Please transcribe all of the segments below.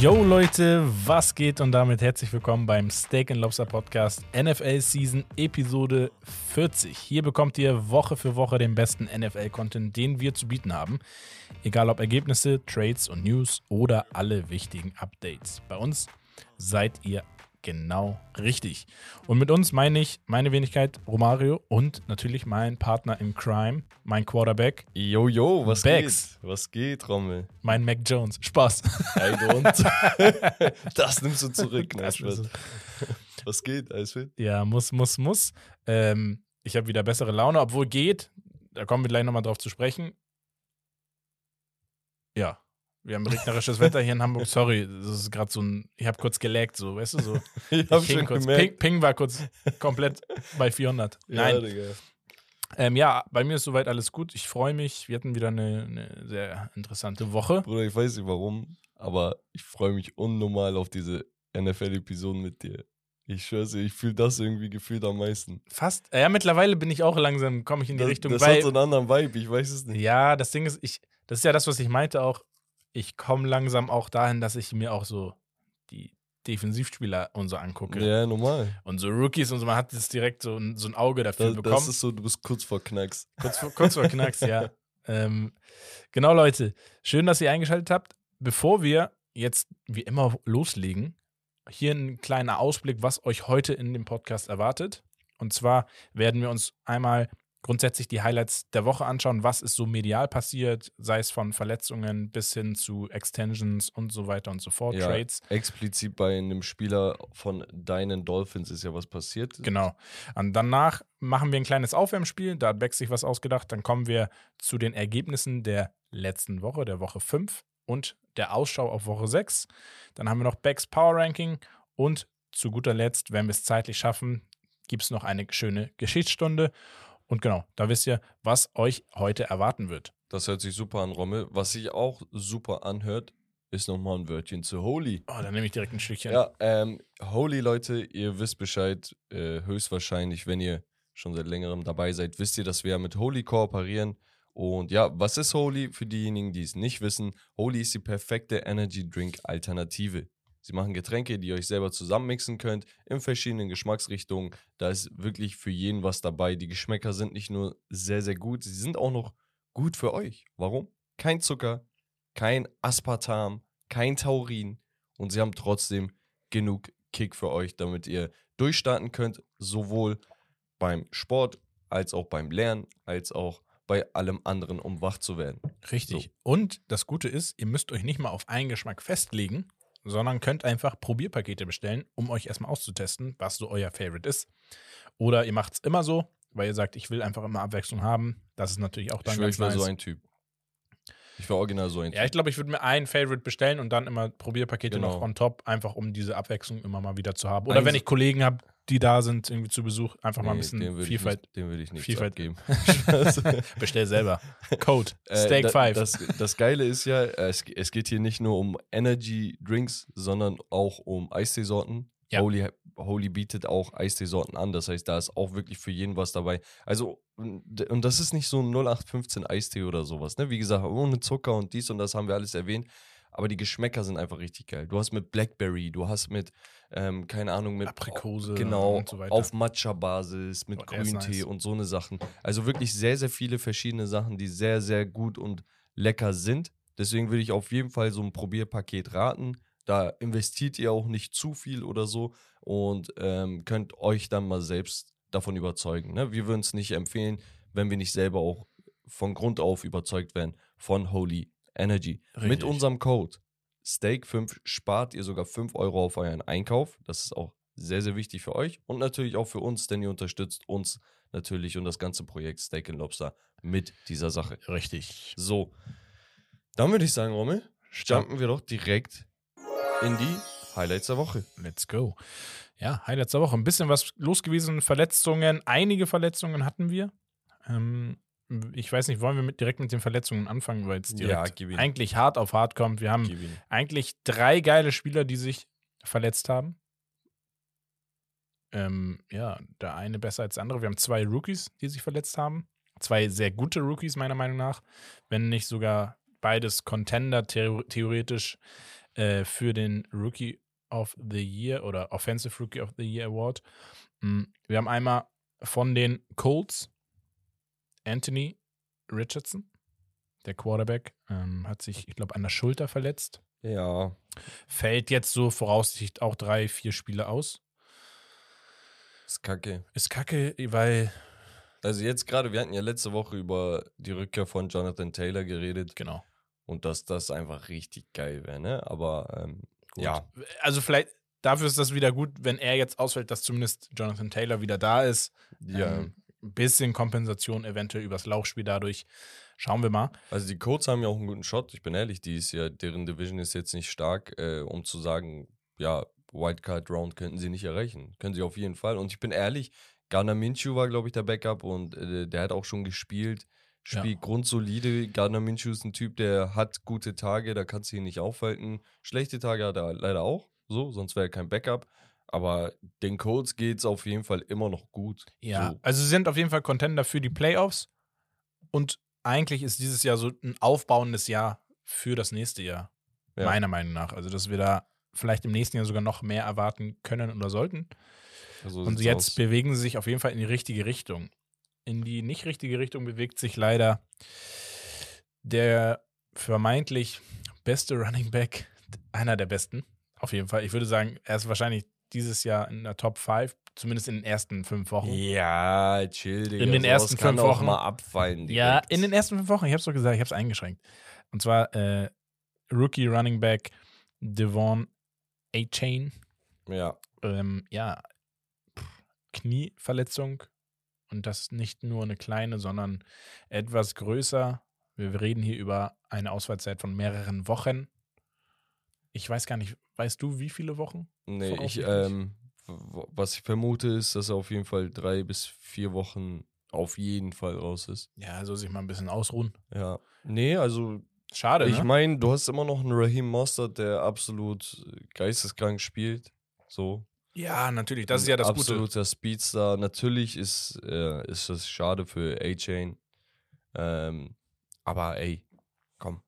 Yo Leute, was geht und damit herzlich willkommen beim Steak and Lobster Podcast NFL Season Episode 40. Hier bekommt ihr Woche für Woche den besten NFL-Content, den wir zu bieten haben. Egal ob Ergebnisse, Trades und News oder alle wichtigen Updates. Bei uns seid ihr genau richtig. Und mit uns meine ich meine Wenigkeit Romario und natürlich mein Partner in Crime, mein Quarterback. Yo, yo, was Bags. geht? Was geht, Rommel? Mein Mac Jones. Spaß. I don't. das nimmst du zurück. Nein, Spaß. was geht? Alles fit? Ja, muss, muss, muss. Ähm, ich habe wieder bessere Laune, obwohl geht. Da kommen wir gleich nochmal drauf zu sprechen. Ja, wir haben regnerisches Wetter hier in Hamburg. Sorry, das ist gerade so ein. Ich habe kurz gelaggt, so, weißt du, so. Ich hab schon kurz, gemerkt. Ping, Ping war kurz komplett bei 400. Ja, Nein, Digga. ähm, ja, bei mir ist soweit alles gut. Ich freue mich. Wir hatten wieder eine, eine sehr interessante Woche. Bruder, ich weiß nicht warum, aber ich freue mich unnormal auf diese NFL-Episoden mit dir. Ich schwör's dir, ich fühle das irgendwie gefühlt am meisten. Fast. Ja, mittlerweile bin ich auch langsam, komme ich in die das Richtung. das weil, hat so einen anderen Vibe, ich weiß es nicht. Ja, das Ding ist, ich, das ist ja das, was ich meinte auch. Ich komme langsam auch dahin, dass ich mir auch so die Defensivspieler und so angucke. Ja, normal. Und so Rookies und so, man hat jetzt direkt so ein, so ein Auge dafür Das, bekommen. das ist so, du bist kurz vor Knacks. kurz, vor, kurz vor Knacks, ja. Ähm, genau, Leute. Schön, dass ihr eingeschaltet habt. Bevor wir jetzt wie immer loslegen, hier ein kleiner Ausblick, was euch heute in dem Podcast erwartet. Und zwar werden wir uns einmal grundsätzlich die Highlights der Woche anschauen, was ist so medial passiert, sei es von Verletzungen bis hin zu Extensions und so weiter und so fort, Ja, Trades. explizit bei einem Spieler von deinen Dolphins ist ja was passiert. Genau. Und danach machen wir ein kleines Aufwärmspiel. Da hat Beck sich was ausgedacht. Dann kommen wir zu den Ergebnissen der letzten Woche, der Woche 5 und der Ausschau auf Woche 6. Dann haben wir noch Becks Power Ranking und zu guter Letzt, wenn wir es zeitlich schaffen, gibt es noch eine schöne Geschichtsstunde. Und genau, da wisst ihr, was euch heute erwarten wird. Das hört sich super an, Rommel. Was sich auch super anhört, ist nochmal ein Wörtchen zu Holy. Oh, dann nehme ich direkt ein Stückchen. Ja, ähm, Holy, Leute, ihr wisst Bescheid, äh, höchstwahrscheinlich, wenn ihr schon seit längerem dabei seid, wisst ihr, dass wir mit Holy kooperieren. Und ja, was ist Holy? Für diejenigen, die es nicht wissen, Holy ist die perfekte Energy Drink Alternative. Sie machen Getränke, die ihr euch selber zusammenmixen könnt, in verschiedenen Geschmacksrichtungen. Da ist wirklich für jeden was dabei. Die Geschmäcker sind nicht nur sehr, sehr gut, sie sind auch noch gut für euch. Warum? Kein Zucker, kein Aspartam, kein Taurin und sie haben trotzdem genug Kick für euch, damit ihr durchstarten könnt, sowohl beim Sport als auch beim Lernen, als auch bei allem anderen, um wach zu werden. Richtig. So. Und das Gute ist, ihr müsst euch nicht mal auf einen Geschmack festlegen, sondern könnt einfach Probierpakete bestellen, um euch erstmal auszutesten, was so euer Favorite ist. Oder ihr macht es immer so, weil ihr sagt, ich will einfach immer Abwechslung haben. Das ist natürlich auch Ich dann schwöre, ganz ich wäre nice. so ein Typ. Ich wäre original so ein ja, ich Typ. glaube, ich würde mir ein Favorite bestellen und dann immer Probierpakete Genau. noch on top, einfach um diese Abwechslung immer mal wieder zu haben. Oder Eins- wenn ich Kollegen habe, die da sind, irgendwie zu Besuch, einfach mal ein Nee, bisschen Vielfalt. Ich nicht, den würde ich nicht Vielfalt. abgeben. Bestell selber. Code. Äh, Steak da, 5. Das, das Geile ist ja, äh, es, es geht hier nicht nur um Energy Drinks, sondern auch um Eisteesorten. Ja. Holy, Holy bietet auch Eisteesorten an. Das heißt, da ist auch wirklich für jeden was dabei. Also, und und das ist nicht so ein 0815 Eistee oder sowas. Ne? Wie gesagt, ohne Zucker und dies und das haben wir alles erwähnt. Aber die Geschmäcker sind einfach richtig geil. Du hast mit Blackberry, du hast mit, ähm, keine Ahnung, mit Aprikose genau, so auf Matcha-Basis, mit Oh, Grüntee nice. und so eine Sachen. Also wirklich sehr, sehr viele verschiedene Sachen, die sehr, sehr gut und lecker sind. Deswegen würde ich auf jeden Fall so ein Probierpaket raten. Da investiert ihr auch nicht zu viel oder so und ähm, könnt euch dann mal selbst davon überzeugen. Ne? Wir würden es nicht empfehlen, wenn wir nicht selber auch von Grund auf überzeugt werden von Holy Energy. Mit Richtig. unserem Code Steak5 spart ihr sogar 5 Euro auf euren Einkauf. Das ist auch sehr, sehr wichtig für euch und natürlich auch für uns, denn ihr unterstützt uns natürlich und das ganze Projekt Steak and Lobster mit dieser Sache. Richtig. So, dann würde ich sagen, Rommel, jumpen wir doch direkt in die Highlights der Woche. Let's go. Ja, Highlights der Woche. Ein bisschen was los gewesen. Verletzungen. Einige Verletzungen hatten wir. Ähm, ich weiß nicht, wollen wir mit, direkt mit den Verletzungen anfangen, weil es Ja, direkt ihn. eigentlich hart auf hart kommt. Wir haben eigentlich drei geile Spieler, die sich verletzt haben. Ähm, ja, der eine besser als der andere. Wir haben zwei Rookies, die sich verletzt haben. Zwei sehr gute Rookies, meiner Meinung nach. Wenn nicht sogar beides Contender theoretisch äh, für den Rookie of the Year oder Offensive Rookie of the Year Award. Mm, wir haben einmal von den Colts Anthony Richardson, der Quarterback, ähm, hat sich, ich glaube, an der Schulter verletzt. Ja. Fällt jetzt so voraussichtlich auch drei, vier Spiele aus. Ist kacke. Ist kacke, weil. Also jetzt gerade, wir hatten ja letzte Woche über die Rückkehr von Jonathan Taylor geredet. Genau. Und dass das einfach richtig geil wäre, ne? Aber ähm, ja. Also vielleicht, dafür ist das wieder gut, wenn er jetzt ausfällt, dass zumindest Jonathan Taylor wieder da ist. Ja. Ähm, ein bisschen Kompensation eventuell übers Laufspiel dadurch. Schauen wir mal. Also die Colts haben ja auch einen guten Shot. Ich bin ehrlich, die ist ja, deren Division ist jetzt nicht stark, äh, um zu sagen, ja, Wildcard Round könnten sie nicht erreichen. Können sie auf jeden Fall. Und ich bin ehrlich, Gardner Minshew war, glaube ich, der Backup und äh, der hat auch schon gespielt. Spielt ja. grundsolide. Gardner Minshew ist ein Typ, der hat gute Tage, da kannst du ihn nicht aufhalten. Schlechte Tage hat er leider auch, so, sonst wäre er kein Backup. Aber den Colts geht es auf jeden Fall immer noch gut. Ja, so. also sie sind auf jeden Fall Contender für die Playoffs. Und eigentlich ist dieses Jahr so ein aufbauendes Jahr für das nächste Jahr. Ja. Meiner Meinung nach. Also, dass wir da vielleicht im nächsten Jahr sogar noch mehr erwarten können oder sollten. So und jetzt aus. bewegen sie sich auf jeden Fall in die richtige Richtung. In die nicht richtige Richtung bewegt sich leider der vermeintlich beste Running Back, einer der besten, auf jeden Fall. Ich würde sagen, er ist wahrscheinlich dieses Jahr in der Top 5, zumindest in den ersten fünf Wochen. Ja, chill, Digga. In den ersten fünf Wochen. mal abfallen. Direkt. Ja, in den ersten fünf Wochen. Ich habe es doch gesagt, ich habe es eingeschränkt. Und zwar äh, Rookie Running Back Devon A-Chain. Ja. Ähm, ja, Knieverletzung. Und das nicht nur eine kleine, sondern etwas größer. Wir reden hier über eine Ausfallzeit von mehreren Wochen. Ich weiß gar nicht, weißt du, wie viele Wochen? Nee, ich, ähm, was ich vermute, ist, dass er auf jeden Fall drei bis vier Wochen auf jeden Fall raus ist. Ja, soll sich mal ein bisschen ausruhen. Ja. Nee, also. Schade. Ich ne? meine, du hast immer noch einen Raheem Mostert, der absolut geisteskrank spielt. So. Ja, natürlich. Das ist ja das Gute. Absoluter Speedstar. Natürlich ist, äh, ist das schade für A-Chain. Ähm, aber ey, komm.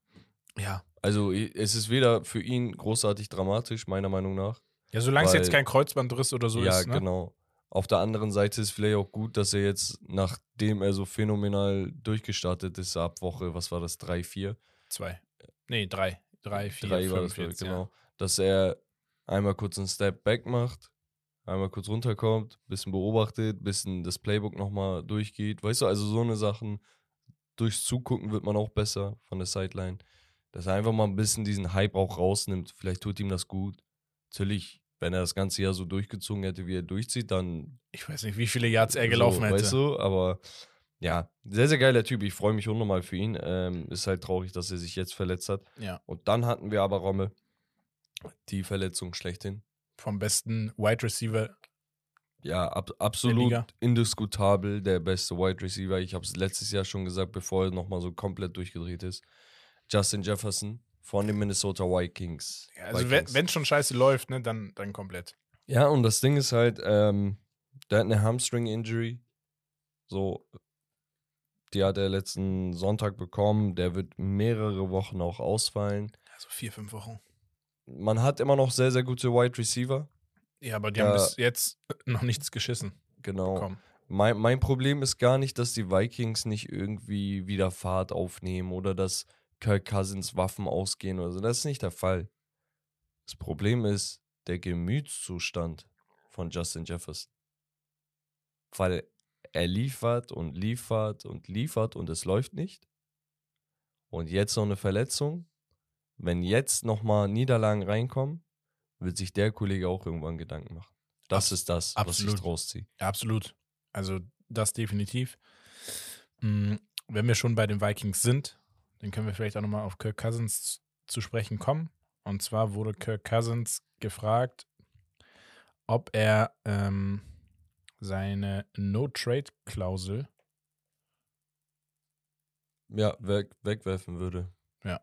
Ja. Also es ist weder für ihn großartig dramatisch, meiner Meinung nach. Ja, solange es jetzt kein Kreuzbandriss oder so ja, ist. Ja, ne? genau. Auf der anderen Seite ist vielleicht auch gut, dass er jetzt, nachdem er so phänomenal durchgestartet ist, ab Woche, was war das, drei, vier? Zwei. Nee, drei. Drei, vier, drei fünf war das, jetzt, genau. Ja. Dass er einmal kurz einen Step back macht, einmal kurz runterkommt, bisschen beobachtet, bisschen das Playbook nochmal durchgeht. Weißt du, also so eine Sachen, durchs Zugucken wird man auch besser von der Sideline dass er einfach mal ein bisschen diesen Hype auch rausnimmt. Vielleicht tut ihm das gut. Natürlich, wenn er das ganze Jahr so durchgezogen hätte, wie er durchzieht, dann. Ich weiß nicht, wie viele Yards er gelaufen so, hätte. Weißt du, aber ja, sehr, sehr geiler Typ. Ich freue mich unnormal für ihn. Ähm, ist halt traurig, dass er sich jetzt verletzt hat. Ja. Und dann hatten wir aber Romme die Verletzung schlechthin. Vom besten Wide Receiver. Ja, ab, absolut indiskutabel der beste Wide Receiver. Ich habe es letztes Jahr schon gesagt, bevor er nochmal so komplett durchgedreht ist. Justin Jefferson von den Minnesota Vikings. Ja, also wenn es schon scheiße läuft, ne, dann, dann komplett. Ja, und das Ding ist halt, ähm, der hat eine Hamstring-Injury. So, die hat er letzten Sonntag bekommen. Der wird mehrere Wochen auch ausfallen. Also vier, fünf Wochen. Man hat immer noch sehr, sehr gute Wide Receiver. Ja, aber die ja, haben bis jetzt noch nichts geschissen. Genau. Mein, mein Problem ist gar nicht, dass die Vikings nicht irgendwie wieder Fahrt aufnehmen oder dass Kirk Cousins Waffen ausgehen oder so. Das ist nicht der Fall. Das Problem ist der Gemütszustand von Justin Jefferson. Weil er liefert und liefert und liefert und es läuft nicht. Und jetzt noch eine Verletzung. Wenn jetzt nochmal Niederlagen reinkommen, wird sich der Kollege auch irgendwann Gedanken machen. Das Abs ist das, absolut. was ich draus ziehe. Absolut. Also das definitiv. Mm, wenn wir schon bei den Vikings sind, dann können wir vielleicht auch nochmal auf Kirk Cousins zu sprechen kommen. Und zwar wurde Kirk Cousins gefragt, ob er ähm, seine No-Trade-Klausel ja, weg, wegwerfen würde. Ja.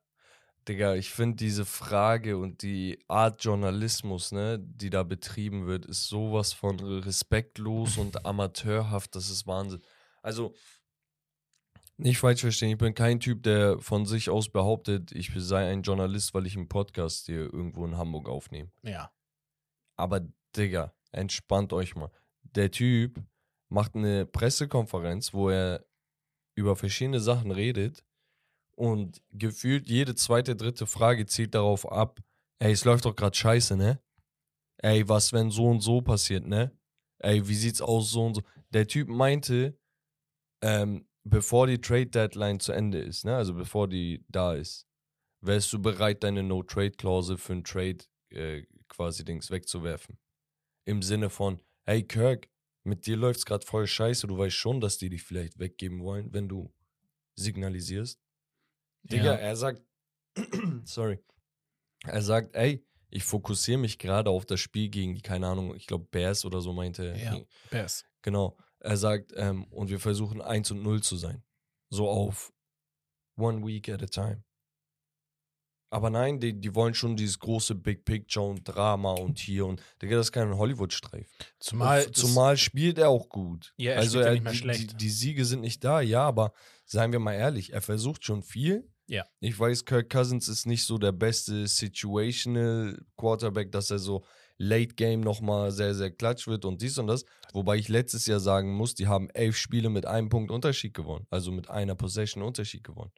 Digga, ich finde diese Frage und die Art Journalismus, ne, die da betrieben wird, ist sowas von respektlos und amateurhaft, das ist Wahnsinn. Also, Nicht falsch verstehen, ich bin kein Typ, der von sich aus behauptet, ich sei ein Journalist, weil ich einen Podcast hier irgendwo in Hamburg aufnehme. Ja. Aber Digga, entspannt euch mal. Der Typ macht eine Pressekonferenz, wo er über verschiedene Sachen redet und gefühlt jede zweite, dritte Frage zielt darauf ab, ey, es läuft doch gerade scheiße, ne? Ey, was, wenn so und so passiert, ne? Ey, wie sieht's aus, so und so? Der Typ meinte, ähm, bevor die Trade Deadline zu Ende ist, ne? Also bevor die da ist, wärst du bereit, deine No-Trade-Klausel für einen Trade äh, quasi Dings wegzuwerfen. Im Sinne von, hey Kirk, mit dir läuft's gerade voll scheiße, du weißt schon, dass die dich vielleicht weggeben wollen, wenn du signalisierst. Digga, Ja. er sagt, sorry, er sagt, ey, ich fokussiere mich gerade auf das Spiel gegen die, keine Ahnung, ich glaube Bears oder so meinte er. Ja. Bears. Genau. Er sagt, ähm, und wir versuchen 1 und 0 zu sein. So auf one week at a time. Aber nein, die, die wollen schon dieses große Big Picture und Drama und hier und Digga, das ist kein Hollywood-Streif. Zumal, zumal spielt er auch gut. Ja, er also ja er, nicht mehr die, schlecht. Die, die Siege sind nicht da, ja, aber seien wir mal ehrlich, er versucht schon viel. Ja. Ich weiß, Kirk Cousins ist nicht so der beste Situational Quarterback, dass er so Late Game nochmal sehr, sehr klatsch wird und dies und das. Wobei ich letztes Jahr sagen muss, die haben elf Spiele mit einem Punkt Unterschied gewonnen. Also mit einer Possession Unterschied gewonnen.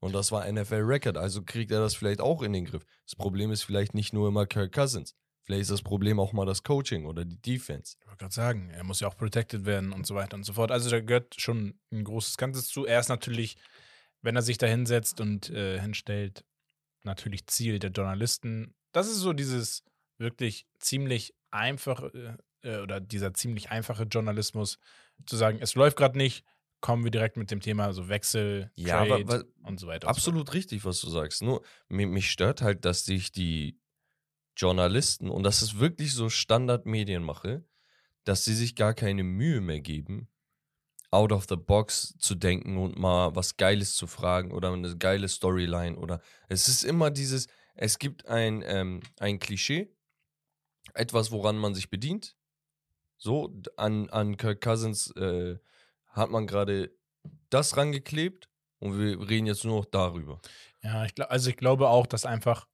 Und das war NFL Record, also kriegt er das vielleicht auch in den Griff. Das Problem ist vielleicht nicht nur immer Kirk Cousins. Vielleicht ist das Problem auch mal das Coaching oder die Defense. Ich wollte gerade sagen, er muss ja auch protected werden und so weiter und so fort. Also da gehört schon ein großes Ganzes zu. Er ist natürlich, wenn er sich da hinsetzt und äh, hinstellt, natürlich Ziel der Journalisten. Das ist so dieses wirklich ziemlich einfache äh, oder dieser ziemlich einfache Journalismus, zu sagen, es läuft gerade nicht, kommen wir direkt mit dem Thema so Wechsel, Ja, Trade aber und so weiter. Absolut richtig, was du sagst. Nur mi- mich stört halt, dass sich die Journalisten, und das ist wirklich so Standardmedienmache, dass sie sich gar keine Mühe mehr geben, out of the box zu denken und mal was Geiles zu fragen oder eine geile Storyline oder es ist immer dieses, es gibt ein, ähm, ein Klischee, etwas, woran man sich bedient. So, an, an Kirk Cousins äh, hat man gerade das rangeklebt und wir reden jetzt nur noch darüber. Ja, ich glaub, also ich glaube auch, dass einfach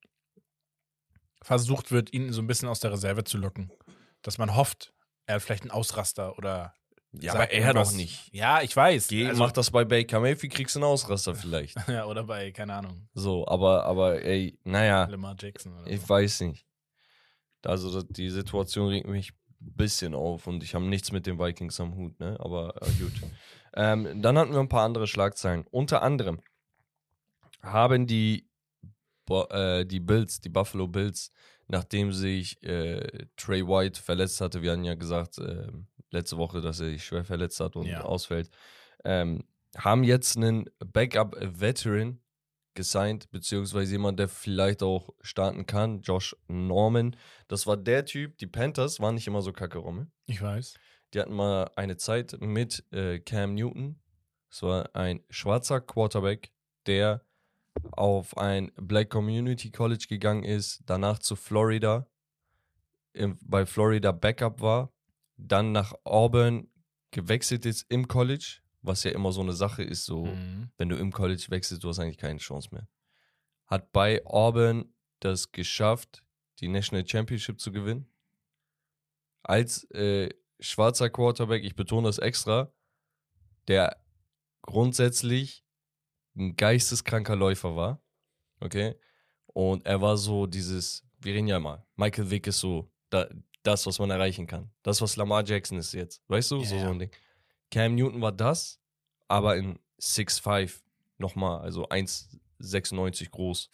versucht wird, ihn so ein bisschen aus der Reserve zu locken. Dass man hofft, er hat vielleicht einen Ausraster oder. Ja, aber er doch nicht. Ja, ich weiß. Geh, also, mach das bei Baker Mayfield, kriegst du einen Ausraster vielleicht. ja, oder bei, keine Ahnung, So, aber, aber ey, naja, Lamar Jackson oder ich so. weiß nicht. Also die Situation regt mich ein bisschen auf und ich habe nichts mit den Vikings am Hut, ne? Aber äh, gut. Ähm, dann hatten wir ein paar andere Schlagzeilen. Unter anderem haben die, Bo- äh, die Bills, die Buffalo Bills, nachdem sich äh, Trey White verletzt hatte, wir hatten ja gesagt äh, letzte Woche, dass er sich schwer verletzt hat und Ja. ausfällt, ähm, haben jetzt einen Backup-Veteran gesigned, beziehungsweise jemand, der vielleicht auch starten kann, Josh Norman. Das war der Typ, die Panthers waren nicht immer so kacke, Rommel. Ich weiß. Die hatten mal eine Zeit mit äh, Cam Newton. Es war ein schwarzer Quarterback, der auf ein Black Community College gegangen ist, danach zu Florida, im, bei Florida Backup war, dann nach Auburn gewechselt ist im College, was ja immer so eine Sache ist, so Mhm. wenn du im College wechselst, du hast eigentlich keine Chance mehr. Hat bei Auburn das geschafft, die National Championship zu gewinnen. Als äh, schwarzer Quarterback, ich betone das extra, der grundsätzlich ein geisteskranker Läufer war. Okay? Und er war so dieses, wir reden ja mal, Michael Vick ist so da, das, was man erreichen kann. Das, was Lamar Jackson ist jetzt. Weißt du? Ja, so, so ein Ding. Cam Newton war das, aber in 6'5 nochmal, also 1,96 groß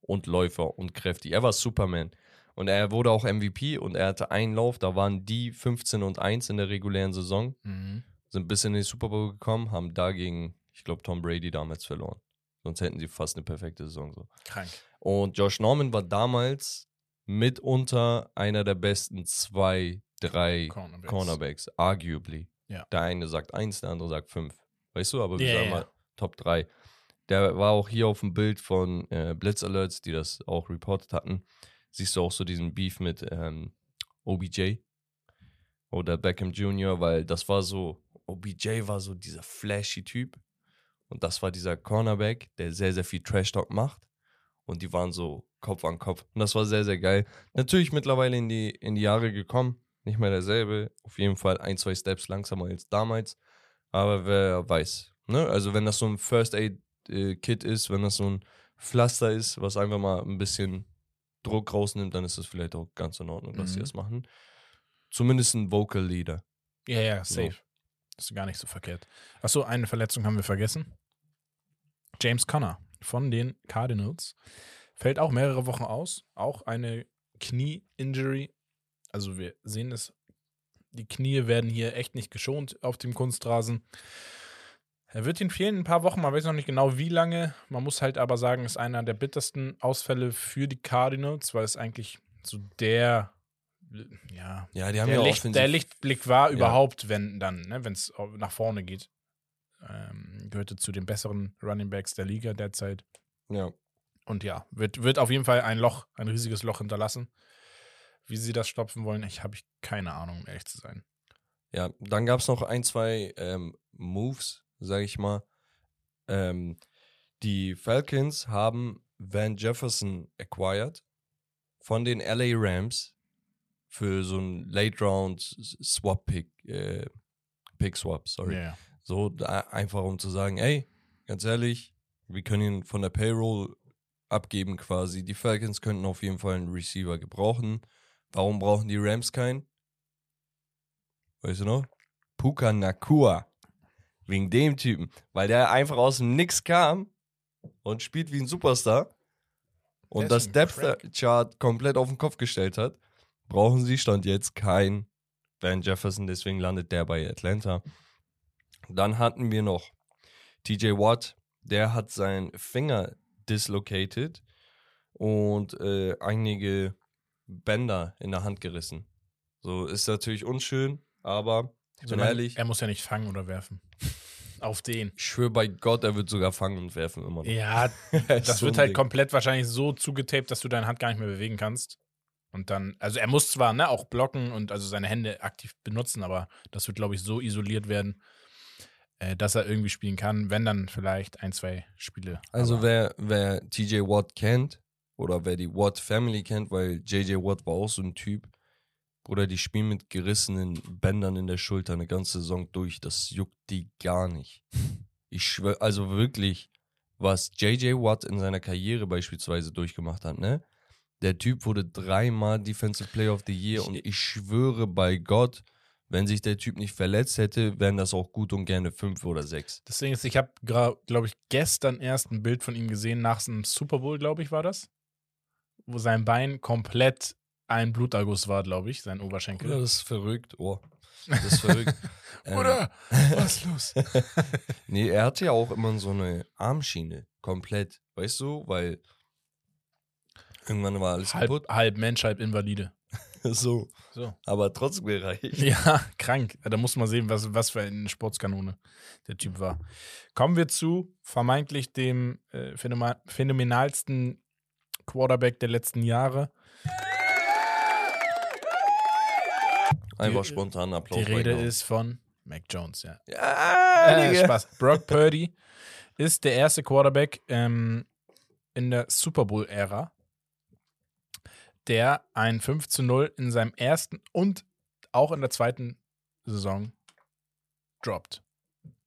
und Läufer und kräftig. Er war Superman. Und er wurde auch MVP und er hatte einen Lauf, da waren die 15 und 1 in der regulären Saison, Mhm. sind bis in den Super Bowl gekommen, haben dagegen, ich glaube, Tom Brady damals verloren. Sonst hätten sie fast eine perfekte Saison so. Krank. Und Josh Norman war damals mitunter einer der besten zwei, drei Cornerbacks. Cornerbacks, arguably. Ja. Der eine sagt eins, der andere sagt fünf. Weißt du, aber wir Ja, sagen mal Top 3. Der war auch hier auf dem Bild von äh, Blitz Alerts, die das auch reportet hatten. Siehst du auch so diesen Beef mit ähm, OBJ oder Beckham Jr., weil das war so, OBJ war so dieser flashy Typ Und das war dieser Cornerback, der sehr, sehr viel Trash-Talk macht. Und die waren so Kopf an Kopf. Und das war sehr, sehr geil. Natürlich mittlerweile in die, in die Jahre gekommen. Nicht mehr derselbe. Auf jeden Fall ein, zwei Steps langsamer als damals. Aber wer weiß. Ne? Also, wenn das so ein First-Aid-Kit ist, wenn das so ein Pflaster ist, was einfach mal ein bisschen Druck rausnimmt, dann ist das vielleicht auch ganz in Ordnung, dass sie Mhm. das machen. Zumindest ein Vocal Leader. Ja, ja, So. safe. Das ist gar nicht so verkehrt. Achso, eine Verletzung haben wir vergessen. James Conner von den Cardinals fällt auch mehrere Wochen aus. Auch eine Knie-Injury. Also wir sehen es, die Knie werden hier echt nicht geschont auf dem Kunstrasen. Er wird ihn fehlen ein paar Wochen, man weiß noch nicht genau wie lange. Man muss halt aber sagen, ist einer der bittersten Ausfälle für die Cardinals, weil es eigentlich so der, ja, Ja, die haben der, ja Licht, der Lichtblick war Ja. überhaupt, wenn dann, ne, wenn es nach vorne geht. Ähm, gehörte zu den besseren Running Backs der Liga derzeit. Ja. Und ja, wird, wird auf jeden Fall ein Loch, ein riesiges Loch hinterlassen. Wie sie das stopfen wollen, ich habe ich keine Ahnung, um ehrlich zu sein. Ja, dann gab es noch ein, zwei ähm, Moves, sage ich mal. Ähm, die Falcons haben Van Jefferson acquired von den LA Rams für so einen Late Round Swap Pick, äh, Pick Swap, sorry. Ja. So da, einfach um zu sagen, ey, ganz ehrlich, wir können ihn von der Payroll abgeben quasi. Die Falcons könnten auf jeden Fall einen Receiver gebrauchen. Warum brauchen die Rams keinen? Weißt du noch? Puka Nakua. Wegen dem Typen. Weil der einfach aus dem Nix kam und spielt wie ein Superstar. Und Der das ist ein Depth Crack. Chart komplett auf den Kopf gestellt hat. Brauchen sie Stand jetzt kein Van Jefferson, deswegen landet der bei Atlanta. Dann hatten wir noch TJ Watt, der hat seinen Finger dislocated und äh, einige Bänder in der Hand gerissen. So ist natürlich unschön, aber ich bin ehrlich, Er muss ja nicht fangen oder werfen. auf den. ich schwöre bei Gott, er wird sogar fangen und werfen immer noch. Ja, Das das wird halt komplett wahrscheinlich so zugetaped, dass du deine Hand gar nicht mehr bewegen kannst. Und dann, also er muss zwar ne, auch blocken und also seine Hände aktiv benutzen, aber das wird, glaube ich, so isoliert werden, äh, dass er irgendwie spielen kann, wenn dann vielleicht ein, zwei Spiele. Also wer, wer TJ Watt kennt oder wer die Watt Family kennt, weil JJ Watt war auch so ein Typ, Bruder, die spielen mit gerissenen Bändern in der Schulter eine ganze Saison durch. Das juckt die gar nicht. Ich schwöre, also wirklich, was JJ Watt in seiner Karriere beispielsweise durchgemacht hat, ne? Der Typ wurde dreimal Defensive Player of the Year und ich schwöre bei Gott, wenn sich der Typ nicht verletzt hätte, wären das auch gut und gerne fünf oder sechs. Deswegen ist, ich habe, glaube ich, gestern erst ein Bild von ihm gesehen, nach einem Super Bowl, glaube ich, war das. Wo sein Bein komplett ein Bluterguss war, glaube ich, sein Oberschenkel. Bruder, das ist verrückt. Oh, das ist verrückt. Ähm, Bruder, was ist los? Nee, er hatte ja auch immer so eine Armschiene. Komplett. Weißt du? Weil irgendwann war alles halb, kaputt. halb Mensch, halb Invalide. So. So. Aber trotzdem gereicht. Ja, krank. Da muss man sehen, was, was für eine Sportskanone der Typ war. Kommen wir zu vermeintlich dem äh, phänomenalsten Quarterback der letzten Jahre. Einfach Die- spontan Applaus. Die Rede ist von Mac Jones, ja. Ja, Äh. Spaß. Brock Purdy ist der erste Quarterback ähm, in der Super Bowl-Ära, der ein 5 zu 0 in seinem ersten und auch in der zweiten Saison droppt.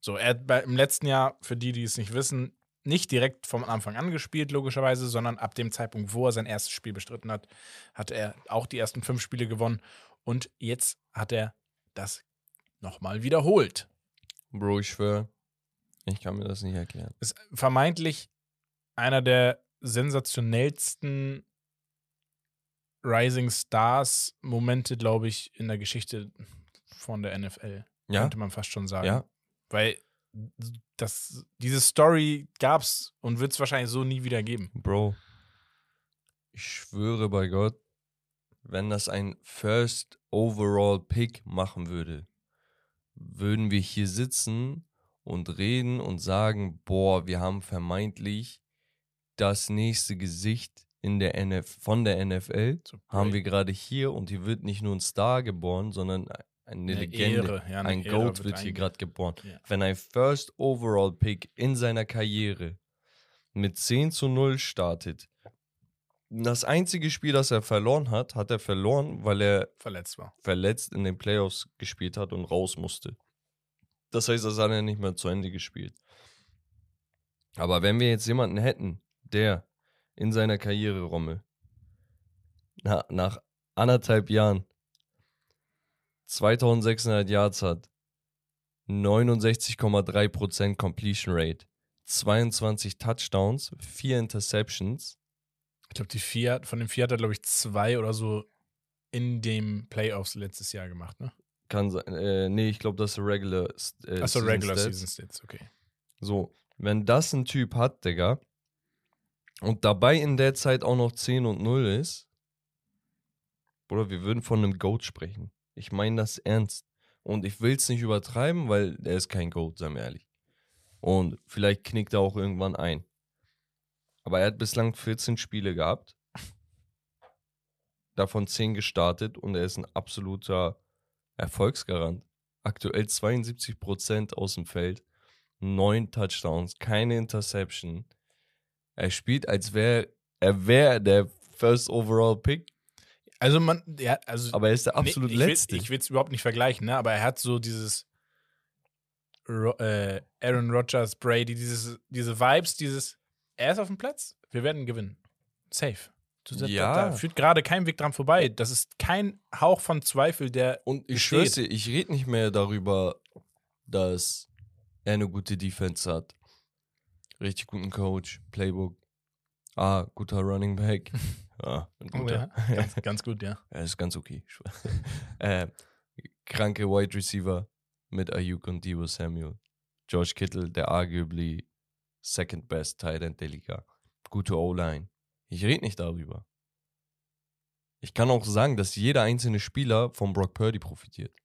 So, er hat bei, im letzten Jahr, für die, die es nicht wissen, nicht direkt vom Anfang an gespielt, logischerweise, sondern ab dem Zeitpunkt, wo er sein erstes Spiel bestritten hat, hatte er auch die ersten fünf Spiele gewonnen. Und jetzt hat er das nochmal wiederholt. Bro, ich schwör, ich kann mir das nicht erklären. ist vermeintlich einer der sensationellsten Rising Stars Momente, glaube ich, in der Geschichte von der NFL. Ja? Könnte man fast schon sagen. Ja? Weil das, diese Story gab es und wird es wahrscheinlich so nie wieder geben. Bro, ich schwöre bei Gott, wenn das ein First Overall Pick machen würde, würden wir hier sitzen und reden und sagen, boah, wir haben vermeintlich das nächste Gesicht in der NF von der NFL. So Haben wir gerade hier und hier wird nicht nur ein Star geboren, sondern eine, Eine Legende, Ehre, ja, eine ein Ära Goat wird wird hier gerade geboren. Ja. Wenn ein First Overall Pick in seiner Karriere mit 10 zu 0 startet, das einzige Spiel, das er verloren hat, hat er verloren, weil er verletzt war. verletzt in den Playoffs gespielt hat und raus musste. Das heißt, das hat er nicht mehr zu Ende gespielt. Aber wenn wir jetzt jemanden hätten, der in seiner Karriere, Rommel, na, nach anderthalb Jahren 2600 Yards hat, 69,3% Completion Rate, 22 Touchdowns, 4 Interceptions, Ich glaube, die vier, von den vier hat er, glaube ich, zwei oder so in dem Playoffs letztes Jahr gemacht, ne? kann sein, äh, nee, ich glaube, das ist Regular äh, Achso, Regular Stats. Season Stats, okay. So, wenn das ein Typ hat, Digga, und dabei in der Zeit auch noch 10 und 0 ist, Bruder, wir würden von einem Goat sprechen. Ich meine das ernst. Und ich will es nicht übertreiben, weil er ist kein Goat, seien wir ehrlich. Und vielleicht knickt er auch irgendwann ein. Aber er hat bislang 14 Spiele gehabt. Davon 10 gestartet und er ist ein absoluter Erfolgsgarant. Aktuell 72% aus dem Feld neun Touchdowns, keine Interception. Er spielt, als wäre er wär der First Overall Pick, Also man, ja, also aber er ist der absolut nee, ich will- letzte. Ich will es überhaupt nicht vergleichen, ne? Aber er hat so dieses Ro äh, Aaron Rodgers, Brady, dieses, diese Vibes, dieses, er ist auf dem Platz, wir werden gewinnen. Safe. Da, Ja. da, da führt gerade kein Weg dran vorbei. Das ist kein Hauch von Zweifel, der Und ich schwör's dir, ich rede nicht mehr darüber, dass er eine gute Defense hat. Richtig guten Coach, Playbook. Ah, guter Running Back. Ah, Oh, guter. ja, ganz, ganz gut, ja. Er ist ganz okay. äh, kranke Wide Receiver mit Ayuk und Debo Samuel. George Kittle, der arguably second best Tight End der Liga. Gute O-Line. Ich rede nicht darüber. Ich kann auch sagen, dass jeder einzelne Spieler von Brock Purdy profitiert.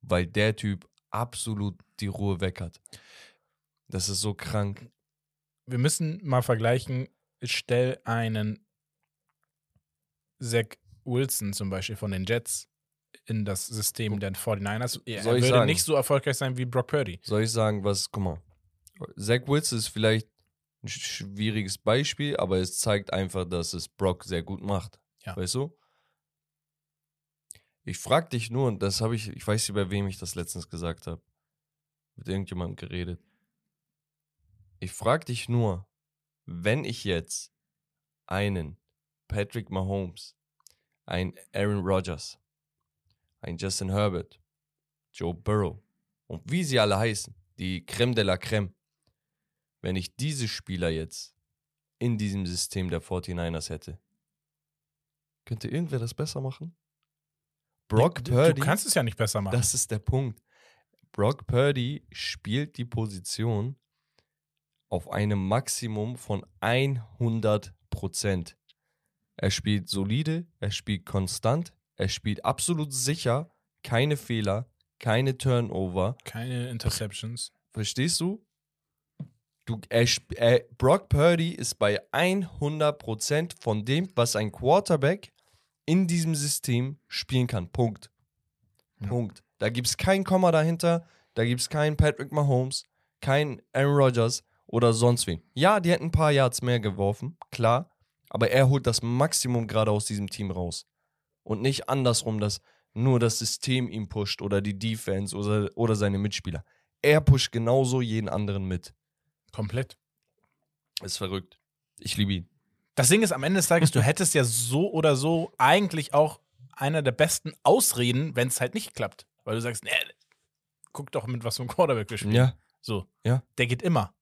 Weil der Typ absolut die Ruhe weg hat. Das ist so krank. Wir müssen mal vergleichen, stell einen Zach Wilson zum Beispiel von den Jets in das System der 49ers. Er Soll ich würde sagen? nicht so erfolgreich sein wie Brock Purdy. Soll ich sagen, was, guck mal. Zach Wilson ist vielleicht ein sch- schwieriges Beispiel, aber es zeigt einfach, dass es Brock sehr gut macht. Ja. Weißt du? Ich frag dich nur, und das habe ich, ich weiß nicht, bei wem ich das letztens gesagt habe. Mit irgendjemandem geredet. Ich frag dich nur, wenn ich jetzt einen Patrick Mahomes, einen Aaron Rodgers, einen Justin Herbert, Joe Burrow und wie sie alle heißen, die Creme de la Creme, wenn ich diese Spieler jetzt in diesem System der 49ers hätte, könnte irgendwer das besser machen? Brock du, Purdy, du kannst es ja nicht besser machen. das ist der Punkt. Brock Purdy spielt die Position auf einem Maximum von 100 Prozent. Er spielt solide, er spielt konstant, er spielt absolut sicher, keine Fehler, keine Turnover. Keine Interceptions. Verstehst du? du er, er, Brock Purdy ist bei 100% von dem, was ein Quarterback in diesem System spielen kann. Punkt. Ja. Punkt. Da gibt es kein Komma dahinter, da gibt es keinen Patrick Mahomes, keinen Aaron Rodgers oder sonst wen. Ja, die hätten ein paar Yards mehr geworfen, klar, aber er holt das Maximum gerade aus diesem Team raus. Und nicht andersrum, dass nur das System ihn pusht oder die Defense oder, oder seine Mitspieler. Er pusht genauso jeden anderen mit. Komplett. Ist verrückt. Ich liebe ihn. Das Ding ist, am Ende des Tages, du hättest ja so oder so eigentlich auch einer der besten Ausreden, wenn es halt nicht klappt. Weil du sagst, nee, guck doch mit was für einem Quarterback wir spielen. Ja. So. Ja. Der geht immer.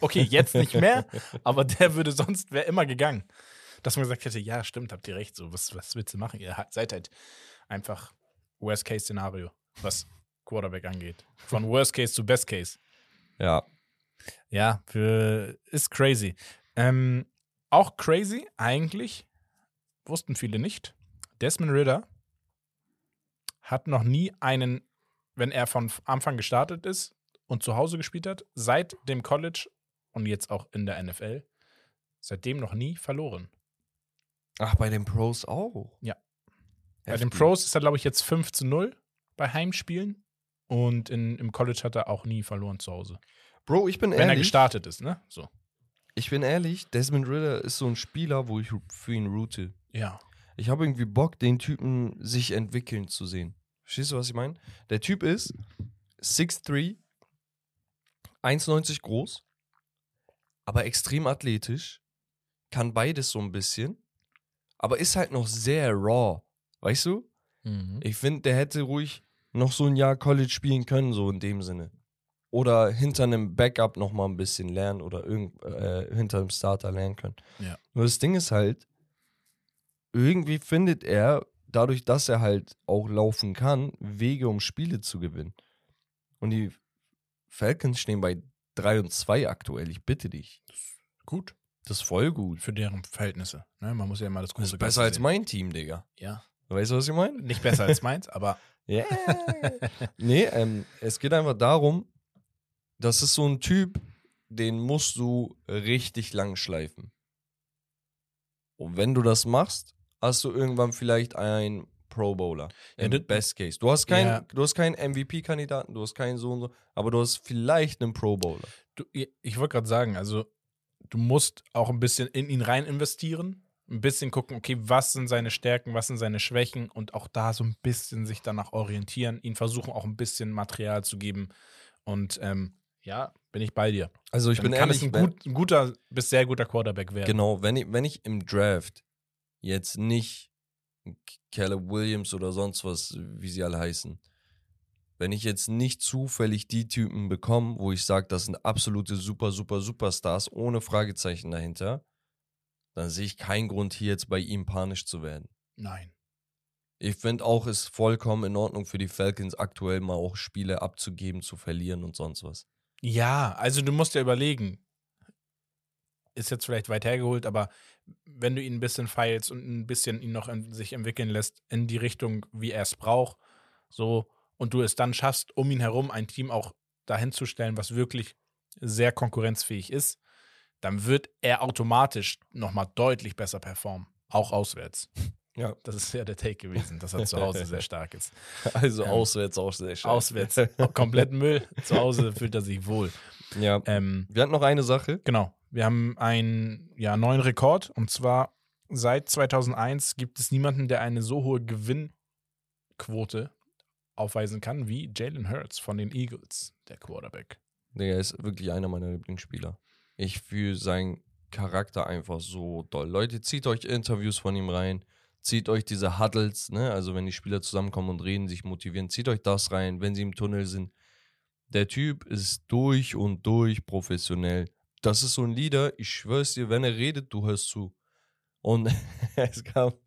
Okay, jetzt nicht mehr, aber der würde sonst, wäre immer gegangen. Dass man gesagt hätte, ja, stimmt, habt ihr recht, so, was, was willst du machen? Ihr seid halt einfach Worst-Case-Szenario, was Quarterback angeht. Von Worst-Case zu Best-Case. Ja. Ja, für, ist crazy. Ähm, auch crazy, eigentlich, wussten viele nicht. Desmond Ritter hat noch nie einen, wenn er von Anfang gestartet ist und zu Hause gespielt hat, seit dem College und jetzt auch in der NFL, seitdem noch nie verloren. Ach, bei den Pros auch. Ja. Bei Heftig. den Pros ist er, glaube ich, jetzt 5 zu 0 bei Heimspielen. Und in, im College hat er auch nie verloren zu Hause. Bro, ich bin Wenn er ehrlich. gestartet ist, ne? So. Ich bin ehrlich, Desmond Ritter ist so ein Spieler, wo ich für ihn route. Ja. Ich habe irgendwie Bock, den Typen sich entwickeln zu sehen. Verstehst du, was ich meine? Der Typ ist 6'3, 1,90 groß, aber extrem athletisch, kann beides so ein bisschen, aber ist halt noch sehr raw. Weißt du? Mhm. Ich finde, der hätte ruhig noch so ein Jahr College spielen können, so in dem Sinne. Oder hinter einem Backup noch mal ein bisschen lernen oder irgend, äh, hinter einem Starter lernen können. Ja. Nur das Ding ist halt, irgendwie findet er, dadurch, dass er halt auch laufen kann, Wege, um Spiele zu gewinnen. Und die Falcons stehen bei 3 und 2 aktuell, ich bitte dich. Gut. Das ist voll gut. Für deren Verhältnisse. Ne? Man muss ja immer das Das große ist besser als mein Team, Digga. Ja. Weißt du, was ich meine? Nicht besser als meins, aber Ja. nee, ähm, es geht einfach darum, das ist so ein Typ, den musst du richtig lang schleifen. Und wenn du das machst, hast du irgendwann vielleicht einen Pro Bowler. Ja, Im Best Case. Du hast keinen, Ja. du hast keinen MVP-Kandidaten, du hast keinen so und so, aber du hast vielleicht einen Pro Bowler. du, ich wollte gerade sagen, also du musst auch ein bisschen in ihn rein investieren, ein bisschen gucken, okay, was sind seine Stärken, was sind seine Schwächen und auch da so ein bisschen sich danach orientieren, ihn versuchen auch ein bisschen Material zu geben und ähm, ja, bin ich bei dir. Also ich Dann bin kann ehrlich, es ein, gut, ein guter bis sehr guter Quarterback werden. Genau, wenn ich, wenn ich im Draft jetzt nicht Caleb Williams oder sonst was, wie sie alle heißen, wenn ich jetzt nicht zufällig die Typen bekomme, wo ich sage, das sind absolute super, super, Superstars ohne Fragezeichen dahinter, dann sehe ich keinen Grund, hier jetzt bei ihm panisch zu werden. Nein. Ich finde auch, es ist vollkommen in Ordnung für die Falcons aktuell mal auch Spiele abzugeben, zu verlieren und sonst was. Ja, also du musst ja überlegen, ist jetzt vielleicht weit hergeholt, aber wenn du ihn ein bisschen feilst und ein bisschen ihn noch in, sich entwickeln lässt in die Richtung, wie er es braucht, so und du es dann schaffst, um ihn herum ein Team auch dahin zu stellen, was wirklich sehr konkurrenzfähig ist, dann wird er automatisch nochmal deutlich besser performen, auch auswärts. Ja. Das ist ja der Take gewesen, dass er zu Hause sehr stark ist. Also Ähm, auswärts auch sehr schön. Auswärts komplett Müll, zu Hause fühlt er sich wohl. ja. Ähm, Wir hatten noch eine Sache. Genau. Wir haben einen ja, neuen Rekord und zwar seit 2001 gibt es niemanden, der eine so hohe Gewinnquote aufweisen kann wie Jalen Hurts von den Eagles, der Quarterback. Der ist wirklich einer meiner Lieblingsspieler. Ich fühle seinen Charakter einfach so doll. Leute, zieht euch Interviews von ihm rein. Zieht euch diese Huddles, ne? Also wenn die Spieler zusammenkommen und reden, sich motivieren, zieht euch das rein, wenn sie im Tunnel sind. Der Typ ist durch und durch professionell. Das ist so ein Leader, ich schwör's dir, wenn er redet, du hörst zu. Und es gab.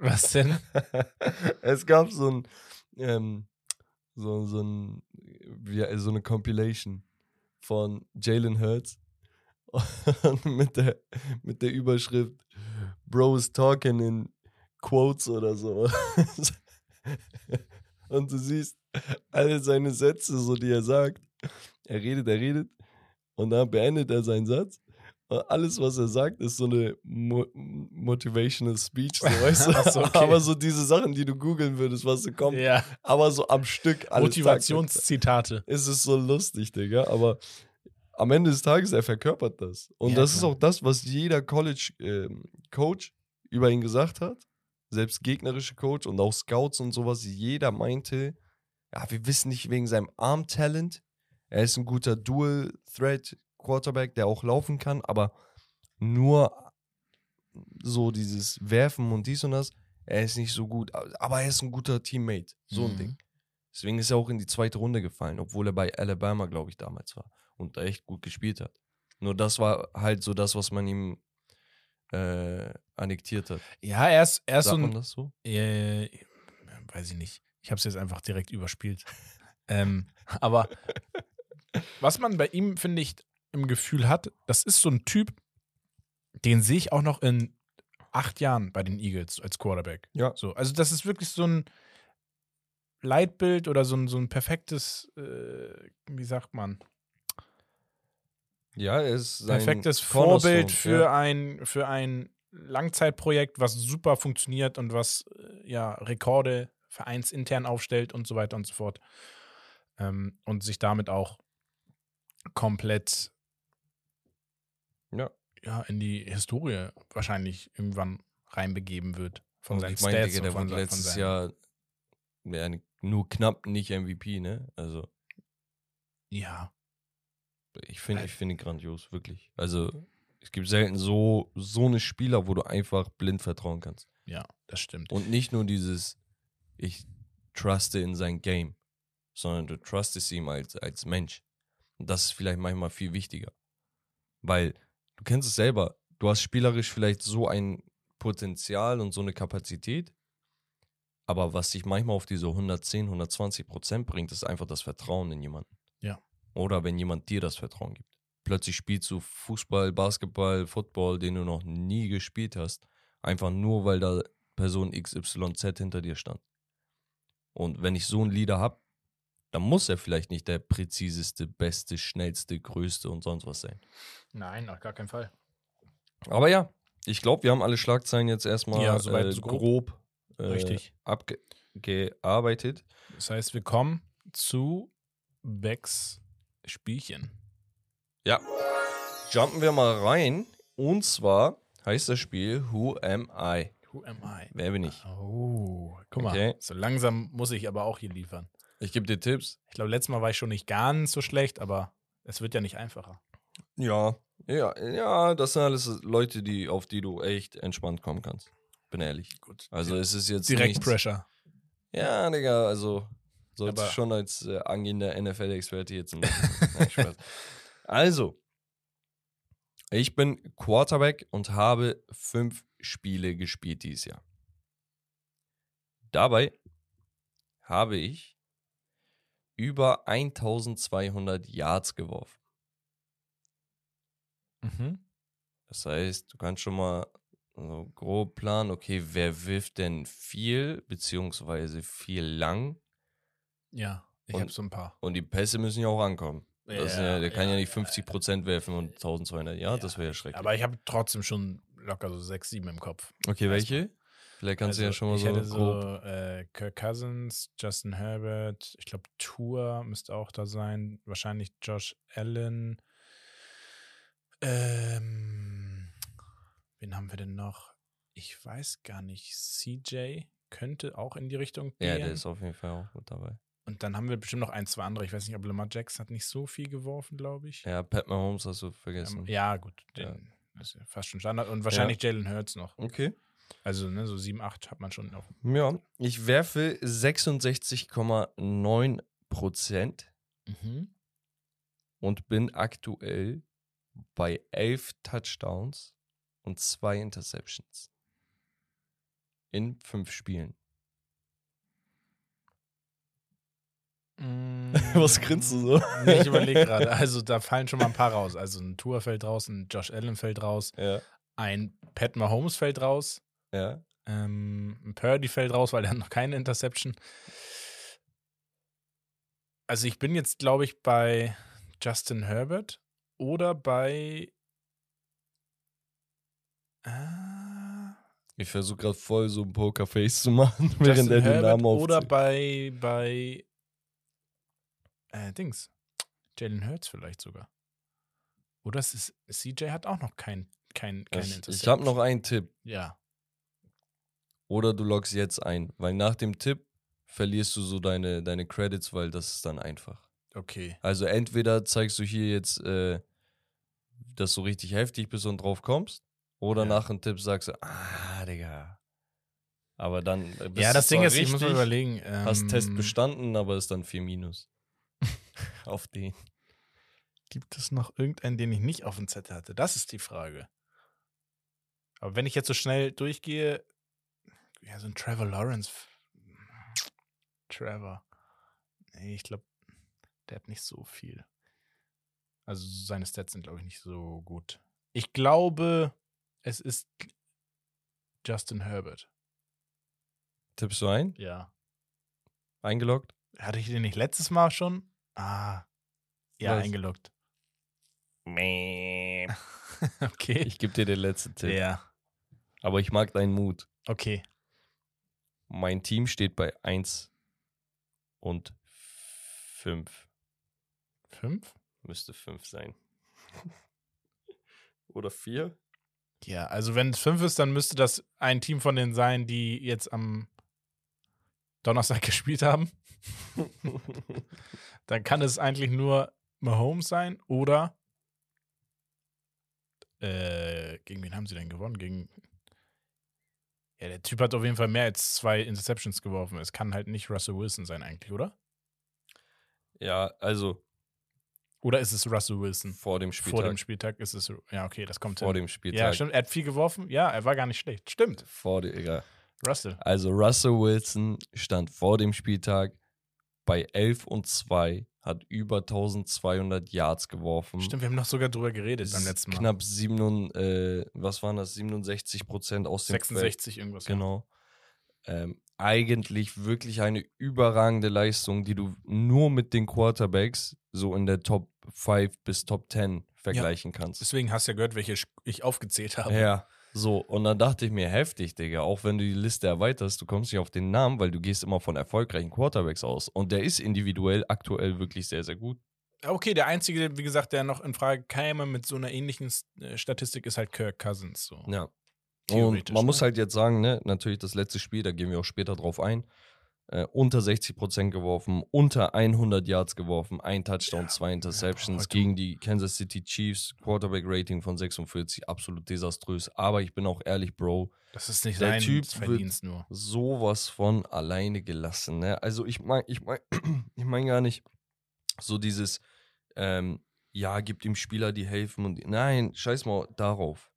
Was denn? es gab so ein, ähm, so, so ein, wie, so eine Compilation von Jalen Hurts und mit der, mit der Überschrift Bros talking in Quotes oder so. und du siehst alle seine Sätze, so die er sagt. Er redet, er redet und dann beendet er seinen Satz. Und alles, was er sagt, ist so eine Mo Motivational Speech, so, weißt du? So, okay. Aber so diese Sachen, die du googeln würdest, was so kommt, Ja, aber so am Stück Motivationszitate. Es ist so lustig, Digga, aber am Ende des Tages, er verkörpert das. Und Ja, das ist klar. auch das, was jeder College-Coach über ihn gesagt hat. Selbst gegnerische Coach und auch Scouts und sowas. Jeder meinte, ja, wir wissen nicht wegen seinem Arm-Talent. Er ist ein guter Dual-Threat-Quarterback, der auch laufen kann, aber nur so dieses Werfen und dies und das, er ist nicht so gut. Aber er ist ein guter Teammate. So ein Mhm. Ding. Deswegen ist er auch in die zweite Runde gefallen, obwohl er bei Alabama, glaube ich, damals war und da echt gut gespielt hat. Nur das war halt so das, was man ihm äh, annektiert hat. Ja, er ist, er ist so Sagt man ein. das so? Äh, weiß ich nicht. Ich habe es jetzt einfach direkt überspielt. ähm, aber was man bei ihm, finde ich, im Gefühl hat, das ist so ein Typ, den sehe ich auch noch in acht Jahren bei den Eagles als Quarterback. Ja. So, also das ist wirklich so ein Leitbild oder so ein, so ein perfektes, äh, wie sagt man, Ja, er ist sein perfektes Vorbild für ja. ein für ein Langzeitprojekt, was super funktioniert und was äh, ja Rekorde vereinsintern aufstellt und so weiter und so fort. Ähm, und sich damit auch komplett Ja. ja, in die Historie wahrscheinlich irgendwann reinbegeben wird. Von Und seinen ich meine, Stats Digga, der wurde letztes Jahr ja, nur knapp nicht MVP, ne? Also Ja, ich finde, Äh. ich finde grandios, wirklich. Also es gibt selten so, so eine Spieler, wo du einfach blind vertrauen kannst. ja, das stimmt. Und nicht nur dieses, ich truste in sein Game, sondern du trustest ihm als, als Mensch. Und das ist vielleicht manchmal viel wichtiger. Weil du kennst es selber, du hast spielerisch vielleicht so ein Potenzial und so eine Kapazität, aber was dich manchmal auf diese 110, 120 Prozent bringt, ist einfach das Vertrauen in jemanden. Ja. Oder wenn jemand dir das Vertrauen gibt. Plötzlich spielst du Fußball, Basketball, Football, den du noch nie gespielt hast, einfach nur, weil da Person XYZ hinter dir stand. Und wenn ich so einen Leader habe, dann muss er vielleicht nicht der präziseste, beste, schnellste, größte und sonst was sein. Nein, auf gar keinen Fall. Aber ja, ich glaube, wir haben alle Schlagzeilen jetzt erstmal Ja, soweit äh, so grob. äh, Richtig. abgearbeitet. Das heißt, wir kommen zu Becks Spielchen. Ja, jumpen wir mal rein. Und zwar heißt das Spiel Who Am I? Who am I? Wer bin ich? Oh, guck mal. Okay. So langsam muss ich aber auch hier liefern. Ich gebe dir Tipps. Ich glaube, letztes Mal war ich schon nicht ganz so schlecht, aber es wird ja nicht einfacher. Ja, ja, ja, das sind alles Leute, die, auf die du echt entspannt kommen kannst. Bin ehrlich. Gut. Also es ist jetzt Direkt nichts, Pressure. Ja, Digga, also sollte schon als äh, angehender NFL-Experte jetzt. Nein, also, ich bin Quarterback und habe fünf Spiele gespielt dieses Jahr. Dabei habe ich über 1200 Yards geworfen. Mhm. Das heißt, du kannst schon mal so grob planen, okay, wer wirft denn viel, beziehungsweise viel lang? Ja, ich habe so ein paar. Und die Pässe müssen ja auch ankommen. Ist ja, der kann ja, nicht ja, 50% werfen und 1200. Ja, das wäre ja schrecklich. Aber ich habe trotzdem schon locker so sechs, sieben im Kopf. okay, welche? Vielleicht kannst du ja Also, schon mal ich so hätte grob. so äh, Kirk Cousins, Justin Herbert, ich glaube Tour müsste auch da sein, wahrscheinlich Josh Allen. Ähm, wen haben wir denn noch? Ich weiß gar nicht. CJ könnte auch in die Richtung gehen. Ja, der ist auf jeden Fall auch gut dabei. Und dann haben wir bestimmt noch ein, zwei andere. Ich weiß nicht, ob Lamar Jackson hat nicht so viel geworfen, glaube ich. Ja, Pat Mahomes hast du vergessen. Ähm, ja, gut. Den, Das ist ja fast schon Standard. Und wahrscheinlich Jalen Hurts noch. Okay. Also, ne, so 7, 8 hat man schon noch. Ja, ich werfe 66,9 Prozent Mhm. und bin aktuell bei 11 Touchdowns und zwei Interceptions. In fünf Spielen. Was grinst du so? Nee, ich überlege gerade. Also, da fallen schon mal ein paar raus. Also, ein Tour fällt raus, ein Josh Allen fällt raus, Ja, ein Pat Mahomes fällt raus, ja. ähm, Purdy fällt raus, weil er hat noch keine Interception. Also, ich bin jetzt, glaube ich, bei Justin Herbert oder bei. Ah, Ich versuche gerade voll so ein Pokerface zu machen, während Justin er den Namen oder aufzählt. bei, bei äh, Dings. Jalen Hurts vielleicht sogar. Oder es ist, CJ hat auch noch kein, kein, keine Ich, Interception. ich habe noch einen Tipp. Ja. Oder du loggst jetzt ein, weil nach dem Tipp verlierst du so deine, deine Credits, weil das ist dann einfach. Okay. Also entweder zeigst du hier jetzt, äh, dass du richtig heftig bist und drauf kommst, oder Ja. nach dem Tipp sagst du, ah, Digga. Aber dann bist ja, das Ding ist, ich muss mal richtig, überlegen. Ähm, Hast Test bestanden, aber ist dann 4 minus. Auf den. Gibt es noch irgendeinen, den ich nicht auf dem Zettel hatte? Das ist die Frage. Aber wenn ich jetzt so schnell durchgehe, ja, so ein Trevor Lawrence. Trevor. Nee, ich glaube, der hat nicht so viel. Also seine Stats sind, glaube ich, nicht so gut. Ich glaube, es ist Justin Herbert. Tippst du ein? Ja. Eingeloggt? Hatte ich den nicht letztes Mal schon? Ah. Ja, Was? eingeloggt. Ich okay. gebe dir den letzten Tipp. Ja. Aber ich mag deinen Mut. Okay. Mein Team steht bei 1 und 5. Fünf? Müsste 5 sein. Oder 4? Ja, also wenn es fünf ist, dann müsste das ein Team von denen sein, die jetzt am Donnerstag gespielt haben. Dann kann es eigentlich nur Mahomes sein oder äh, gegen wen haben sie denn gewonnen? Gegen ja, der Typ hat auf jeden Fall mehr als zwei Interceptions geworfen. Es kann halt nicht Russell Wilson sein eigentlich, oder? ja, also Oder ist es Russell Wilson? vor dem Spieltag. Vor dem Spieltag ist es ja okay, das kommt vor hin. dem Spieltag. Ja, stimmt. Er hat viel geworfen. Ja, er war gar nicht schlecht. Stimmt. Vor dem, egal. Russell. Also Russell Wilson stand vor dem Spieltag bei 11 und 2, hat über 1200 Yards geworfen. Stimmt, wir haben noch sogar drüber geredet beim letzten Mal. Knapp 7, äh, was waren das? 67 Prozent aus dem Feld. 66 irgendwas. ja. Genau. Ähm, eigentlich wirklich eine überragende Leistung, die du nur mit den Quarterbacks so in der Top 5 bis Top 10 vergleichen kannst. Deswegen hast du ja gehört, welche ich aufgezählt habe. Ja, so. Und dann dachte ich mir, heftig, Digga. Auch wenn du die Liste erweiterst, du kommst nicht auf den Namen, weil du gehst immer von erfolgreichen Quarterbacks aus. Und der ist individuell aktuell wirklich sehr, sehr gut. Okay, der einzige, wie gesagt, der noch in Frage käme mit so einer ähnlichen äh, Statistik, ist halt Kirk Cousins. So. Ja. Und Theoretisch, man ne? muss halt jetzt sagen, ne, natürlich das letzte Spiel, da gehen wir auch später drauf ein. Äh, unter 60 Prozent geworfen, unter 100 Yards geworfen, ein Touchdown, Ja, zwei Interceptions heute- gegen die Kansas City Chiefs, Quarterback-Rating von 46, absolut desaströs. Aber ich bin auch ehrlich, Bro, Das ist nicht Der Typ Verdienst nur. sowas von alleine gelassen. Ne? Also ich meine, ich meine, ich meine gar nicht so dieses, ähm, ja, gibt ihm Spieler, die helfen und nein, scheiß mal darauf.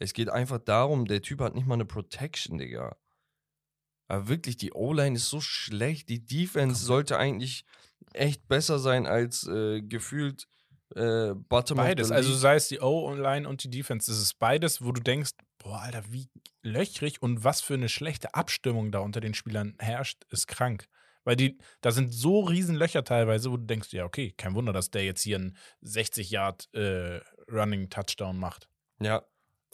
Es geht einfach darum, der Typ hat nicht mal eine Protection, Digga. Aber wirklich, die O-Line ist so schlecht. Die Defense sollte eigentlich echt besser sein als äh, gefühlt äh, Bottom Beides, also sei es die O-Line und die Defense, das ist beides, wo du denkst, boah, Alter, wie löchrig und was für eine schlechte Abstimmung da unter den Spielern herrscht, ist krank. Weil die, da sind so riesen Löcher teilweise, wo du denkst, ja, okay, kein Wunder, dass der jetzt hier einen 60-Yard äh, macht. Ja.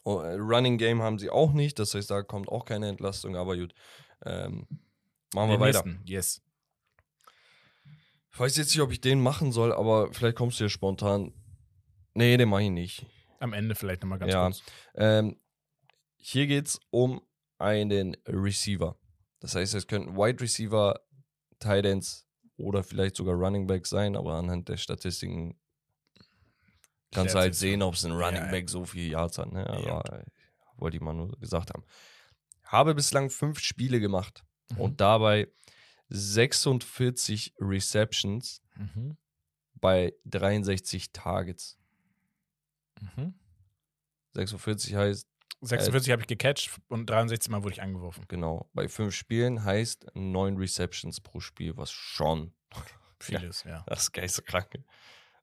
Oh, äh, Running Game haben sie auch nicht, das heißt, da kommt auch keine Entlastung, aber gut. Ähm, machen wir Den weiter. nächsten, Yes. Ich weiß jetzt nicht, ob ich den machen soll, aber vielleicht kommst du ja spontan. Nee, den mache ich nicht. Am Ende vielleicht nochmal ganz Ja. kurz. Ähm, hier geht es um einen Receiver. Das heißt, es könnten Wide Receiver, Tight Ends oder vielleicht sogar Running Back sein, aber anhand der Statistiken kannst du halt sehen, ob es ein Running ja. Back so viele Yards hat. Ne? Aber Ja. äh, wollte ich mal nur gesagt haben. Habe bislang fünf Spiele gemacht Mhm. und dabei 46 Receptions Mhm. bei 63 Targets. Mhm. 46 heißt, 46 habe ich gecatcht und 63 Mal wurde ich angeworfen. genau, bei fünf Spielen heißt neun Receptions pro Spiel, was schon Vieles, ja. das ist geisteskrank.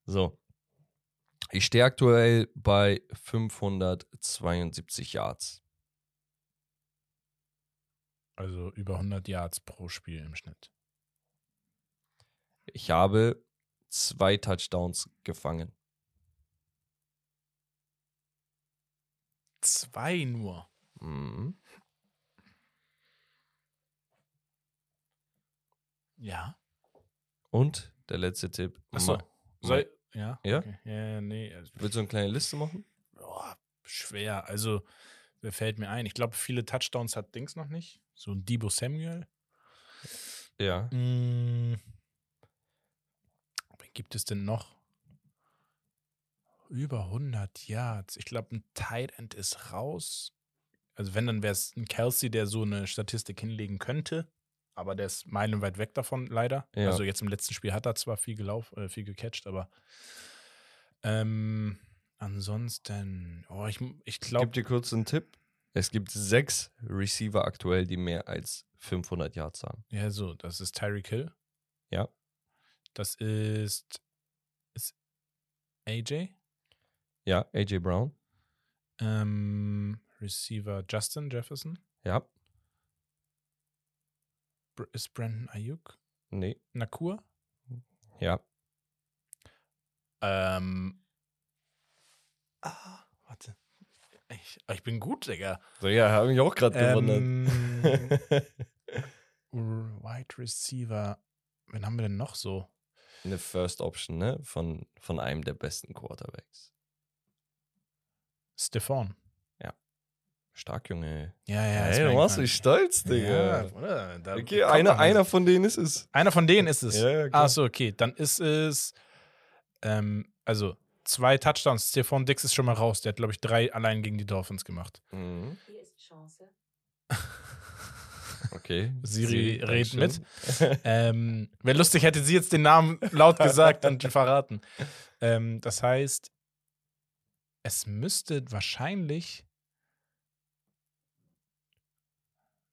So. Ich stehe aktuell bei 572 Yards. Also über 100 Yards pro Spiel im Schnitt. Ich habe zwei Touchdowns gefangen. Zwei nur. Mhm. Ja. Und der letzte Tipp. Achso. Soll, ja? Ja? Okay. Ja, nee. Also, Willst du eine kleine Liste machen? boah, schwer. Also, wer fällt mir ein? Ich glaube, viele Touchdowns hat Dings noch nicht. So ein Debo Samuel. Ja. Mm. Wen gibt es denn noch? Über 100 Yards. Ich glaube, ein Tight End ist raus. Also, wenn, dann wäre es ein Kelsey, der so eine Statistik hinlegen könnte. Aber der ist meilenweit weg davon, leider. Ja. Also, jetzt im letzten Spiel hat er zwar viel gelaufen, äh, viel gecatcht, aber. Ähm, ansonsten, oh, ich, ich Ich gebe glaube, dir kurz einen Tipp. Es gibt sechs Receiver aktuell, die mehr als 500 Yards haben. ja, so, das ist Tyreek Hill. Ja. Das ist. Ist AJ? Ja, AJ Brown. Ähm, Receiver Justin Jefferson. Ja. Br ist Brandon Ayuk? Nee. Nakur? Ja. Ähm. Ah, warte. Ich, ich bin gut, Digga. So, ja, habe mich auch gerade gewundert. Ähm, Wide Receiver. Wen haben wir denn noch so? Eine First Option, ne? Von, von einem der besten Quarterbacks. Stefan. Stark, Junge. Ja, ja. Hey, du machst mich stolz, Digga. Ja, da okay, einer, einer von denen ist es. Einer von denen ist es. Ja, ja, klar. Ach so, okay. Dann ist es, ähm, also zwei Touchdowns. Stefan Dix ist schon mal raus. Der hat, glaube ich, drei allein gegen die Dolphins gemacht. Mhm. Hier ist Chance. Okay. Siri redet Dankeschön. Ähm, Wäre lustig, hätte sie jetzt den Namen laut gesagt und verraten. Ähm, das heißt, es müsste wahrscheinlich.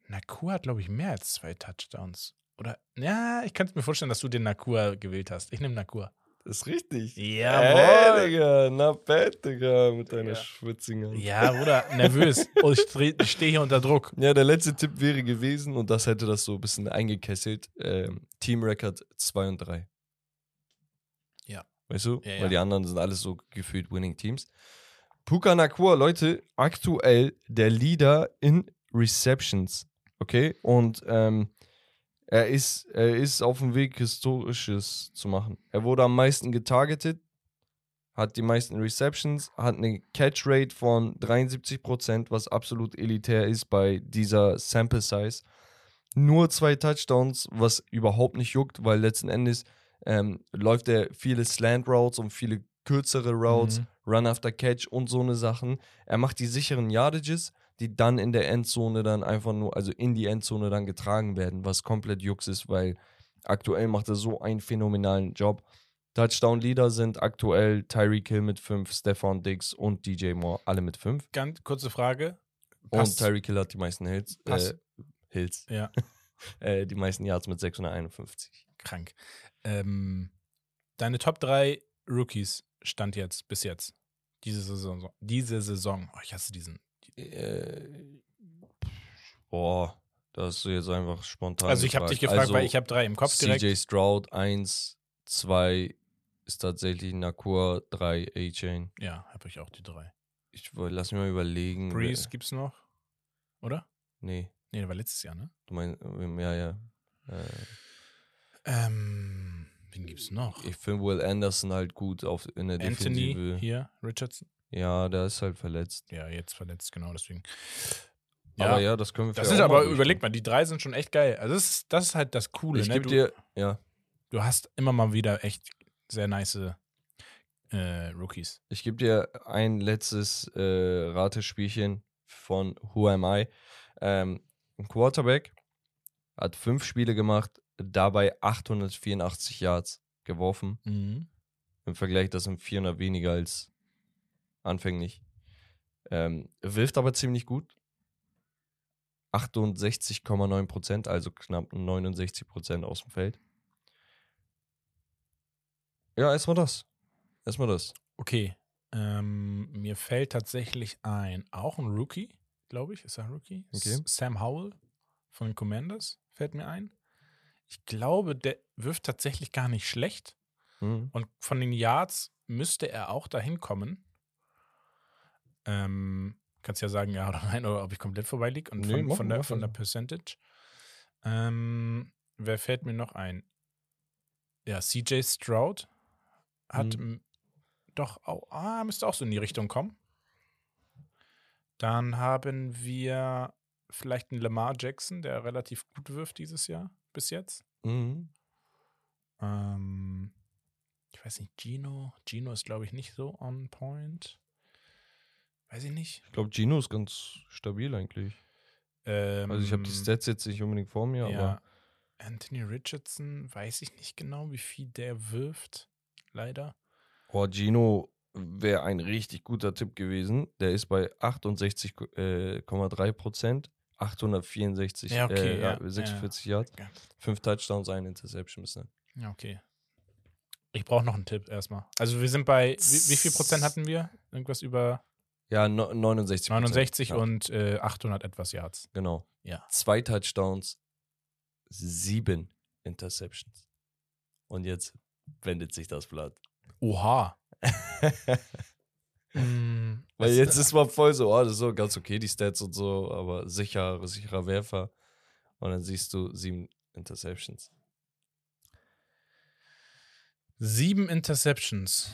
Nakua hat, glaube ich, mehr als zwei Touchdowns. Oder, ja, ich könnte mir vorstellen, dass du den Nakua gewählt hast. Ich nehme Nakua. Das ist richtig. Jawohl. Hey, Digga. Not bad, Digga. Mit deiner schwitzigen Hand. Ja, Bruder, nervös. Oh, ich, dreh- ich stehe hier unter Druck. Ja, der letzte Tipp wäre gewesen, und das hätte das so ein bisschen eingekesselt: ähm, Team Record 2 und 3. Ja. Weißt du? Ja, ja. Weil die anderen sind alles so gefühlt Winning Teams. Puka Nakua, Leute, aktuell der Leader in Receptions. Okay? Und ähm, er, ist, er ist auf dem Weg, Historisches zu machen. Er wurde am meisten getargetet, hat die meisten Receptions, hat eine Catch-Rate von 73%, was absolut elitär ist bei dieser Sample Size. Nur zwei Touchdowns, was überhaupt nicht juckt, weil letzten Endes ähm, läuft er viele Slant Routes und viele kürzere Routes, Mhm. Run after Catch und so eine Sachen. Er macht die sicheren Yardages, die dann in der Endzone dann einfach nur, also in die Endzone dann getragen werden, was komplett Jux ist, weil aktuell macht er so einen phänomenalen Job. Touchdown-Leader sind aktuell Tyreek Hill mit 5, Stefan Diggs und DJ Moore, alle mit 5. Ganz kurze Frage. Und Tyreek Hill hat die meisten Hills. Äh, Hills. Ja, Äh, die meisten Yards mit 651. krank. Ähm, deine Top 3 Rookies stand jetzt, bis jetzt. Diese Saison. Diese Saison. Oh, ich hasse diesen. Äh, boah, das ist jetzt einfach spontan. Also ich habe dich gefragt, Also, weil ich habe drei im Kopf direkt. CJ Stroud 1, 2 ist tatsächlich Nakua, 3 A-Chain. Ja, habe ich auch die drei. Ich lass mich mal überlegen. Breeze gibt's noch? Oder? Nee, Nee, der war letztes Jahr, ne? du meinst, ähm, ja, ja. Äh, Ähm, wen gibt's noch? ich finde Will Anderson halt gut auf, in der Anthony Defensive. hier, Richardson. Ja, der ist halt verletzt. Ja, jetzt verletzt, genau, deswegen. Aber ja, das können wir Das ist mal aber, durchgehen. überleg mal, die drei sind schon echt geil. Also das ist, das ist halt das Coole, Ich ne? gebe dir, ja, du hast immer mal wieder echt sehr nice äh, Rookies. Ich gebe dir ein letztes äh, Ratespielchen von Who Am I. Ähm, ein Quarterback hat fünf Spiele gemacht, dabei 884 Yards geworfen. Mhm. Im Vergleich, das sind 400 weniger als anfänglich. Ähm, wirft aber ziemlich gut. 68,9 Prozent, also knapp 69 Prozent aus dem Feld. Ja, erstmal das. Erstmal das. Okay. Ähm, mir fällt tatsächlich ein, auch ein Rookie, glaube ich. Ist er ein Rookie? Okay. Sam Howell von den Commanders fällt mir ein. Ich glaube, der wirft tatsächlich gar nicht schlecht. Mhm. Und von den Yards müsste er auch dahin kommen. Ähm, kannst ja sagen, ja oder nein, oder ob ich komplett vorbeiliege. Und Nee, von, von, der, von der. Percentage. Ähm, wer fällt mir noch ein? Ja, CJ Stroud hat Mhm. m- doch auch, ah, müsste auch so in die Richtung kommen. Dann haben wir vielleicht einen Lamar Jackson, der relativ gut wirft dieses Jahr, bis jetzt. Mhm. Ähm, ich weiß nicht, Gino. Gino ist, glaube ich, nicht so on point. Weiß ich nicht. Ich glaube, Gino ist ganz stabil eigentlich. Ähm, Also ich habe die Stats jetzt nicht unbedingt vor mir, ja. aber Anthony Richardson, weiß ich nicht genau, wie viel der wirft. Leider. oh, Gino wäre ein richtig guter Tipp gewesen. Der ist bei 68,3 Prozent, 864, Ja, okay, äh, ja, 46 Yards, Ja. fünf Touchdowns, eine Interception bisher. Ja, okay. Ich brauche noch einen Tipp erstmal. Also wir sind bei, wie, wie viel Prozent hatten wir? Irgendwas über Ja, no, 69 Prozent. 69 ja, und äh, 800 etwas Yards. Genau. Ja. Zwei Touchdowns, sieben Interceptions. Und jetzt wendet sich das Blatt. Oha. Mm, Weil es- jetzt ist man voll so, oh, das ist so ganz okay, die Stats und so, aber sicher, sicherer Werfer. Und dann siehst du sieben Interceptions. Sieben Interceptions.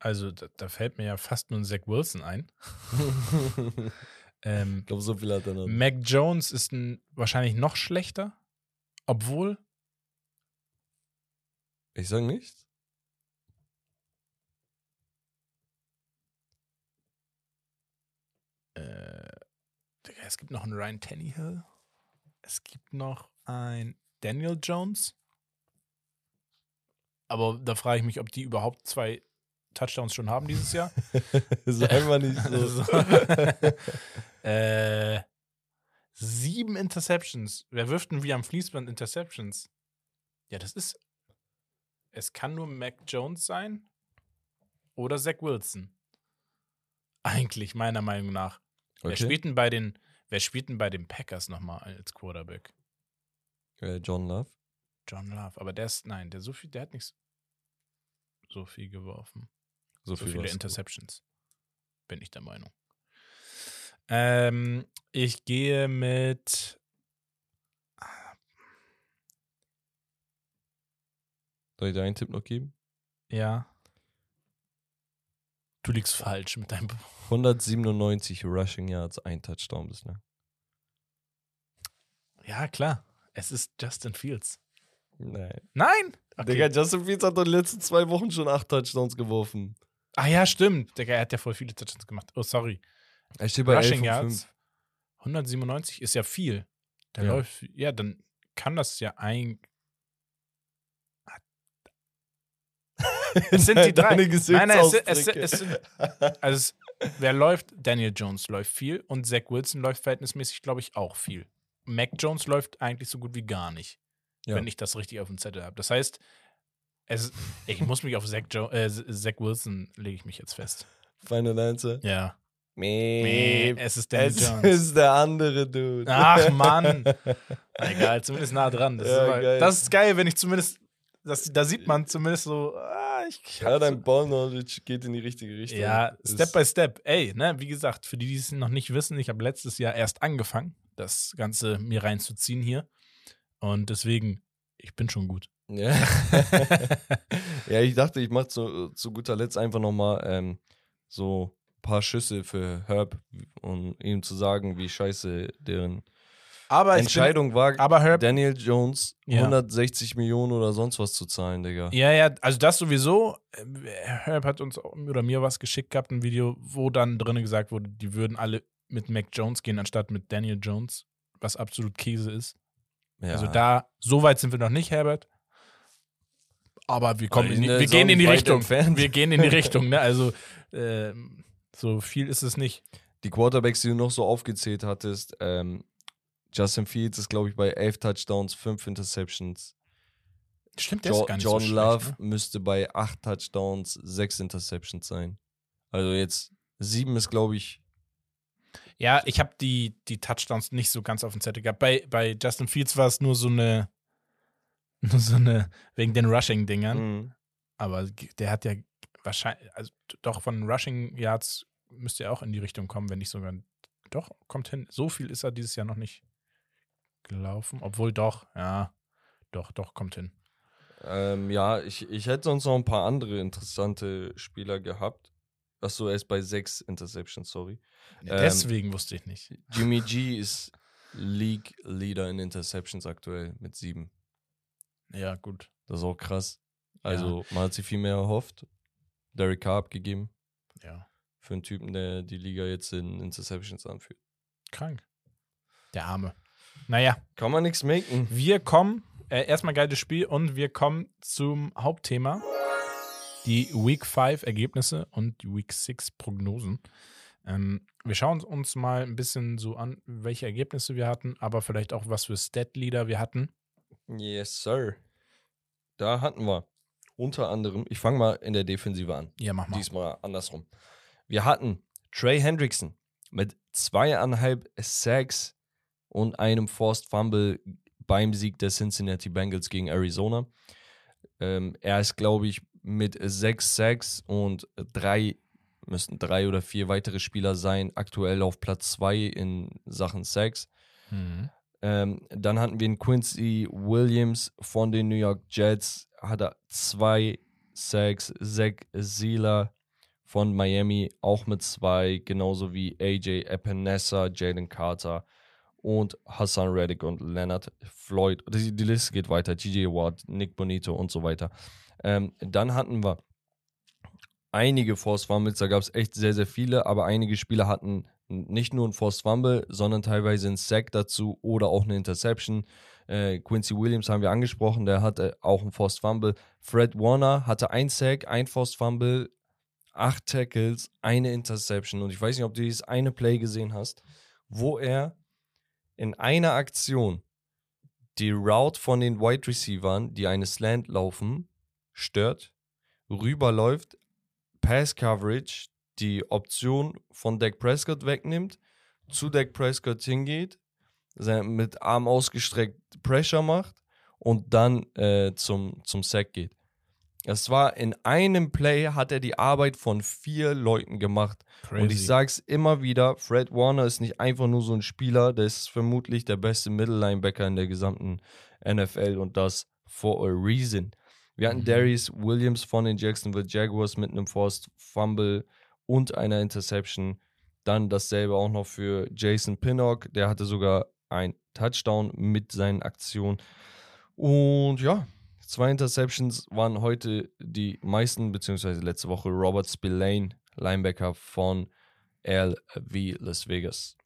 Also, da, da fällt mir ja fast nur ein Zach Wilson ein. ähm, Ich glaube, so viel hat er noch. Mac Jones ist ein, wahrscheinlich noch schlechter, obwohl Ich sag nichts. äh, Digga, es gibt noch einen Ryan Tannehill. Es gibt noch ein Daniel Jones. Aber da frage ich mich, ob die überhaupt zwei Touchdowns schon haben dieses Jahr. ist einfach nicht so. Also, äh, sieben Interceptions. Wer wirft denn wie am Fließband Interceptions? Ja, das ist. Es kann nur Mac Jones sein oder Zach Wilson. Eigentlich, meiner Meinung nach. Wer Okay. spielt denn bei den, wer spielt denn bei den Packers nochmal als Quarterback? Äh, John Love. John Love. Aber der ist, nein, der so viel, der hat nicht so viel geworfen. So, So viel viele. Interceptions. Bin ich der Meinung. Ähm, ich gehe mit. Soll ich dir einen Tipp noch geben? Ja. Du liegst falsch mit deinem. 197 Rushing Yards, ein Touchdown bislang. Ja, klar. Es ist Justin Fields. Nein. Nein! Okay. Digga, Justin Fields hat doch die letzten zwei Wochen schon acht Touchdowns geworfen. Ah ja, stimmt. Digga, er hat ja voll viele Touchdowns gemacht. Oh, sorry. Er steht bei Rushing 11 und Yards. 5. 197 ist ja viel. Der Ja. läuft. Ja, dann kann das ja ein. Es sind die drei. Nein, nein, es, sind- es, es, sind- also wer läuft? Daniel Jones läuft viel und Zach Wilson läuft verhältnismäßig, glaube ich, auch viel. Mac Jones läuft eigentlich so gut wie gar nicht, Ja. wenn ich das richtig auf dem Zettel habe. Das heißt, es, ich muss mich auf Zach, jo äh, Zach Wilson lege ich mich jetzt fest. Final Answer. Ja. Meep. Es ist Daniel Es Jones. ist der andere Dude. Ach, Mann. Na, egal, zumindest nah dran. Das, Ja, ist, mal, geil. das ist geil, wenn ich zumindest, das, da sieht man zumindest so, ah, ich Ja, dein Ball-Knowledge geht in die richtige Richtung. Ja, Ist- Step by Step. Ey, ne, wie gesagt, für die, die es noch nicht wissen, ich habe letztes Jahr erst angefangen, das Ganze mir reinzuziehen hier. Und deswegen, ich bin schon gut. Ja. ja, ich dachte, ich mache zu, zu guter Letzt einfach nochmal ähm, so ein paar Schüsse für Herb, um ihm zu sagen, wie scheiße deren aber Entscheidung war, Bin, aber Herb, Daniel Jones Ja. 160 Millionen oder sonst was zu zahlen, Digga. ja, ja, also das sowieso. äh, Herb hat uns oder mir was geschickt gehabt, ein Video, wo dann drinnen gesagt wurde, die würden alle mit Mac Jones gehen, anstatt mit Daniel Jones, was absolut Käse ist. Ja. Also da, so weit sind wir noch nicht, Herbert. Aber wir kommen in wir gehen in die weit Richtung. entfernt. Wir gehen in die Richtung, ne? Also ähm, so viel ist es nicht. Die Quarterbacks, die du noch so aufgezählt hattest, ähm, Justin Fields ist, glaube ich, bei 11 Touchdowns, 5 Interceptions. Stimmt, der Jo ist gar nicht Jordan so schlecht, Love Ne? müsste bei 8 Touchdowns, 6 Interceptions sein. Also jetzt 7 ist, glaube ich, Ja, ich habe die, die Touchdowns nicht so ganz auf dem Zettel gehabt. Bei, bei Justin Fields war es nur so eine, nur so eine, wegen den Rushing-Dingern. mhm. Aber der hat ja wahrscheinlich, also doch von Rushing Yards müsste er auch in die Richtung kommen, wenn nicht sogar. Doch, kommt hin. So viel ist er dieses Jahr noch nicht gelaufen. Obwohl doch, ja, doch, doch, kommt hin. ähm, ja, ich, ich hätte sonst noch ein paar andere interessante Spieler gehabt. Achso, er ist bei 6 Interceptions, sorry. Ja, Ähm, Deswegen wusste ich nicht. Jimmy G ist League Leader in Interceptions aktuell mit 7. Ja, gut. Das ist auch krass. Also, man hat sich viel mehr erhofft. Derek Carr abgegeben Ja. für einen Typen, der die Liga jetzt in Interceptions anführt. Krank. Der Arme. Naja, Kann man nichts machen. wir kommen, äh, erstmal geiles Spiel und wir kommen zum Hauptthema. Die Week 5 Ergebnisse und die Week 6 Prognosen. Ähm, wir schauen uns mal ein bisschen so an, welche Ergebnisse wir hatten, aber vielleicht auch, was für Stat-Leader wir hatten. Yes, sir. Da hatten wir unter anderem, ich fange mal in der Defensive an. Ja, mach mal. Diesmal andersrum. Wir hatten Trey Hendrickson mit zweieinhalb Sacks und einem Forced Fumble beim Sieg der Cincinnati Bengals gegen Arizona. Ähm, er ist, glaube ich, mit sechs Sacks und drei, müssten drei oder vier weitere Spieler sein, aktuell auf Platz zwei in Sachen Sacks. Mhm. Ähm, dann hatten wir einen Quincy Williams von den New York Jets, hat er zwei Sacks. Zach Zieler von Miami auch mit zwei, genauso wie AJ Epinesa, Jalen Carter und Hassan Reddick und Leonard Floyd. Die, die Liste geht weiter. GJ Watt, Nick Bonito und so weiter. Ähm, dann hatten wir einige Force Fumbles, da gab es echt sehr, sehr viele, aber einige Spieler hatten nicht nur ein Forced Fumble, sondern teilweise ein Sack dazu oder auch eine Interception. Äh, Quincy Williams haben wir angesprochen, der hatte auch ein Forced Fumble. Fred Warner hatte ein Sack, ein Forced Fumble, acht Tackles, eine Interception. Und ich weiß nicht, ob du dieses eine Play gesehen hast, wo er in einer Aktion die Route von den Wide Receivern, die eine Slant laufen, stört, rüberläuft, Pass Coverage, die Option von Dak Prescott wegnimmt, zu Dak Prescott hingeht, mit Arm ausgestreckt Pressure macht und dann äh, zum, zum Sack geht. Es war in einem Play, hat er die Arbeit von vier Leuten gemacht. Crazy. Und ich sag's immer wieder: Fred Warner ist nicht einfach nur so ein Spieler, der ist vermutlich der beste Mittellinebacker in der gesamten NFL und das for a reason. Wir hatten mhm. Darius Williams von den Jacksonville Jaguars mit einem Forced Fumble und einer Interception. Dann dasselbe auch noch für Jason Pinnock, der hatte sogar ein Touchdown mit seinen Aktionen. Und ja, zwei Interceptions waren heute die meisten, beziehungsweise letzte Woche Robert Spillane, Linebacker von LV Las Vegas.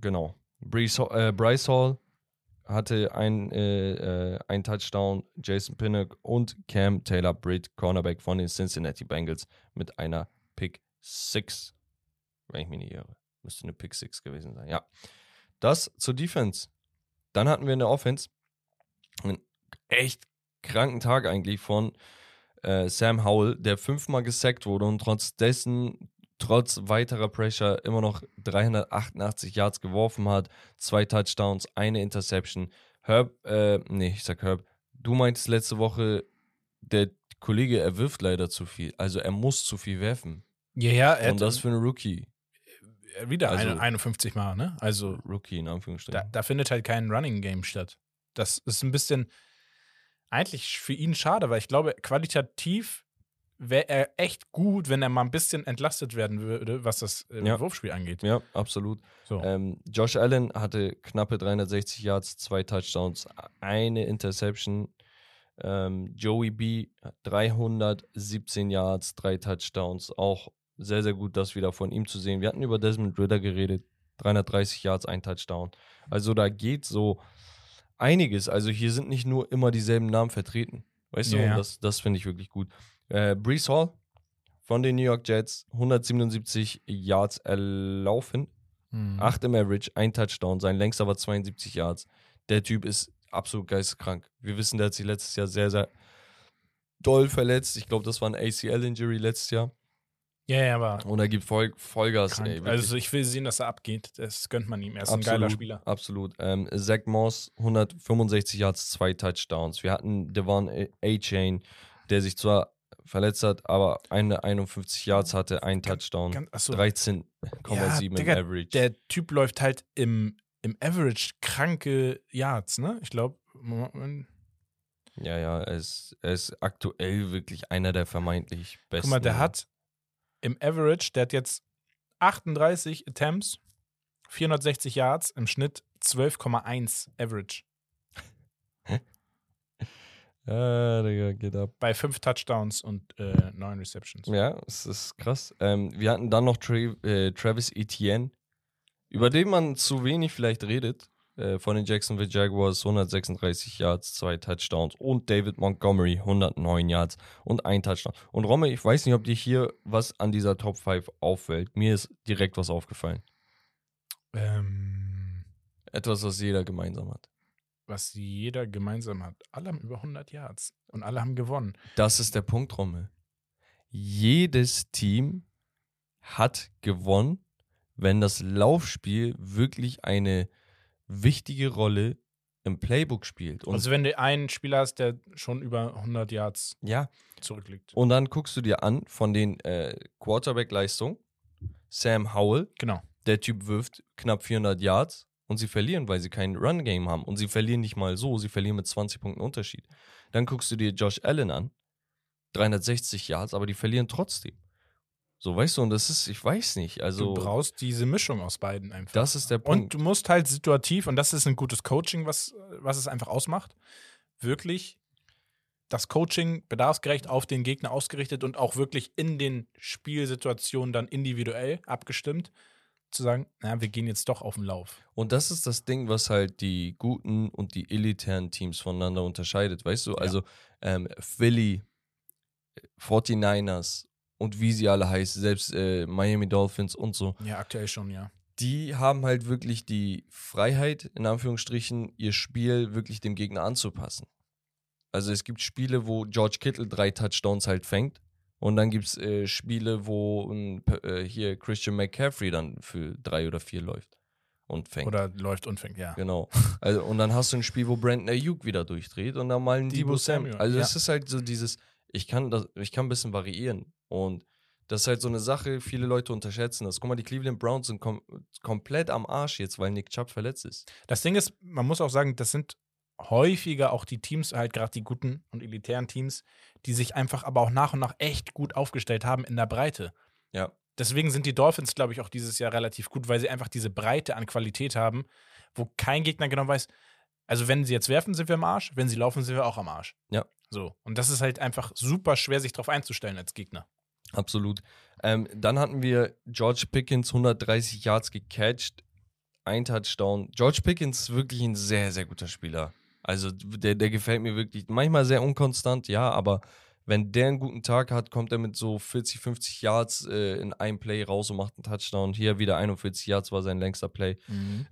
Genau. Bryce, äh, Bryce Hall hatte ein, äh, äh, ein Touchdown, Jason Pinnock und Cam Taylor Britt, Cornerback von den Cincinnati Bengals, mit einer Pick 6, wenn ich mich nicht irre. Müsste eine Pick 6 gewesen sein. Ja. Das zur Defense. Dann hatten wir in der Offense einen echt kranken Tag eigentlich von äh, Sam Howell, der fünfmal gesackt wurde und trotz dessen, trotz weiterer Pressure, immer noch 388 Yards geworfen hat. Zwei Touchdowns, eine Interception. Herb, äh, nee, ich sag Herb, du meintest letzte Woche, der Kollege, er wirft leider zu viel. Also er muss zu viel werfen. Ja, ja. Er Und das für einen Rookie. Äh, wieder also, 51 Mal, ne? Also. Rookie in Anführungsstrichen. Da, da, findet halt kein Running Game statt. Das ist ein bisschen eigentlich für ihn schade, weil ich glaube, qualitativ wäre er echt gut, wenn er mal ein bisschen entlastet werden würde, was das äh, ja. Wurfspiel angeht. Ja, absolut. So. Ähm, Josh Allen hatte knappe 360 Yards, zwei Touchdowns, eine Interception. Ähm, Joey B 317 Yards, drei Touchdowns. Auch sehr, sehr gut, das wieder von ihm zu sehen. Wir hatten über Desmond Ritter geredet. 330 Yards, ein Touchdown. Also da geht so einiges. Also hier sind nicht nur immer dieselben Namen vertreten. Weißt ja, du, ja. das, das finde ich wirklich gut. Äh, Brees Hall von den New York Jets, 177 Yards erlaufen, mhm. 8 im Average, ein Touchdown, sein längster war 72 Yards. Der Typ ist absolut geisteskrank. Wir wissen, der hat sich letztes Jahr sehr, sehr doll verletzt. Ich glaube, das war ein ACL-Injury letztes Jahr. Ja, ja, aber. Und er gibt Voll, Vollgas, ey, Also ich will sehen, dass er abgeht. Das gönnt man ihm. Er ist absolut, ein geiler Spieler. Absolut. Ähm, Zach Moss, 165 Yards, zwei Touchdowns. Wir hatten Devon A-Chain, der sich zwar verletzt hat, aber eine 51 Yards hatte, ein Touchdown. 13,7 ja, im Average. Der Typ läuft halt im im Average kranke Yards, ne? Ich glaube. Ja, ja, er ist, er ist aktuell wirklich einer der vermeintlich besten. Guck mal, der hat im Average, der hat jetzt 38 Attempts, 460 Yards, im Schnitt 12,1 Average. Ja, Digga, geht ab. Bei fünf Touchdowns und äh, neun Receptions. Ja, es ist krass. Ähm, wir hatten dann noch Tra äh, Travis Etienne, über den man zu wenig vielleicht redet, äh, von den Jacksonville Jaguars 136 Yards, zwei Touchdowns und David Montgomery 109 Yards und ein Touchdown. Und Romme, ich weiß nicht, ob dir hier was an dieser Top 5 auffällt. Mir ist direkt was aufgefallen. Ähm, Etwas, was jeder gemeinsam hat. Was jeder gemeinsam hat. Alle haben über 100 Yards und alle haben gewonnen. Das ist der Punkt, Rommel. Jedes Team hat gewonnen wenn das Laufspiel wirklich eine wichtige Rolle im Playbook spielt. Und also wenn du einen Spieler hast, der schon über 100 Yards ja. zurückliegt. Und dann guckst du dir an von den äh, Quarterback-Leistungen, Sam Howell. Genau. Der Typ wirft knapp 400 Yards, und sie verlieren, weil sie kein Run-Game haben. Und sie verlieren nicht mal so, sie verlieren mit 20 Punkten Unterschied. Dann guckst du dir Josh Allen an, 360 Yards, aber die verlieren trotzdem. So, weißt du, und das ist, ich weiß nicht, also. du brauchst diese Mischung aus beiden einfach. Das ist der und Punkt. du musst halt situativ, und das ist ein gutes Coaching, was, was es einfach ausmacht, wirklich das Coaching bedarfsgerecht auf den Gegner ausgerichtet und auch wirklich in den Spielsituationen dann individuell abgestimmt, zu sagen, na, wir gehen jetzt doch auf den Lauf. Und das ist das Ding, was halt die guten und die elitären Teams voneinander unterscheidet. Weißt du, also ähm, Philly, 49ers und wie sie alle heißen, selbst äh, Miami Dolphins und so, Ja, aktuell schon, ja. die haben halt wirklich die Freiheit, in Anführungsstrichen, ihr Spiel wirklich dem Gegner anzupassen. Also es gibt Spiele, wo George Kittle drei Touchdowns halt fängt. Und dann gibt es äh, Spiele, wo äh, hier Christian McCaffrey dann für drei oder vier läuft und fängt. Oder läuft und fängt, ja. Genau. Also, und dann hast du ein Spiel, wo Brandon Ayuk wieder durchdreht und dann mal ein Debo Debo Samuel. Samuel, Also ja. es ist halt so dieses, ich kann das, ich kann ein bisschen variieren. Und das ist halt so eine Sache, viele Leute unterschätzen das. Guck mal, die Cleveland Browns sind kom komplett am Arsch jetzt, weil Nick Chubb verletzt ist. Das Ding ist, man muss auch sagen, das sind häufiger auch die Teams, halt gerade die guten und elitären Teams, die sich einfach aber auch nach und nach echt gut aufgestellt haben in der Breite. Ja. Deswegen sind die Dolphins, glaube ich, auch dieses Jahr relativ gut, weil sie einfach diese Breite an Qualität haben, wo kein Gegner genau weiß, also wenn sie jetzt werfen, sind wir am Arsch, wenn sie laufen, sind wir auch am Arsch. Ja. So. Und das ist halt einfach super schwer, sich darauf einzustellen als Gegner. Absolut. Ähm, dann hatten wir George Pickens 130 Yards gecatcht, ein Touchdown. George Pickens ist wirklich ein sehr, sehr guter Spieler. Also der, der gefällt mir wirklich. Manchmal sehr unkonstant, ja, aber wenn der einen guten Tag hat, kommt er mit so 40, 50 Yards äh, in einem Play raus und macht einen Touchdown. Hier wieder 41 Yards war sein längster Play.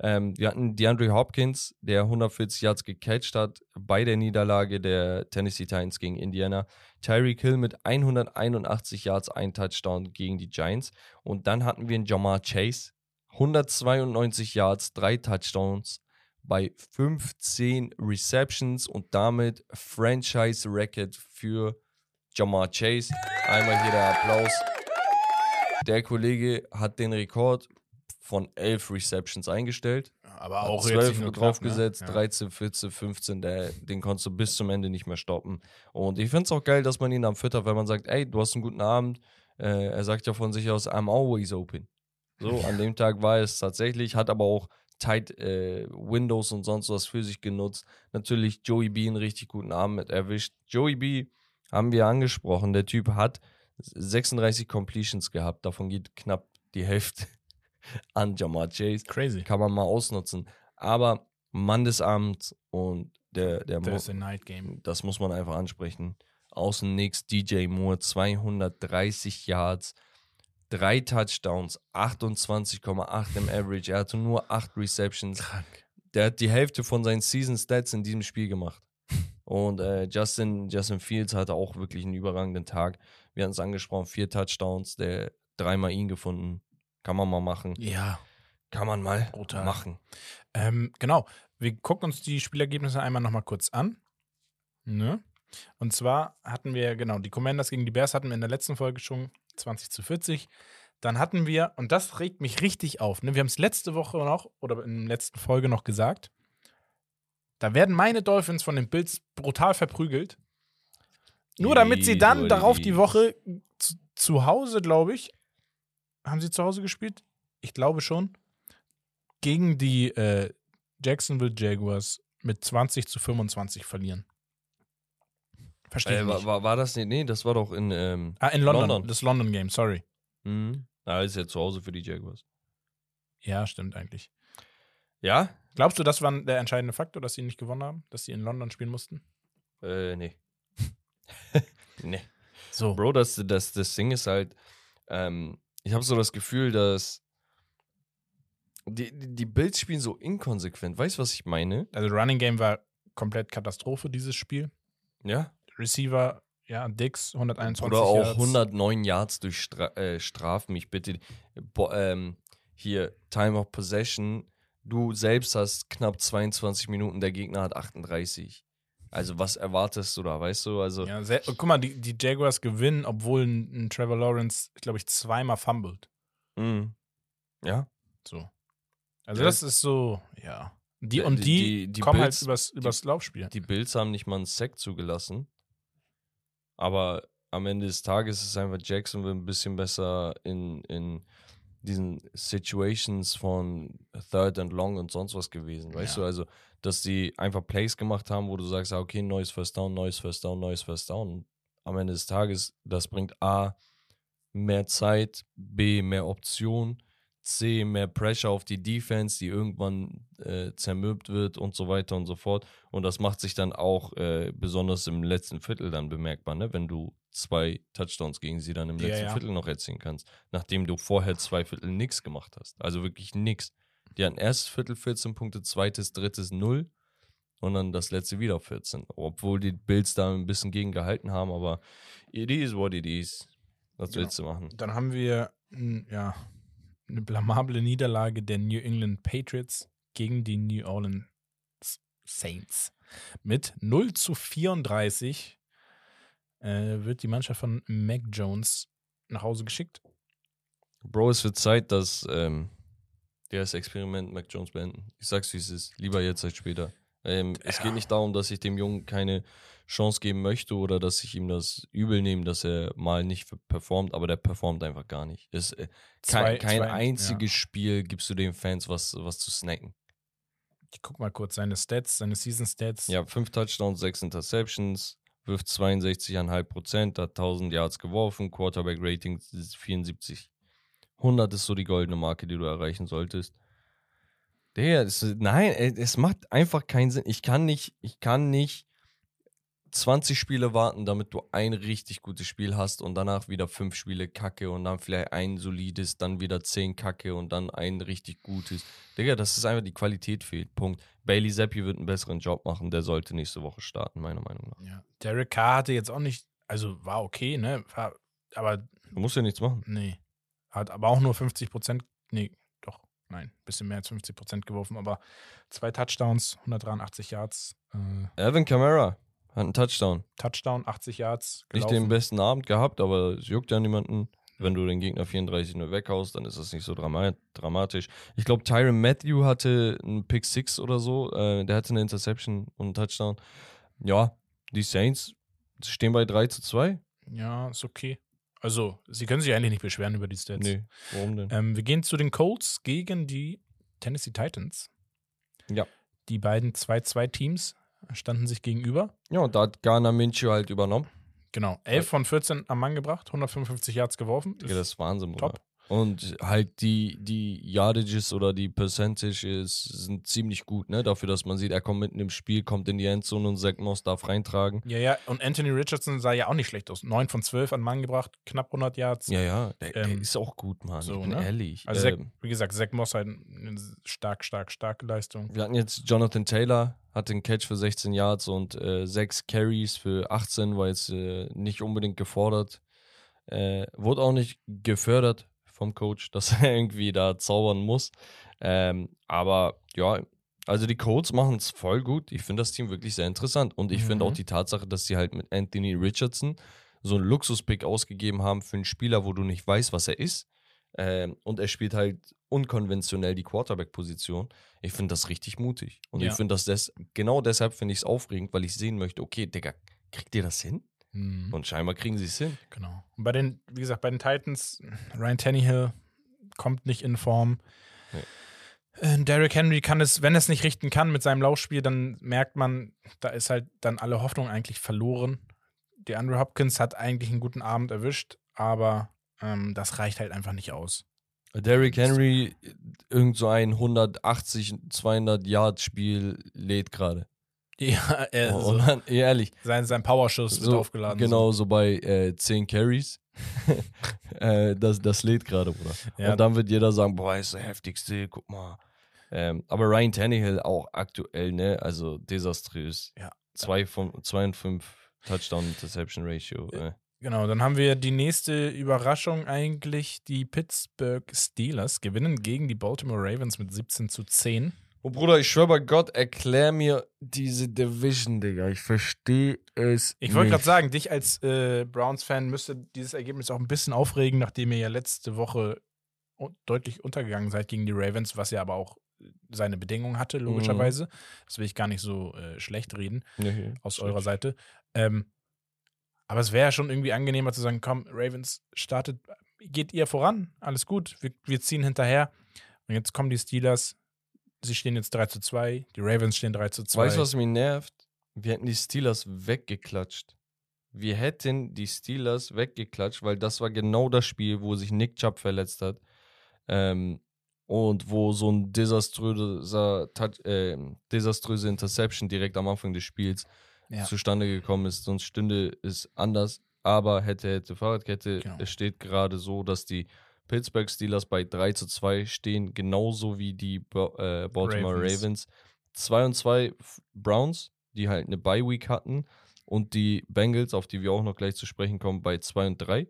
Ähm, wir hatten DeAndre Hopkins, der 140 Yards gecatcht hat bei der Niederlage der Tennessee Titans gegen Indiana. Tyreek Hill mit 181 Yards, ein Touchdown gegen die Giants. Und dann hatten wir einen Jamar Chase, 192 Yards, drei Touchdowns bei 15 Receptions und damit Franchise Record für Jamar Chase. Einmal hier der Applaus. Der Kollege hat den Rekord von 11 Receptions eingestellt. Aber auch 12 jetzt nur draufgesetzt, ne? 13, 14, 15, der, den konntest du bis zum Ende nicht mehr stoppen. Und ich finde es auch geil, dass man ihn am füttert, weil man sagt, ey, du hast einen guten Abend. Äh, er sagt ja von sich aus, I'm always open. So, an dem Tag war es tatsächlich, hat aber auch Tight äh, Windows und sonst was für sich genutzt. Natürlich Joey B einen richtig guten Abend mit erwischt. Joey B haben wir angesprochen. Der Typ hat 36 Completions gehabt, davon geht knapp die Hälfte an Jamar Chase. Crazy. kann man mal ausnutzen. Aber Mann des Abends und der, der Thursday Night Game. das muss man einfach ansprechen. Außen nix, DJ Moore, 230 Yards, drei Touchdowns, 28,8 im Average. Er hatte nur acht Receptions. Krank. Der hat die Hälfte von seinen Season Stats in diesem Spiel gemacht. Und äh, Justin, Justin Fields hatte auch wirklich einen überragenden Tag. Wir hatten es angesprochen, vier Touchdowns, der dreimal ihn gefunden. Kann man mal machen. Ja. Kann man mal Brutal. machen. Ähm, genau. Wir gucken uns die Spielergebnisse einmal nochmal kurz an. Ne? Und zwar hatten wir, genau, die Commanders gegen die Bears hatten wir in der letzten Folge schon 20 zu 40. Dann hatten wir, und das regt mich richtig auf, ne? wir haben es letzte Woche noch oder in der letzten Folge noch gesagt, da werden meine Dolphins von den Bills brutal verprügelt. Nur damit sie dann darauf die. Woche zu, zu Hause, glaube ich, haben sie zu Hause gespielt? Ich glaube schon. Gegen die äh, Jacksonville Jaguars mit 20 zu 25 verlieren. Verstehe ich Äh, war, nicht. war, war das nicht? Nee, das war doch in. Ähm, ah, in London, London. Das London Game, sorry. mhm. Ah, ist ja zu Hause für die Jaguars. Ja, stimmt eigentlich. Ja? Glaubst du, das war der entscheidende Faktor, dass sie nicht gewonnen haben? Dass sie in London spielen mussten? Äh, nee. nee. So. Bro, das, das, das Ding ist halt, ähm, ich habe so das Gefühl, dass die, die die Bills spielen so inkonsequent. Weißt du, was ich meine? Also Running Game war komplett Katastrophe, dieses Spiel. Ja. Receiver, ja, Dix, 121 Oder auch Yards. 109 Yards durch Stra äh, Straf mich bitte. Bo ähm, hier, Time of Possession. Du selbst hast knapp 22 Minuten, der Gegner hat 38. Also, was erwartest du da, weißt du? Also, Ja, sehr, guck mal, die, die Jaguars gewinnen, obwohl ein, ein Trevor Lawrence, glaube ich, zweimal fumbled. mh. ja. So. Also Ja. das ist so, ja. Die, und die- die, die- die kommen Bills- halt übers, übers Laufspiel. Die Bills haben nicht mal einen Sack zugelassen. Aber am Ende des Tages ist einfach Jacksonville ein bisschen besser in, in diesen Situations von Third and Long und sonst was gewesen. Weißt Ja. du, also, dass die einfach Plays gemacht haben, wo du sagst, ah, okay, neues First Down, neues First Down, neues First Down. Und am Ende des Tages, das bringt A, mehr Zeit, B, mehr Option, C, mehr Pressure auf die Defense, die irgendwann äh, zermürbt wird und so weiter und so fort. Und das macht sich dann auch äh, besonders im letzten Viertel dann bemerkbar, ne? wenn du zwei Touchdowns gegen sie dann im Ja, letzten ja. Viertel noch erzielen kannst, nachdem du vorher zwei Viertel nichts gemacht hast. Also wirklich nichts. Die hatten erstes Viertel 14 Punkte, zweites, drittes 0 und dann das letzte wieder 14. Obwohl die Bills da ein bisschen gegen gehalten haben, aber it is what it is. Was Genau. willst du machen? Dann haben wir ja, eine blamable Niederlage der New England Patriots gegen die New Orleans Saints. Mit 0 zu 34 äh, wird die Mannschaft von Mac Jones nach Hause geschickt. Bro, es wird Zeit, dass ähm, der das Experiment Mac Jones beenden. Ich sag's, wie es ist. Lieber jetzt als später. Ähm, Es Ja. geht nicht darum, dass ich dem Jungen keine Chance geben möchte oder dass ich ihm das übel nehme, dass er mal nicht performt, aber der performt einfach gar nicht. Es, äh, Zwei- kein kein zwei- einziges Spiel gibst du den Fans was, was zu snacken. Ich guck mal kurz seine Stats, seine Season Stats. Ja, fünf Touchdowns, sechs Interceptions, wirft 62,5 Prozent, hat 1000 Yards geworfen, Quarterback Rating ist 74. 100 ist so die goldene Marke, die du erreichen solltest. Der, das, nein, es macht einfach keinen Sinn. Ich kann nicht, ich kann nicht 20 Spiele warten, damit du ein richtig gutes Spiel hast und danach wieder fünf Spiele Kacke und dann vielleicht ein solides, dann wieder zehn Kacke und dann ein richtig gutes. Digga, das ist einfach die Qualität fehlt. Punkt. Bailey Zappi wird einen besseren Job machen, der sollte nächste Woche starten, meiner Meinung nach. Ja. Derek Carr hatte jetzt auch nicht, also war okay, ne? War, aber Du musst ja nichts machen. nee. Hat aber auch nur 50 Prozent, nee, doch, nein, bisschen mehr als 50 Prozent geworfen, aber zwei Touchdowns, 183 Yards, äh, Alvin Kamara hat einen Touchdown. Touchdown, 80 Yards. Nicht Gelaufen. den besten Abend gehabt, aber es juckt ja niemanden. Wenn du den Gegner 34 nur weghaust, dann ist das nicht so drama dramatisch. Ich glaube, Tyron Matthew hatte einen Pick 6 oder so. Äh, der hatte eine Interception und einen Touchdown. Ja, die Saints stehen bei 3 zu 2. Ja, ist okay. Also, sie können sich eigentlich nicht beschweren über die Stats. Nee, warum denn? Ähm, wir gehen zu den Colts gegen die Tennessee Titans. Ja. Die beiden 2-2-Teams standen sich gegenüber. Ja, und da hat Ghana Minshew halt übernommen. Genau. 11 von 14 am Mann gebracht, 155 Yards geworfen. Ja, das ist Wahnsinn, top. Und halt die, die Yardages oder die Percentages sind ziemlich gut, ne? Dafür, dass man sieht, er kommt mitten im Spiel, kommt in die Endzone und Zach Moss darf reintragen. Ja, ja, und Anthony Richardson sah ja auch nicht schlecht aus. 9 von 12 an Mann gebracht, knapp 100 Yards. Ja, ja, der, der Ähm, ist auch gut, Mann. so, ich bin ne? ehrlich. Also, Zach, Ähm, wie gesagt, Zach Moss halt eine stark, stark, starke Leistung. wir hatten jetzt Jonathan Taylor, hat den Catch für 16 Yards und äh, sechs Carries für 18, war jetzt äh, nicht unbedingt gefordert. Äh, wurde auch nicht gefördert vom Coach, dass er irgendwie da zaubern muss. Ähm, aber ja, also die Colts machen es voll gut. Ich finde das Team wirklich sehr interessant. Und ich finde Mhm. auch die Tatsache, dass sie halt mit Anthony Richardson so einen Luxuspick ausgegeben haben für einen Spieler, wo du nicht weißt, was er ist. Ähm, und er spielt halt unkonventionell die Quarterback-Position. Ich finde das richtig mutig. Und Ja. ich finde das des, genau deshalb finde ich es aufregend, weil ich sehen möchte, okay, Digga, kriegt ihr das hin? Mhm. Und scheinbar kriegen sie es hin. Genau. Und bei den, wie gesagt, bei den Titans, Ryan Tannehill kommt nicht in Form. Äh, Derrick Henry kann es, wenn er es nicht richten kann mit seinem Laufspiel, dann merkt man, da ist halt dann alle Hoffnung eigentlich verloren. Der Andrew Hopkins hat eigentlich einen guten Abend erwischt, aber ähm, das reicht halt einfach nicht aus. Derrick Henry, irgend so ein 180, 200 Yard Spiel lädt gerade. Ja, er, Und dann, ehrlich, sein, sein Powerschuss wird so, aufgeladen. genau so bei äh, 10 Carries. äh, das, das lädt gerade, Bruder. Ja. Und dann wird jeder sagen, boah, ist der heftigste, guck mal. Ähm, aber Ryan Tannehill auch aktuell, ne, also desaströs. Ja. Zwei von, zwei und fünf Touchdown Interception Ratio. Äh. Genau, dann haben wir die nächste Überraschung eigentlich. Die Pittsburgh Steelers gewinnen gegen die Baltimore Ravens mit 17 zu 10. Und Bruder, ich schwör bei Gott, erklär mir diese Division, Digga. Ich verstehe es. Ich wollte gerade sagen, dich als äh, Browns-Fan müsste dieses Ergebnis auch ein bisschen aufregen, nachdem ihr ja letzte Woche deutlich untergegangen seid gegen die Ravens, was ja aber auch seine Bedingungen hatte, Mhm. logischerweise. Das will ich gar nicht so äh, schlecht reden Nee, aus stimmt. eurer Seite. Ähm, aber es wäre schon irgendwie angenehmer zu sagen, komm, Ravens, startet, geht ihr voran, alles gut, wir, wir ziehen hinterher. Und jetzt kommen die Steelers, sie stehen jetzt 3 zu 2, die Ravens stehen 3 zu 2. Weißt du, was mich nervt? Wir hätten die Steelers weggeklatscht. Wir hätten die Steelers weggeklatscht, weil das war genau das Spiel, wo sich Nick Chubb verletzt hat. Ähm, und wo so ein desaströser, äh, desaströse Interception direkt am Anfang des Spiels Ja. zustande gekommen ist. Sonst stünde es anders. Aber hätte, hätte, Fahrradkette. Genau. Es steht gerade so, dass die Pittsburgh Steelers bei 3 zu 2 stehen, genauso wie die äh, Baltimore Ravens. Ravens. 2 und 2 Browns, die halt eine Bye Week hatten. Und die Bengals, auf die wir auch noch gleich zu sprechen kommen, bei 2 und 3.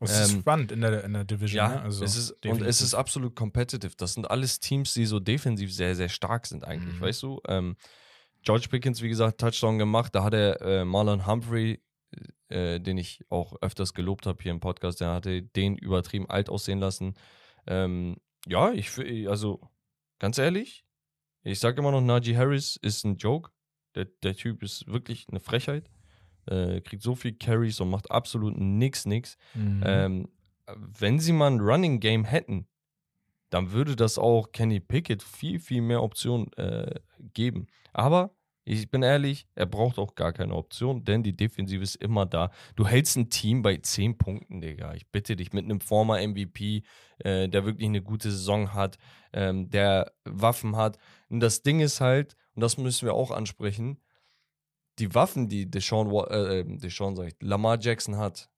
Es ist ähm, spannend in der, in der Division. Ja, ne? also es ist, und es ist absolut competitive. Das sind alles Teams, die so defensiv sehr, sehr stark sind eigentlich, Mhm. weißt du? Ähm, George Pickens, wie gesagt, Touchdown gemacht. Da hat er äh, Marlon Humphrey, äh, den ich auch öfters gelobt habe hier im Podcast, der hatte den übertrieben alt aussehen lassen. Ähm, ja, ich also ganz ehrlich, ich sage immer noch, Najee Harris ist ein Joke. Der, der Typ ist wirklich eine Frechheit. Äh, kriegt so viel Carries und macht absolut nix, nix. Mhm. Ähm, wenn sie mal ein Running Game hätten, dann würde das auch Kenny Pickett viel, viel mehr Optionen äh, geben. Aber ich bin ehrlich, er braucht auch gar keine Option, denn die Defensive ist immer da. Du hältst ein Team bei 10 Punkten, Digga. Ich bitte dich, mit einem former MVP, äh, der wirklich eine gute Saison hat, ähm, der Waffen hat. Und das Ding ist halt, und das müssen wir auch ansprechen, die Waffen, die Deshaun, äh, äh, Deshaun sag ich, Lamar Jackson hat,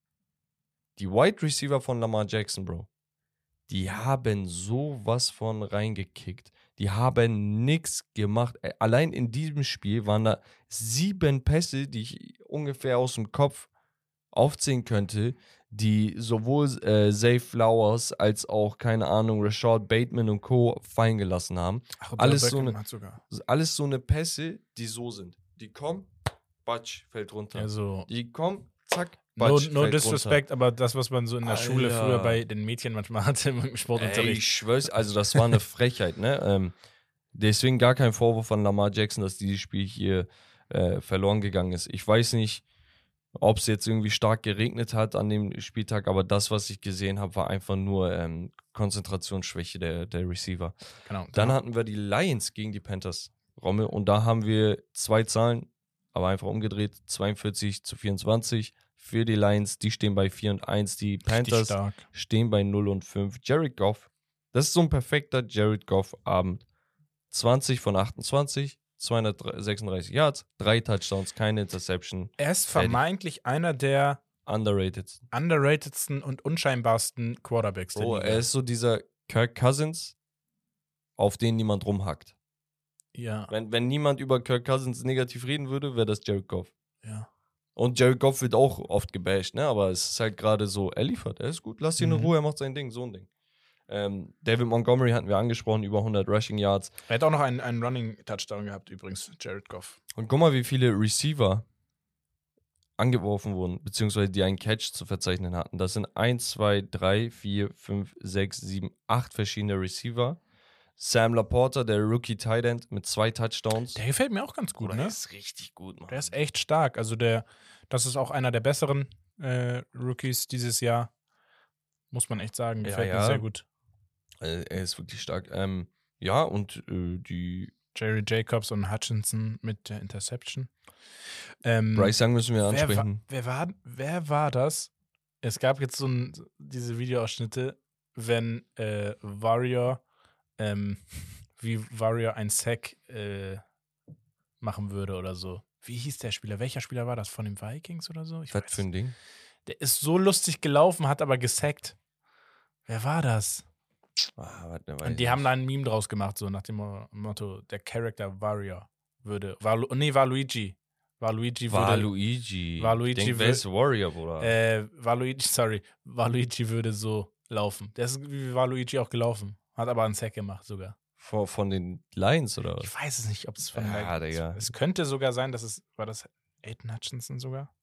die Wide Receiver von Lamar Jackson, Bro, die haben sowas von reingekickt. Die haben nichts gemacht. Allein in diesem Spiel waren da sieben Pässe, die ich ungefähr aus dem Kopf aufzählen könnte, die sowohl äh, Zay Flowers als auch, keine Ahnung, Rashad Bateman und Co. fallen gelassen haben. Ach, Odell alles so eine-. Alles so eine Pässe, die so sind. Die kommen, batsch, fällt runter. Also, Die kommen, zack, no, no fällt disrespect, aber das, was man so in der Schule Alter. früher bei den Mädchen manchmal hatte im Ey, Sportunterricht. ich schwör's, also das war eine Frechheit, ne? Ähm, deswegen gar kein Vorwurf an Lamar Jackson, dass dieses Spiel hier äh, verloren gegangen ist. Ich weiß nicht, ob es jetzt irgendwie stark geregnet hat an dem Spieltag, aber das, was ich gesehen habe, war einfach nur ähm, Konzentrationsschwäche der, der Receiver. genau. Dann da- hatten wir die Lions gegen die Panthers, Rommel, und da haben wir zwei Zahlen, aber einfach umgedreht, 42 zu 24 für die Lions, die stehen bei 4 und 1, die Panthers stehen bei 0 und 5. Jared Goff, das ist so ein perfekter Jared Goff-Abend. 20 von 28, 236 Yards, drei Touchdowns, keine Interception. Er ist Fertig. vermeintlich einer der Underrated. underratedsten und unscheinbarsten Quarterbacks der Liga. er ist so dieser Kirk Cousins, auf den niemand rumhackt. ja, Wenn, wenn niemand über Kirk Cousins negativ reden würde, wäre das Jared Goff. ja. Und Jared Goff wird auch oft gebasht, ne? Aber es ist halt gerade so, er liefert, er ist gut, lass ihn in Mhm. Ruhe, er macht sein Ding, so ein Ding. Ähm, David Montgomery hatten wir angesprochen, über 100 Rushing Yards. Er hat auch noch einen, einen Running-Touchdown gehabt, übrigens, Jared Goff. Und guck mal, wie viele Receiver angeworfen wurden, beziehungsweise die einen Catch zu verzeichnen hatten. Das sind 1, 2, 3, 4, 5, 6, 7, 8 verschiedene Receiver. Sam Laporta, der Rookie Tight End mit zwei Touchdowns. Der gefällt mir auch ganz gut, Bruder, ne? der ist richtig gut, Mann. Der ist echt stark. Also der, das ist auch einer der besseren äh, Rookies dieses Jahr. Muss man echt sagen. Ja, Gefällt mir ja. sehr gut. Äh, er ist wirklich stark. Ähm, ja, und äh, die Jerry Jacobs und Hutchinson mit der Interception. Ähm, Bryce Young müssen wir wer, ansprechen. wer, war, wer war das? Es gab jetzt so ein, diese Videoausschnitte, wenn äh, Warrior, ähm, wie Warrior ein Sack äh, machen würde oder so. Wie hieß der Spieler? Welcher Spieler war das? Von den Vikings oder so? Ich Was weiß für ein Ding? Der ist so lustig gelaufen, hat aber gesackt. Wer war das? Ah, Und die haben da ein Meme draus gemacht, so nach dem Mo- Motto, der Charakter Warrior würde. War, nee, war Luigi. War Luigi würde. War Luigi. War Luigi Ich denk, wer ist Warrior, Bruder? Äh, war Luigi, sorry. War Luigi würde so laufen. Der ist wie war Luigi auch gelaufen. Hat aber einen Sack gemacht sogar. von, von den Lions oder was? Ich weiß es nicht, ob es von Ja, der- Digga. Es könnte sogar sein, dass es. War das Aiden Hutchinson sogar?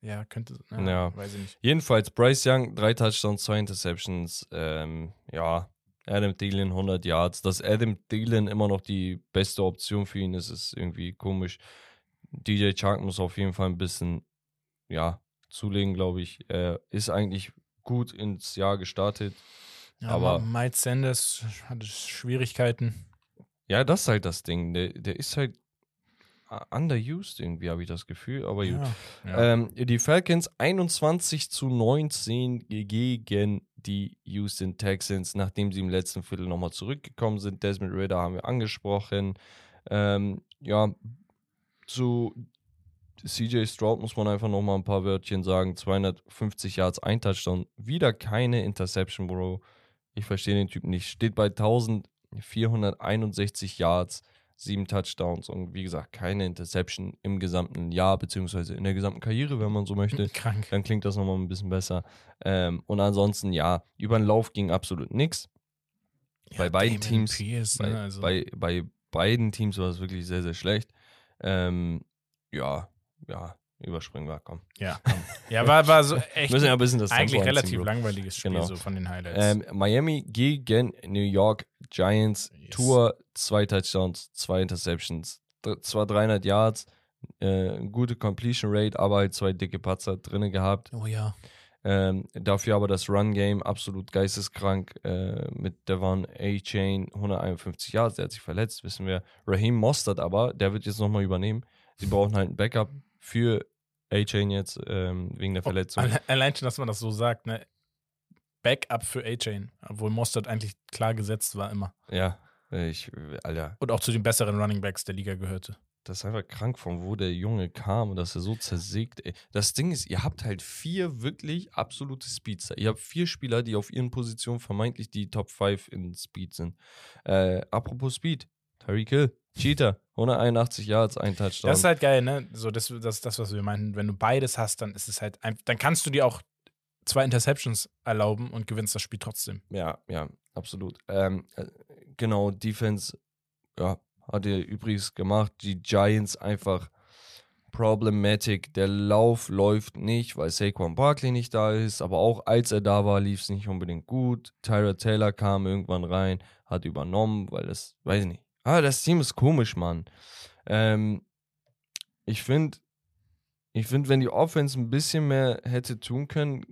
Ja, könnte. Ja, Ja. Weiß ich nicht. Jedenfalls, Bryce Young, drei Touchdowns, zwei Interceptions. Ähm, ja, Adam Thielen 100 Yards. Dass Adam Thielen immer noch die beste Option für ihn ist, ist irgendwie komisch. DJ Chark muss auf jeden Fall ein bisschen, ja, zulegen, glaube ich. Er ist eigentlich gut ins Jahr gestartet. Ja, Aber- Miles Sanders hatte Schwierigkeiten. Ja, das ist halt das Ding. Der, der ist halt underused irgendwie, habe ich das Gefühl. Aber gut. Ja. Ja. Ähm, die Falcons 21 zu 19 gegen die Houston Texans, nachdem sie im letzten Viertel nochmal zurückgekommen sind. Desmond Ritter haben wir angesprochen. Ähm, ja, zu CJ Stroud muss man einfach nochmal ein paar Wörtchen sagen. 250 Yards, ein Touchdown. Wieder keine Interception, Bro. Ich verstehe den Typen nicht. Steht bei 1461 Yards, sieben Touchdowns und wie gesagt, keine Interception im gesamten Jahr, beziehungsweise in der gesamten Karriere, wenn man so möchte. Krank. Dann klingt das nochmal ein bisschen besser. Ähm, und ansonsten, ja, über den Lauf ging absolut nichts. bei beiden Damon Teams- Pierce, Bei, ne, also, bei, bei beiden Teams war es wirklich sehr, sehr schlecht. Ähm, ja, ja, überspringen wir, komm. ja, komm. ja, war, war so echt Müssen ja ein bisschen das eigentlich Tempo anziehen, relativ Bro. langweiliges Spiel, Genau. so von den Highlights. Ähm, Miami gegen New York Giants. Yes. Tour, zwei Touchdowns, zwei Interceptions. Zwar 300 Yards, äh, gute Completion Rate, aber halt zwei dicke Patzer drinne gehabt. oh ja. Ähm, dafür aber das Run-Game absolut geisteskrank äh, mit Devon A-Chain, 151 Yards, der hat sich verletzt, wissen wir. Raheem Mostert aber, der wird jetzt nochmal übernehmen. Sie brauchen halt ein Backup für A-Chain jetzt ähm, wegen der Verletzung. Alle- Allein schon, dass man das so sagt, ne? Backup für A-Chain, obwohl Mostert eigentlich klar gesetzt war immer. Ja, ich, Alter, Und auch zu den besseren Running Backs der Liga gehörte. das ist einfach krank, von wo der Junge kam und dass er so zersägt. Ey. Das Ding ist, ihr habt halt vier wirklich absolute Speedster. Ihr habt vier Spieler, die auf ihren Positionen vermeintlich die Top 5 in Speed sind. Äh, apropos Speed, Tyreek Hill, Cheater, 181 Yards, ein Touchdown. Das ist halt geil, ne? So, das, das ist das, was wir meinten. Wenn du beides hast, dann ist es halt ein, dann kannst du dir auch zwei Interceptions erlauben und gewinnst das Spiel trotzdem. Ja, ja, absolut. Ähm, äh, genau, Defense, ja, hat er übrigens gemacht. Die Giants einfach problematic. Der Lauf läuft nicht, weil Saquon Barkley nicht da ist, aber auch als er da war, lief es nicht unbedingt gut. Tyra Taylor kam irgendwann rein, hat übernommen, weil das, weiß ich nicht. Ah, das Team ist komisch, Mann. Ähm, ich finde, ich finde, wenn die Offense ein bisschen mehr hätte tun können,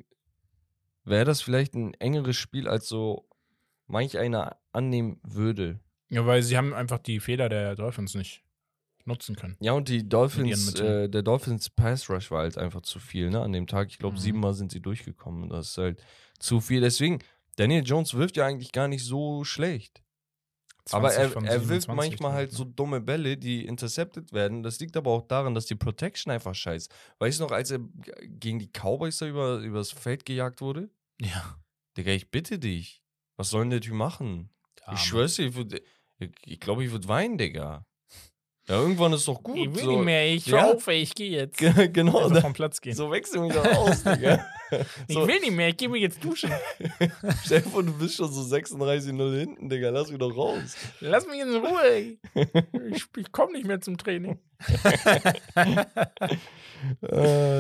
wäre das vielleicht ein engeres Spiel, als so manch einer annehmen würde. Ja, weil sie haben einfach die Fehler der Dolphins nicht nutzen können. Ja, und die Dolphins, äh, der Dolphins Pass Rush war halt einfach zu viel, ne? An dem Tag, ich glaube, Mhm. siebenmal sind sie durchgekommen. Das ist halt zu viel. Deswegen, Daniel Jones wirft ja eigentlich gar nicht so schlecht. Aber 20 er, er wirft 27 manchmal halt ne? so dumme Bälle, die intercepted werden. Das liegt aber auch daran, dass die Protection einfach scheiße. Weißt du noch, als er gegen die Cowboys da über, übers Feld gejagt wurde? Ja. Digga, ich bitte dich. Was soll denn der Typ machen? Arme. Ich schwör's dir, ich glaube, ich, glaub, ich würde weinen, Digga. Ja, irgendwann ist doch gut. Ich will so. nicht mehr, ich Ja. hoffe, ich gehe jetzt. Ge- genau, da, vom Platz gehen. so wächst du wieder raus, Digga. ich So, will nicht mehr, ich gehe mir jetzt duschen. stell dir vor, du bist schon so 36-0 hinten, Digga. Lass mich doch raus. Lass mich in Ruhe. ey. Ich, ich komme nicht mehr zum Training. ah,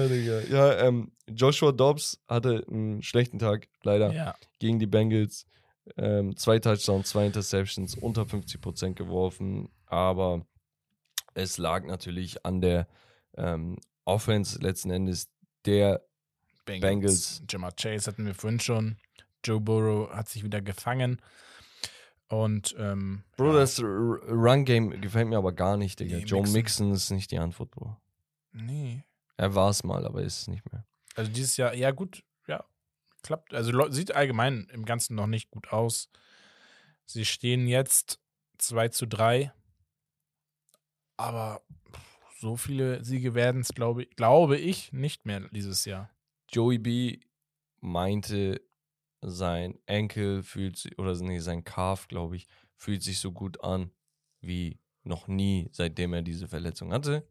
Digga. Ja, ähm, Joshua Dobbs hatte einen schlechten Tag, leider, Ja. gegen die Bengals. Ähm, zwei Touchdowns, zwei Interceptions, unter 50% geworfen. Aber es lag natürlich an der ähm, Offense letzten Endes der Bengals. Jamar Chase hatten wir vorhin schon. Joe Burrow hat sich wieder gefangen. Und ähm, Bro, ja, das Run-Game gefällt mir aber gar nicht, Digga. Nee, Joe Mixon. Mixon ist nicht die Antwort, Bro. nee. Er war es mal, aber ist es nicht mehr. Also dieses Jahr, ja gut, ja, klappt. Also sieht allgemein im Ganzen noch nicht gut aus. Sie stehen jetzt 2 zu 3. Aber so viele Siege werden es, glaube, glaube ich, nicht mehr dieses Jahr. Joey B meinte, sein Enkel fühlt sich, oder nee, sein Calf, glaube ich, fühlt sich so gut an wie noch nie, seitdem er diese Verletzung hatte.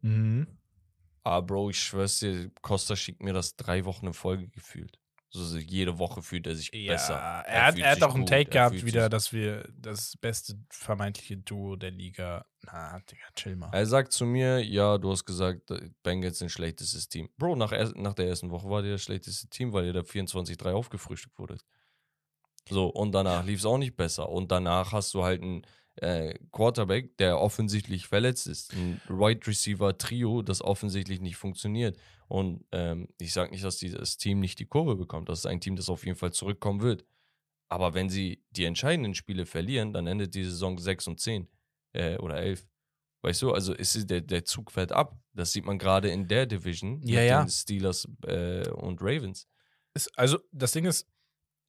Aber Bro, ich schwör's dir, Costa schickt mir das drei Wochen in Folge gefühlt. So, jede Woche fühlt er sich Ja, besser. er, hat, fühlt er hat auch einen Take er gehabt wieder, dass wir das beste vermeintliche Duo der Liga. Na, Digga, chill mal. Er sagt zu mir, ja, du hast gesagt, äh, Bengals sind schlechtestes Team. Bro, nach, er, nach der ersten Woche war der das schlechteste Team, weil ihr da 24-3 aufgefrühstückt wurdet. So, und danach lief es auch nicht besser. Und danach hast du halt einen äh, Quarterback, der offensichtlich verletzt ist. Ein Wide Receiver Trio, das offensichtlich nicht funktioniert. Und ähm, ich sage nicht, dass dieses Team nicht die Kurve bekommt. Das ist ein Team, das auf jeden Fall zurückkommen wird. Aber wenn sie die entscheidenden Spiele verlieren, dann endet die Saison 6 und 10 äh, oder 11. Weißt du, also ist der, der Zug fährt ab. Das sieht man gerade in der Division Ja, mit ja. den Steelers äh, und Ravens. Ist, also, das Ding ist,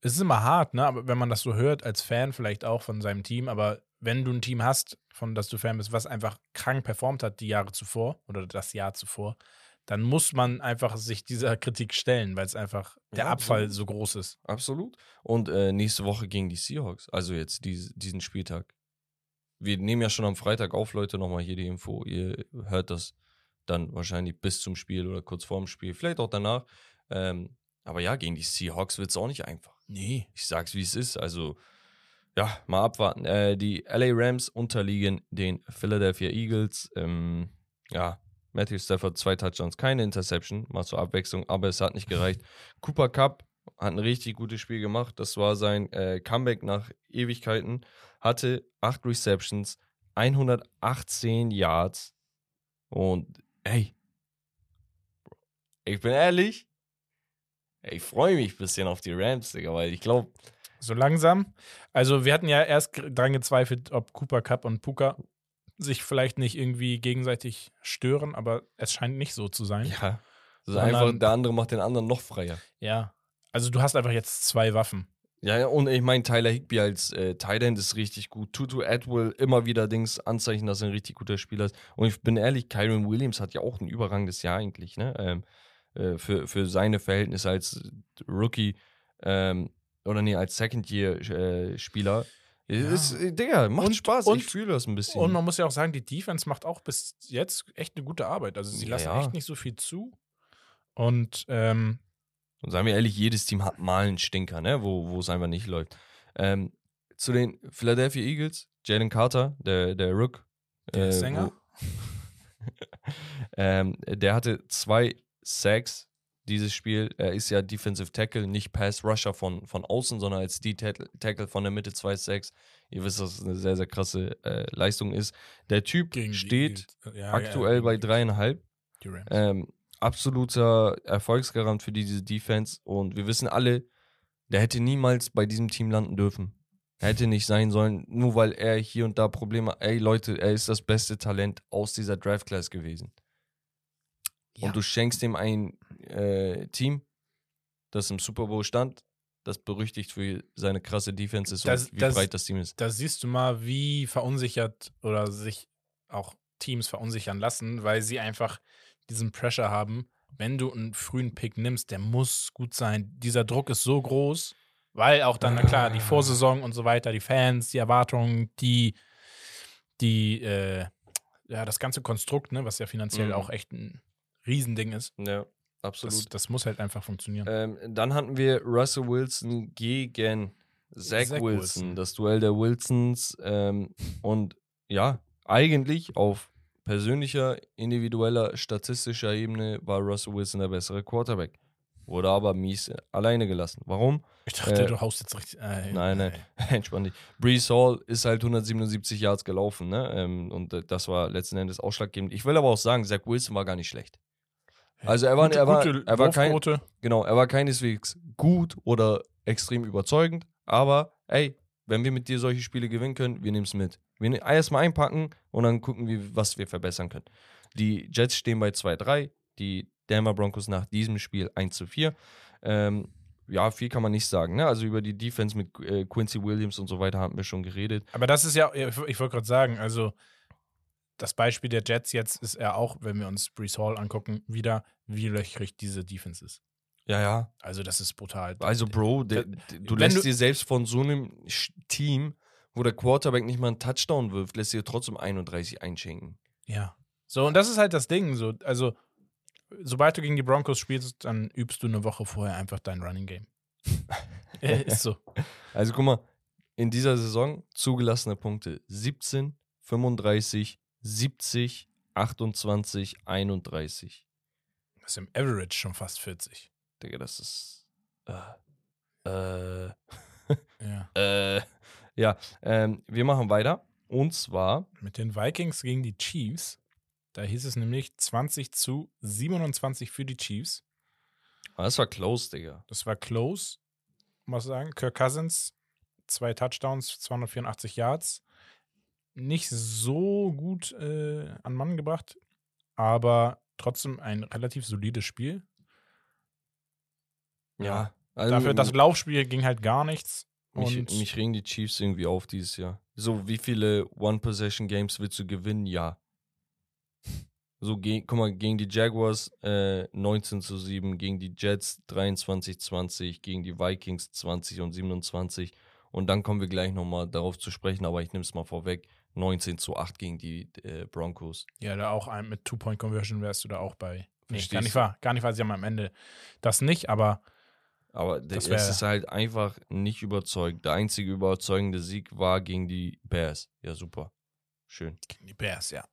es ist immer hart, ne? Aber wenn man das so hört, als Fan vielleicht auch von seinem Team, aber wenn du ein Team hast, von das du Fan bist, was einfach krank performt hat die Jahre zuvor oder das Jahr zuvor, dann muss man einfach sich dieser Kritik stellen, weil es einfach der Ja, Abfall absolut. so groß ist. Absolut. Und äh, nächste Woche gegen die Seahawks. Also jetzt dies, diesen Spieltag. Wir nehmen ja schon am Freitag auf, Leute, nochmal hier die Info. Ihr hört das dann wahrscheinlich bis zum Spiel oder kurz vorm Spiel, vielleicht auch danach. Ähm, aber ja, gegen die Seahawks wird es auch nicht einfach. Nee. Ich sag's, wie es ist. Also, ja, mal abwarten. Äh, die LA Rams unterliegen den Philadelphia Eagles. Ähm, ja, Matthew Stafford, zwei Touchdowns, keine Interception, mal zur Abwechslung, aber es hat nicht gereicht. Cooper Cup hat ein richtig gutes Spiel gemacht. Das war sein äh, Comeback nach Ewigkeiten. Hatte acht Receptions, 118 Yards. Und ey, ich bin ehrlich, ich freue mich ein bisschen auf die Rams, Digga, weil ich glaube, So langsam. Also, wir hatten ja erst dran gezweifelt, ob Cooper Cup und Puka sich vielleicht nicht irgendwie gegenseitig stören, aber es scheint nicht so zu sein. ja, Sondern- einfach, der andere macht den anderen noch freier. Ja. Also, du hast einfach jetzt zwei Waffen. Ja, und ich meine, Tyler Higby als äh, Tight End ist richtig gut. Tutu Atwell immer wieder Dings Anzeichen, dass er ein richtig guter Spieler ist. Und ich bin ehrlich, Kyron Williams hat ja auch ein überragendes Jahr eigentlich, ne? Ähm, äh, für, für seine Verhältnisse als Rookie ähm, oder nee, als Second-Year-Spieler. Ja. Ist, äh, Digga, macht Und- Spaß. und- ich fühle das ein bisschen. Und man muss ja auch sagen, die Defense macht auch bis jetzt echt eine gute Arbeit. Also, sie Ja, lassen ja. echt nicht so viel zu. Und ähm, Und sagen wir ehrlich, jedes Team hat mal einen Stinker, ne? wo, wo es einfach nicht läuft. Ähm, zu den Philadelphia Eagles, Jalen Carter, der, der Rook. der äh, Sänger. wo- ähm, der hatte zwei Sacks dieses Spiel. Er ist ja Defensive Tackle, nicht Pass Rusher von, von außen, sondern als D-Tackle von der Mitte zwei Sacks. Ihr wisst, dass es eine sehr, sehr krasse äh, Leistung ist. Der Typ gegen steht. Ja, aktuell ja, bei dreieinhalb. Ähm, absoluter Erfolgsgarant für diese Defense. Und wir wissen alle, der hätte niemals bei diesem Team landen dürfen. Er hätte nicht sein sollen, nur weil er hier und da Probleme. Ey, Leute, er ist das beste Talent aus dieser Draft Class gewesen. Ja. Und du schenkst ihm ein äh, Team, das im Super Bowl stand, das berüchtigt für seine krasse Defense ist Das- und wie das- breit das Team ist. da siehst du mal, wie verunsichert oder sich auch Teams verunsichern lassen, weil sie einfach diesen Pressure haben. Wenn du einen frühen Pick nimmst, der muss gut sein. Dieser Druck ist so groß, weil auch dann, na klar, die Vorsaison und so weiter, die Fans, die Erwartungen, die, die, äh, ja, das ganze Konstrukt, ne, was ja finanziell Mhm. auch echt ein Riesending ist, Ja, absolut. das, das muss halt einfach funktionieren. Ähm, dann hatten wir Russell Wilson gegen Zach, Zach Wilson. Wilson. Das Duell der Wilsons. Ähm, und ja, eigentlich auf persönlicher, individueller, statistischer Ebene war Russell Wilson der bessere Quarterback. Wurde aber mies alleine gelassen. Warum? Ich dachte, äh, du haust jetzt richtig. Äh, Nein, nein. Entspann dich. Brees Hall ist halt 177 Yards gelaufen, ne? Ähm, und äh, das war letzten Endes ausschlaggebend. Ich will aber auch sagen, Zach Wilson war gar nicht schlecht. Also er war, Gute- er war, er war kein. Genau, er war keineswegs gut oder extrem überzeugend, aber ey, wenn wir mit dir solche Spiele gewinnen können, wir nehmen es mit. Wir ne erstmal einpacken und dann gucken wir, was wir verbessern können. Die Jets stehen bei 2-3, die Denver Broncos nach diesem Spiel 1 zu 4. Ähm, ja, viel kann man nicht sagen. Ne? Also über die Defense mit äh, Quincy Williams und so weiter haben wir schon geredet. Aber das ist ja, ich ich wollte gerade sagen, also das Beispiel der Jets jetzt ist ja auch, wenn wir uns Brees Hall angucken, wieder, wie löchrig diese Defense ist. Ja, ja. Also das ist brutal. Also, Bro, de, Wenn- de, du lässt du- dir selbst von so einem Team, wo der Quarterback nicht mal einen Touchdown wirft, lässt dir trotzdem 31 einschenken. Ja. So, und das ist halt das Ding. So, also, sobald du gegen die Broncos spielst, dann übst du eine Woche vorher einfach dein Running Game. ist so. Also guck mal, in dieser Saison zugelassene Punkte 17, 35, 70, 28, 31. Das ist im Average schon fast 40. Digga, das ist. Äh, äh, Ja. Äh, ja, ähm, wir machen weiter. Und zwar, Mit den Vikings gegen die Chiefs. Da hieß es nämlich 20 zu 27 für die Chiefs. ah, das war close, Digga. Das war close, muss ich sagen. Kirk Cousins, zwei Touchdowns, 284 Yards. Nicht so gut äh, an Mann gebracht, aber trotzdem ein relativ solides Spiel. Ja. Also, Dafür, das Laufspiel ging halt gar nichts. mich, Und mich regen die Chiefs irgendwie auf dieses Jahr. So, wie viele One-Possession-Games willst du gewinnen? Ja. So, ge guck mal, gegen die Jaguars äh, 19 zu 7, gegen die Jets 23 20, gegen die Vikings 20 und 27. Und dann kommen wir gleich nochmal darauf zu sprechen, aber ich nehme es mal vorweg. 19 zu 8 gegen die äh, Broncos. ja, da auch ein, mit Two-Point-Conversion wärst du da auch bei. Nee, Verstehst gar nicht wahr. Gar nicht wahr, sie haben am Ende das nicht, aber Aber Das es ist halt einfach nicht überzeugt. Der einzige überzeugende Sieg war gegen die Bears. Ja, super. Schön. gegen die Bears, ja.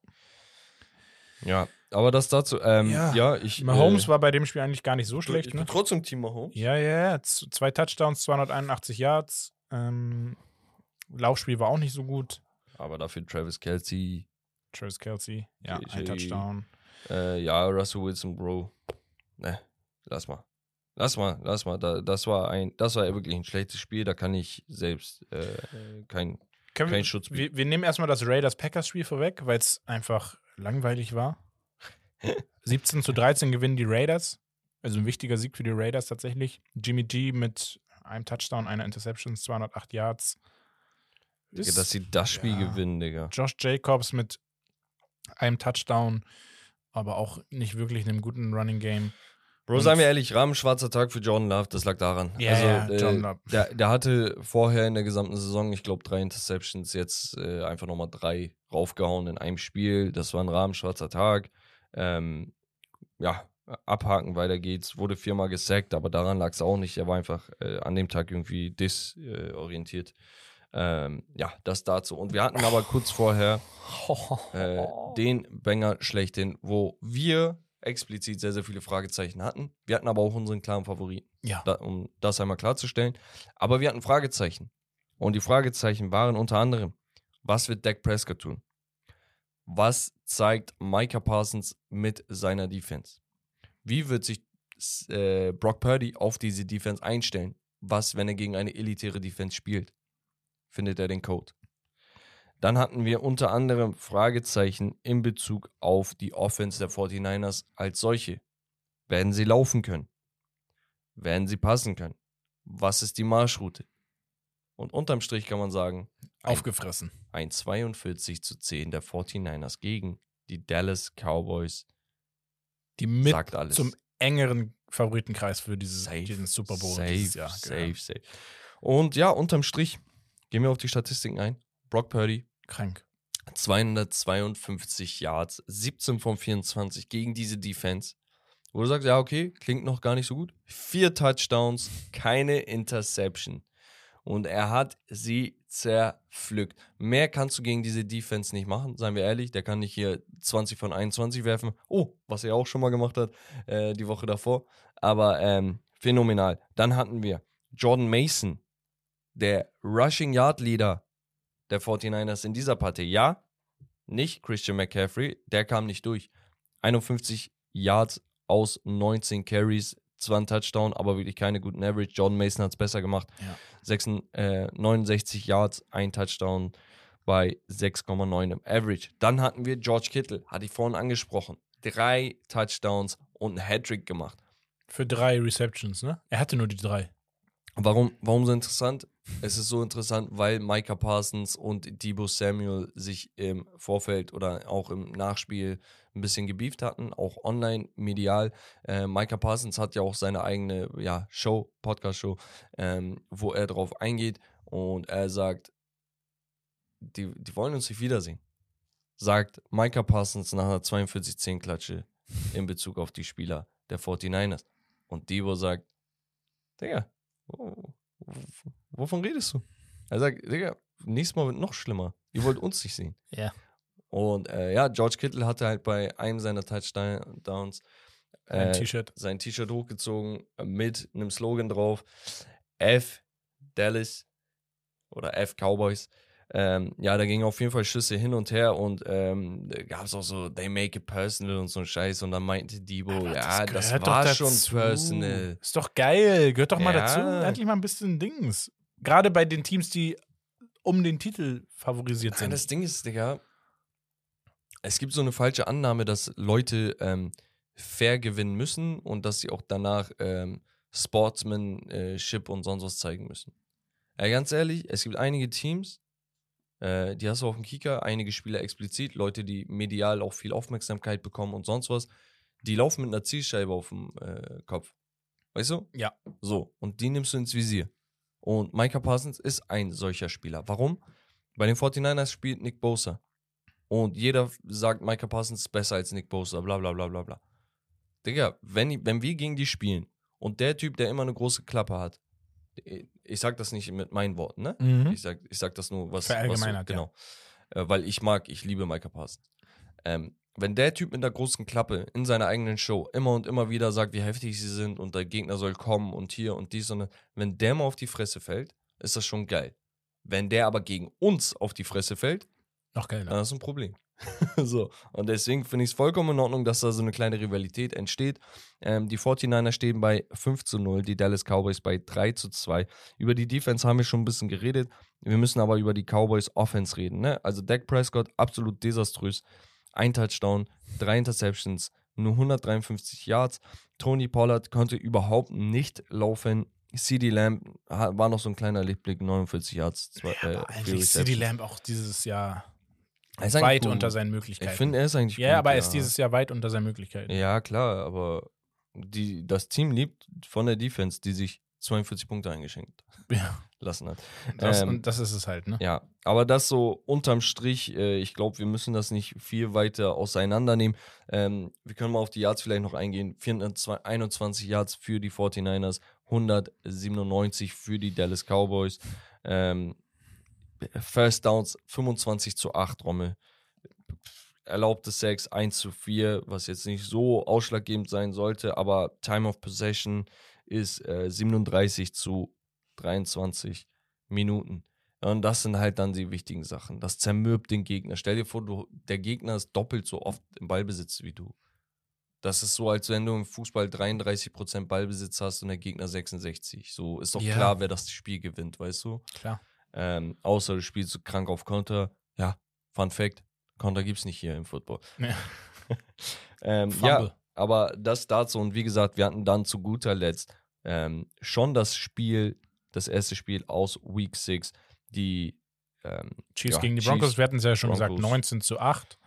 Ja, aber das dazu. Ähm, Ja, ja, ich. Mahomes äh, war bei dem Spiel eigentlich gar nicht so ich schlecht, bin ne? trotzdem Team Mahomes. Ja, ja, ja. Z- Zwei Touchdowns, 281 Yards. Ähm, Laufspiel war auch nicht so gut. Aber dafür Travis Kelsey. Travis Kelsey, ja, ein Touchdown. Äh, ja, Russell Wilson, Bro. Ne, lass mal. Lass mal, lass mal. Da, das war ein, das war wirklich ein schlechtes Spiel. Da kann ich selbst äh, kein. Können Kein wir, Schutz wir, wir nehmen erstmal das Raiders-Packers-Spiel vorweg, weil es einfach langweilig war. 17 zu 13 gewinnen die Raiders. Also ein wichtiger Sieg für die Raiders tatsächlich. Jimmy G mit einem Touchdown, einer Interception, 208 Yards. Digga, dass sie das Spiel ja. gewinnen, Digga. Josh Jacobs mit einem Touchdown, aber auch nicht wirklich einem guten Running Game. Bro, seien wir ehrlich, Rahmen schwarzer Tag für Jordan Love, das lag daran. Ja, ja, also, Jordan äh, Love. Der, der hatte vorher in der gesamten Saison, ich glaube, drei Interceptions, jetzt äh, einfach nochmal drei raufgehauen in einem Spiel. Das war ein Rahmen schwarzer Tag. Ähm, ja, abhaken, weiter geht's. Wurde viermal gesackt, aber daran lag es auch nicht. Er war einfach äh, an dem Tag irgendwie disorientiert. Ähm, ja, das dazu. Und wir hatten aber kurz vorher äh, den Banger schlechthin, wo wir explizit sehr, sehr viele Fragezeichen hatten. Wir hatten aber auch unseren klaren Favoriten, Ja. da, um das einmal klarzustellen. Aber wir hatten Fragezeichen. Und die Fragezeichen waren unter anderem, was wird Dak Prescott tun? Was zeigt Micah Parsons mit seiner Defense? Wie wird sich äh, Brock Purdy auf diese Defense einstellen? Was, wenn er gegen eine elitäre Defense spielt? Findet er den Code? Dann hatten wir unter anderem Fragezeichen in Bezug auf die Offense der 49ers als solche. Werden sie laufen können? Werden sie passen können? Was ist die Marschroute? Und unterm Strich kann man sagen, Aufgefressen. ein 42 zu 10 der 49ers gegen die Dallas Cowboys Die mit sagt alles. zum engeren Favoritenkreis für dieses, Safe, diesen Super Bowl safe, dieses Jahr. safe, gehören. safe. Und ja, unterm Strich gehen wir auf die Statistiken ein. Brock Purdy, Krank. 252 Yards, 17 von 24 gegen diese Defense. Wo du sagst, ja, okay, klingt noch gar nicht so gut. Vier Touchdowns, keine Interception. Und er hat sie zerpflückt. Mehr kannst du gegen diese Defense nicht machen, seien wir ehrlich. Der kann nicht hier 20 von 21 werfen. Oh, was er auch schon mal gemacht hat, äh, die Woche davor. Aber ähm, phänomenal. Dann hatten wir Jordan Mason, der Rushing Yard Leader der 49ers in dieser Partie. Ja, nicht Christian McCaffrey, der kam nicht durch. 51 Yards aus 19 Carries, zwar ein Touchdown, aber wirklich keine guten Average. Jordan Mason hat es besser gemacht. Ja. 6, äh, 69 Yards, ein Touchdown bei 6,9 im Average. Dann hatten wir George Kittle, hatte ich vorhin angesprochen. Drei Touchdowns und ein Hattrick gemacht. Für drei Receptions, ne? Er hatte nur die drei. Warum, warum so interessant? Es ist so interessant, weil Micah Parsons und Debo Samuel sich im Vorfeld oder auch im Nachspiel ein bisschen gebieft hatten, auch online, medial. Äh, Micah Parsons hat ja auch seine eigene ja, Show, Podcast-Show, ähm, wo er drauf eingeht und er sagt, die, die wollen uns nicht wiedersehen. Sagt Micah Parsons nach einer 42-10-Klatsche in Bezug auf die Spieler der 49ers. Und Debo sagt, Digga, wo- wovon redest du? Er sagt, Digga, nächstes Mal wird noch schlimmer. Ihr wollt uns nicht sehen. Ja. Und äh, ja, George Kittle hatte halt bei einem seiner Touchdowns äh, T-Shirt. sein T-Shirt hochgezogen äh, mit einem Slogan drauf. F Dallas oder F Cowboys. Ähm, ja, da gingen auf jeden Fall Schüsse hin und her und ähm, gab es auch so, they make it personal und so ein Scheiß. Und dann meinte Debo, Aber ja, das, doch war schon personal. Ist doch geil. Gehört doch mal Ja. dazu. Endlich mal ein bisschen Dings. Gerade bei den Teams, die um den Titel favorisiert sind. das Ding ist, Digga, es gibt so eine falsche Annahme, dass Leute ähm, fair gewinnen müssen und dass sie auch danach ähm, Sportsmanship und sonst was zeigen müssen. Ja, ganz ehrlich, es gibt einige Teams, äh, die hast du auf dem Kicker, einige Spieler explizit, Leute, die medial auch viel Aufmerksamkeit bekommen und sonst was, die laufen mit einer Zielscheibe auf dem äh, Kopf. Weißt du? Ja. So, und die nimmst du ins Visier. Und Micah Parsons ist ein solcher Spieler. Warum? Bei den 49ers spielt Nick Bosa. Und jeder sagt, Micah Parsons ist besser als Nick Bosa, bla bla bla bla bla. Digga, wenn, wenn wir gegen die spielen und der Typ, der immer eine große Klappe hat, ich sag das nicht mit meinen Worten, ne? Mhm. Ich, sag, ich sag das nur, was. Verallgemeinert, was ja. Genau. Äh, weil ich mag, ich liebe Micah Parsons. Ähm, wenn der Typ mit der großen Klappe in seiner eigenen Show immer und immer wieder sagt, wie heftig sie sind und der Gegner soll kommen und hier und dies und das, wenn der mal auf die Fresse fällt, ist das schon geil. Wenn der aber gegen uns auf die Fresse fällt, Noch geiler. dann ist ein Problem. so. Und deswegen finde ich es vollkommen in Ordnung, dass da so eine kleine Rivalität entsteht. Ähm, die 49er stehen bei 5 zu 0, die Dallas Cowboys bei 3 zu 2. Über die Defense haben wir schon ein bisschen geredet. Wir müssen aber über die Cowboys Offense reden. Ne? Also Dak Prescott absolut desaströs. Ein Touchdown, drei Interceptions, nur 153 Yards. Tony Pollard konnte überhaupt nicht laufen. CD Lamb war noch so ein kleiner Lichtblick, 49 Yards. Zwei, Ja, äh, eigentlich CD. Lamb auch dieses Jahr weit gut. unter seinen Möglichkeiten. Ich finde, er ist eigentlich ja, gut. aber er ist dieses Jahr weit unter seinen Möglichkeiten. Ja, klar, aber die, das Team liebt von der Defense, die sich 42 Punkte eingeschenkt Ja, lassen hat. das, Ähm, und das ist es halt, ne? Ja, aber das so unterm Strich, äh, ich glaube, wir müssen das nicht viel weiter auseinandernehmen. Ähm, wir können mal auf die Yards vielleicht noch eingehen. 421 Yards für die 49ers, 197 für die Dallas Cowboys. Ähm, First Downs 25 zu 8, Rommel. Erlaubte Sex 1 zu 4, was jetzt nicht so ausschlaggebend sein sollte, aber Time of Possession ist äh, 37 zu 23 Minuten. Und das sind halt dann die wichtigen Sachen. Das zermürbt den Gegner. Stell dir vor, du, der Gegner ist doppelt so oft im Ballbesitz wie du. Das ist so, als wenn du im Fußball 33% Ballbesitz hast und der Gegner 66. So ist doch Ja. klar, wer das Spiel gewinnt, weißt du? Klar. Ähm, außer du spielst so krank auf Konter. Ja, Fun Fact: Konter gibt's nicht hier im Football. Ja. ähm, ja, aber das dazu. Und wie gesagt, wir hatten dann zu guter Letzt ähm, schon das Spiel, das erste Spiel aus Week 6, die ähm, Chiefs Ja, gegen die Chiefs, Broncos, wir hatten es ja schon gesagt, Broncos. 19 zu 8.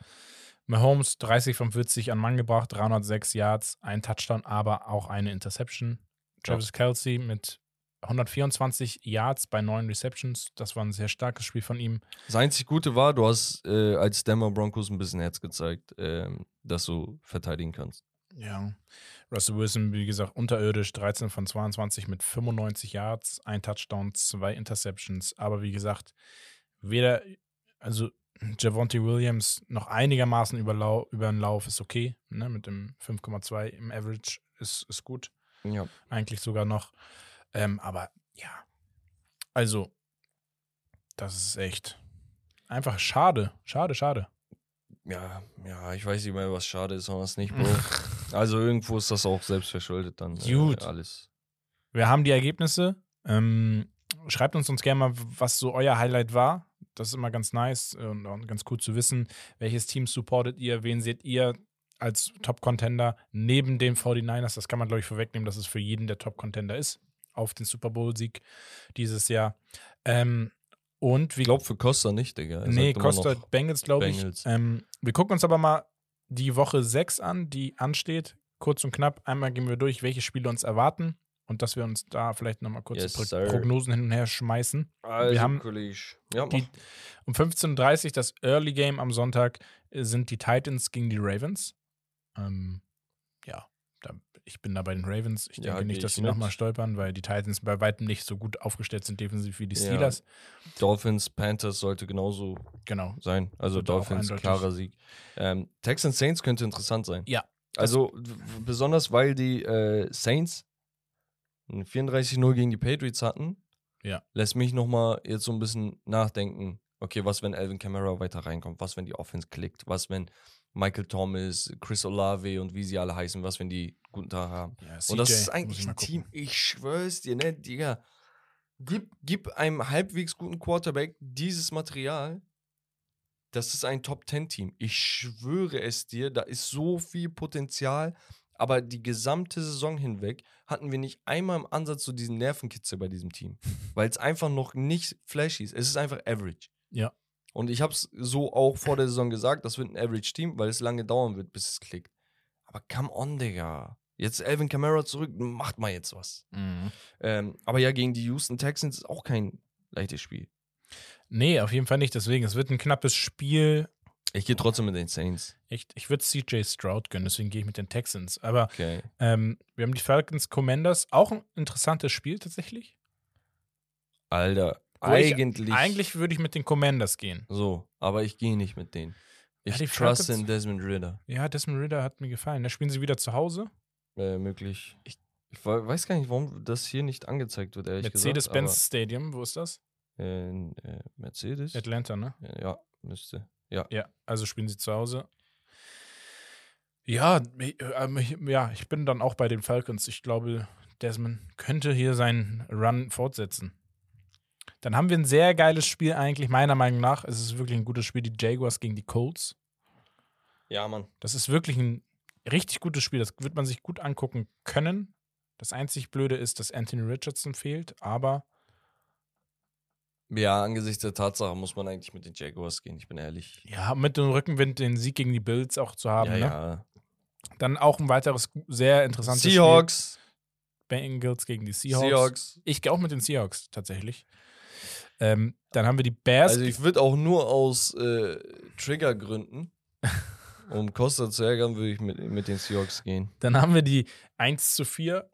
Mahomes 30 von 40 an Mann gebracht, 306 Yards, ein Touchdown, aber auch eine Interception. Travis Kelsey mit 124 Yards bei neun Receptions. Das war ein sehr starkes Spiel von ihm. Das einzig Gute war, du hast äh, als Denver Broncos ein bisschen Herz gezeigt, ähm, dass du verteidigen kannst. Ja. Russell Wilson, wie gesagt, unterirdisch, 13 von 22 mit 95 Yards, ein Touchdown, zwei Interceptions. Aber wie gesagt, weder, also Javonte Williams noch einigermaßen über, Lau, über den Lauf ist okay, ne, mit dem 5,2 im Average ist, ist gut, Ja. eigentlich sogar noch. Ähm, aber ja, also, das ist echt einfach schade, schade, schade. Ja, ja, ich weiß nicht mehr, was schade ist und was nicht, Bro. also irgendwo ist das auch selbst verschuldet dann. Gut. Äh, alles. Wir haben die Ergebnisse. Ähm, schreibt uns uns gerne mal, was so euer Highlight war. Das ist immer ganz nice und, und ganz cool zu wissen. Welches Team supportet ihr? Wen seht ihr als Top-Contender neben den 49ers? Das kann man, glaube ich, vorwegnehmen, dass es für jeden der Top-Contender ist auf den Super Bowl-Sieg dieses Jahr. Ähm, und wie Ich glaube für Costa nicht, Digga. Er Nee, Costa Bengals, glaube ich. Ähm, wir gucken uns aber mal die Woche 6 an, die ansteht. Kurz und knapp. Einmal gehen wir durch, welche Spiele uns erwarten und dass wir uns da vielleicht nochmal kurze Yes, Pro. Prognosen hin und her schmeißen. Also, haben Kollege. Ja, die-. Um 15.30 Uhr, das Early Game am Sonntag, äh, sind die Titans gegen die Ravens. Ähm, ja, ich bin da bei den Ravens. Ich Ja, denke nicht, geh dass sie nochmal stolpern, weil die Titans bei weitem nicht so gut aufgestellt sind defensiv wie die Ja. Steelers. Dolphins, Panthers sollte genauso Genau. sein. Also auch Dolphins, klarer Sieg. Ähm, Texans Saints könnte interessant sein. Ja. Also besonders, weil die äh, Saints ein 34-0 gegen die Patriots hatten Ja. lässt mich nochmal jetzt so ein bisschen nachdenken. Okay, was, wenn Alvin Kamara weiter reinkommt? Was, wenn die Offense klickt? Was, wenn Michael Thomas, Chris Olave und wie sie alle heißen, was, wenn die guten Tag haben? Ja, Und das CJ, ist eigentlich ein Team, ich schwör's dir, ne, Digga. Gib, gib einem halbwegs guten Quarterback dieses Material. Das ist ein Top-10-Team. Ich schwöre es dir, da ist so viel Potenzial. Aber die gesamte Saison hinweg hatten wir nicht einmal im Ansatz so diesen Nervenkitzel bei diesem Team. Weil es einfach noch nicht flashy ist. Es ist einfach average. Ja. Und ich habe es so auch vor der Saison gesagt, das wird ein Average-Team, weil es lange dauern wird, bis es klickt. Aber come on, Digga. Jetzt Alvin Kamara zurück, macht mal jetzt was. Mhm. Ähm, aber ja, gegen die Houston Texans ist auch kein leichtes Spiel. Nee, auf jeden Fall nicht. Deswegen, es wird ein knappes Spiel. Ich gehe trotzdem mit den Saints. Echt, ich würde CJ Stroud gönnen, deswegen gehe ich mit den Texans. Aber Okay. ähm, wir haben die Falcons Commanders. Auch ein interessantes Spiel tatsächlich. Alter, Wo ich- eigentlich. Eigentlich würde ich mit den Commanders gehen. So, aber ich gehe nicht mit denen. Ja, Ich die trust in Desmond Ritter. Ja, Desmond Ritter hat mir gefallen. Da spielen sie wieder zu Hause. Äh, möglich. Ich, ich we- weiß gar nicht, warum das hier nicht angezeigt wird, ehrlich Mercedes-Benz gesagt. Stadium, wo ist das? Äh, in, äh, Mercedes? Atlanta, ne? Ja, müsste. Ja. Ja, also spielen sie zu Hause. Ja, ich- ich- ja, ich bin dann auch bei den Falcons. Ich glaube, Desmond könnte hier seinen Run fortsetzen. Dann haben wir ein sehr geiles Spiel eigentlich, meiner Meinung nach. Es ist wirklich ein gutes Spiel, die Jaguars gegen die Colts. Ja, Mann. Das ist wirklich ein richtig gutes Spiel. Das wird man sich gut angucken können. Das einzig Blöde ist, dass Anthony Richardson fehlt, aber Ja, angesichts der Tatsache muss man eigentlich mit den Jaguars gehen, ich bin ehrlich. ja, mit dem Rückenwind den Sieg gegen die Bills auch zu haben. ja, Ne? ja. Dann auch ein weiteres sehr interessantes Spiel. Seahawks. Bengals gegen die Seahawks. Seahawks. Ich gehe auch mit den Seahawks tatsächlich. Ähm, dann haben wir die Bears. Also ich würde auch nur aus äh, Triggergründen, um Costa zu ärgern, würde ich mit, mit den Seahawks gehen. dann haben wir die 1 zu 4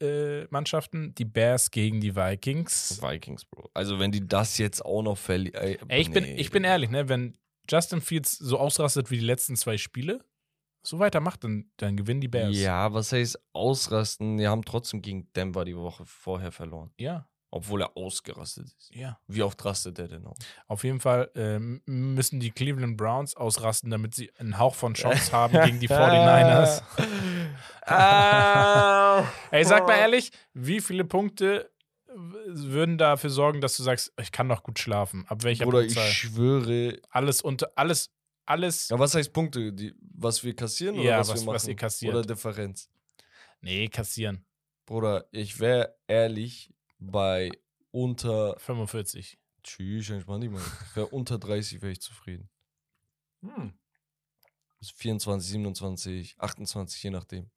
äh, Mannschaften. Die Bears gegen die Vikings. Vikings, Bro. Also wenn die das jetzt auch noch verlieren. Ey, ich, bin, ich bin ehrlich, ne, wenn Justin Fields so ausrastet wie die letzten zwei Spiele, so weitermacht, dann, dann gewinnen die Bears. Ja, was heißt ausrasten? Die haben trotzdem gegen Denver die Woche vorher verloren. Ja, Obwohl er ausgerastet ist. ja. Wie oft rastet der denn aus? Auf jeden Fall ähm, müssen die Cleveland Browns ausrasten, damit sie einen Hauch von Chance haben gegen die 49ers. ah. Ey, sag mal ehrlich, wie viele Punkte würden dafür sorgen, dass du sagst, ich kann noch gut schlafen? Ab welcher Bruder, ich schwöre. Alles unter, alles, alles. Ja, was heißt Punkte? Die, was wir kassieren oder Ja, was, was- wir machen? was ihr kassiert. Oder Differenz? Nee, kassieren. Bruder, ich wäre ehrlich bei unter. 45. Tschüss, entspann dich mal. Ich unter 30 wäre ich zufrieden. Also 24, 27, 28, je nachdem.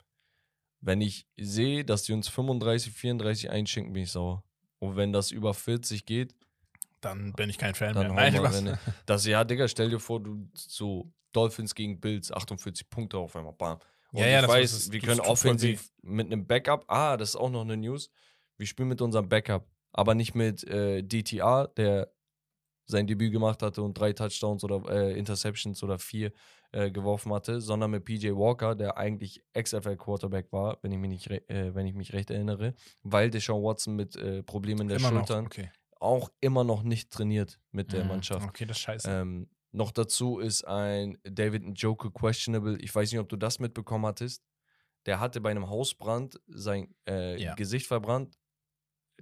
Wenn ich sehe, dass die uns 35, 34 einschenken, bin ich sauer. Und wenn das über 40 geht, Dann bin ich kein Fan dann mehr. Nein, Spaß. Rennen. Das, ja, Digga, stell dir vor, du so Dolphins gegen Bills, 48 Punkte auf einmal, bam. Und Ja, ja, ich das- weiß, ist- wir können offensiv mit einem Backup, ah, das ist auch noch eine News, wir spielen mit unserem Backup, aber nicht mit äh, DTR, der sein Debüt gemacht hatte und drei Touchdowns oder äh, Interceptions oder vier äh, geworfen hatte, sondern mit PJ Walker, der eigentlich XFL-Quarterback war, wenn ich, mich nicht äh, wenn ich mich recht erinnere, weil Deshaun Watson mit äh, Problemen der Immer noch. Schultern Okay. auch immer noch nicht trainiert mit der Mhm. Mannschaft. Okay, das ist scheiße. Ähm, noch dazu ist ein David Njoku questionable. Ich weiß nicht, ob du das mitbekommen hattest. Der hatte bei einem Hausbrand sein äh, Ja. Gesicht verbrannt.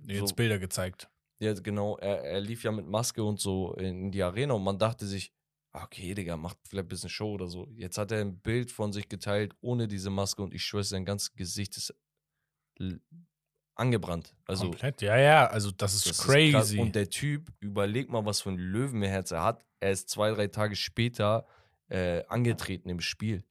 Jetzt so- Bilder gezeigt. Ja, genau. Er, er lief ja mit Maske und so in die Arena und man dachte sich, ah, okay, Digga, macht vielleicht ein bisschen Show oder so. Jetzt hat er ein Bild von sich geteilt ohne diese Maske und ich schwöre, sein ganzes Gesicht ist angebrannt. Also Komplett. Ja, ja, also das ist das ist crazy. krass. und der Typ, überleg mal, was für ein Löwenherz er hat. Er ist zwei, drei Tage später äh, angetreten im Spiel.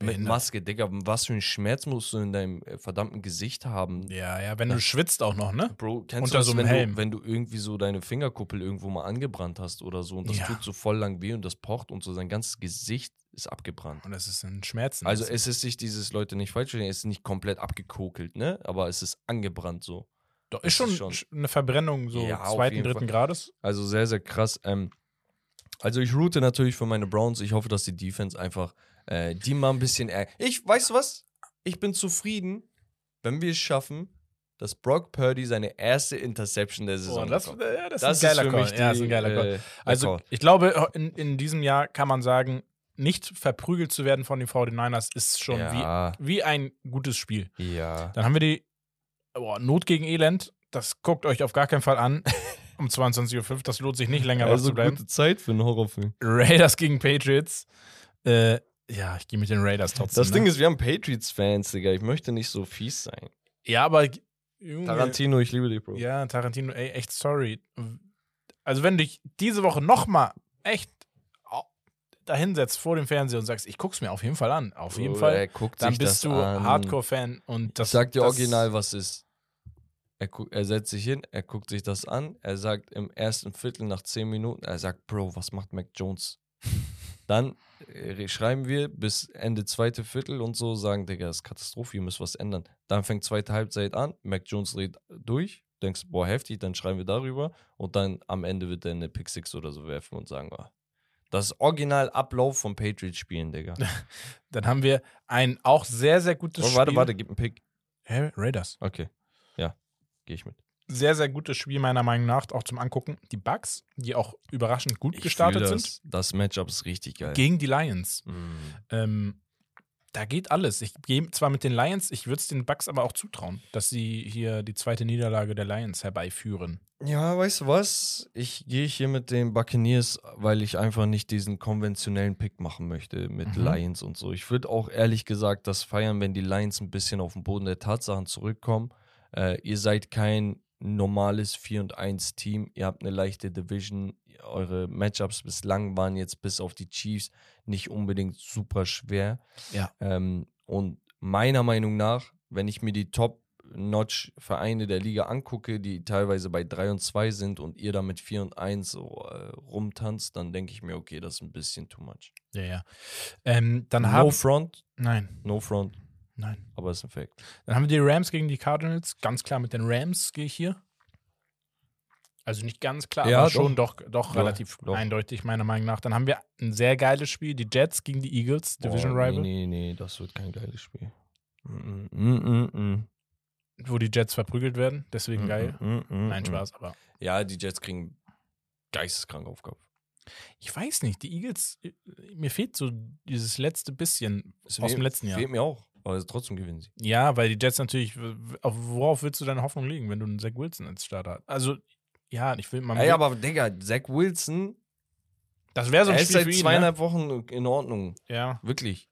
Mit Behindert. Maske, Digga, was für einen Schmerz musst du in deinem äh, verdammten Gesicht haben? ja, ja, wenn du schwitzt auch noch, ne? Bro, kennst Unter du das, so wenn, Helm. Du, wenn du irgendwie so deine Fingerkuppel irgendwo mal angebrannt hast oder so und das Ja. tut so voll lang weh und das pocht und so, sein ganzes Gesicht ist abgebrannt. Und das ist ein Schmerzen. Also es ist nicht dieses, Leute nicht falsch verstehen, es ist nicht komplett abgekokelt, ne? Aber es ist angebrannt so. Doch, ist schon, ist schon- sch- eine Verbrennung so Ja, zweiten, dritten Fall. Grades. Also sehr, sehr krass. Ähm, also ich route natürlich für meine Browns. Ich hoffe, dass die Defense einfach äh, die mal ein bisschen. Ärg ich, weißt du was? Ich bin zufrieden, wenn wir es schaffen, dass Brock Purdy seine erste Interception der Saison Oh, das, bekommt. ja, das, Das ist ein geiler für Call. mich ja, ist ein die, geiler Call. äh, Also, ich glaube, in, in diesem Jahr kann man sagen, nicht verprügelt zu werden von den 49ers ist schon ja, wie, wie ein gutes Spiel. ja. Dann haben wir die boah, Not gegen Elend. Das guckt euch auf gar keinen Fall an. Um 22.05 Uhr. Das lohnt sich nicht länger Also zu bleiben. gute Zeit für einen Horrorfilm. Raiders gegen Patriots. Äh, ja, ich gehe mit den Raiders trotzdem. Das ne? Ding ist, wir haben Patriots-Fans, Digga. Ich möchte nicht so fies sein. Ja, aber. Junge, Tarantino, ich liebe dich, Bro. Ja, Tarantino, ey, echt sorry. Also, wenn du dich diese Woche nochmal echt dahinsetzt vor dem Fernseher und sagst, ich guck's mir auf jeden Fall an, auf jeden Bro, Fall, Er guckt dann bist du an. Hardcore-Fan und das. ich sag dir das, original, was ist. Er, er setzt sich hin, er guckt sich das an, er sagt im ersten Viertel nach 10 Minuten, er sagt, Bro, was macht Mac Jones? Dann äh, schreiben wir bis Ende zweite Viertel und so, sagen, Digga, das ist Katastrophe, ihr müsst was ändern. Dann fängt zweite Halbzeit an, Mac Jones dreht durch, denkst, boah, heftig, dann schreiben wir darüber und dann am Ende wird er eine Pick Six oder so werfen und sagen, ah, das ist original Ablauf vom Patriots-Spielen, Digga. Dann haben wir ein auch sehr, sehr gutes Oh, Spiel. warte, warte, gib einen Pick. Hä? Raiders. Okay. Ja, gehe ich mit. Sehr, sehr gutes Spiel, meiner Meinung nach, auch zum Angucken. Die Bucks, die auch überraschend gut Ich gestartet fühl sind, das. Das Matchup ist richtig geil. gegen die Lions. Mm. Ähm, da geht alles. Ich gehe zwar mit den Lions, ich würde es den Bucks aber auch zutrauen, dass sie hier die zweite Niederlage der Lions herbeiführen. Ja, weißt du was? Ich gehe hier mit den Buccaneers, weil ich einfach nicht diesen konventionellen Pick machen möchte mit Mhm. Lions und so. Ich würde auch ehrlich gesagt das feiern, wenn die Lions ein bisschen auf den Boden der Tatsachen zurückkommen. Äh, ihr seid kein normales 4 und 1 Team. Ihr habt eine leichte Division. Eure Matchups bislang waren jetzt bis auf die Chiefs nicht unbedingt super schwer. Ja. Ähm, und meiner Meinung nach, wenn ich mir die Top-Notch-Vereine der Liga angucke, die teilweise bei 3 und 2 sind und ihr da mit 4 und 1 so äh, rumtanzt, dann denke ich mir, okay, das ist ein bisschen too much. Ja, ja. Ähm, dann no haben. front, Nein, no front, nein. aber ist ein Fact. Dann haben wir die Rams gegen die Cardinals. Ganz klar mit den Rams gehe ich hier. Also nicht ganz klar, Ja, aber schon doch, doch, Ja, relativ doch. eindeutig, meiner Meinung nach. Dann haben wir ein sehr geiles Spiel, die Jets gegen die Eagles, Division oh, Rival, Nee, nee, nee, das wird kein geiles Spiel. Mm, mm, mm, wo die Jets verprügelt werden. Deswegen geil. Nein. Spaß, aber Ja, die Jets kriegen geisteskrank auf Kopf. ich weiß nicht, die Eagles, äh, mir fehlt so dieses letzte bisschen Es aus dem letzten Jahr. Fehlt mir auch, aber trotzdem gewinnen sie. Ja, weil die Jets natürlich, worauf willst du deine Hoffnung legen, wenn du einen Zach Wilson als Starter hast? Also, ja, ich will mal. Ey, aber Digga, Zach Wilson, das wäre so ein er ist Spiel seit für ihn. Ne? zweieinhalb Wochen in Ordnung. Ja. Wirklich.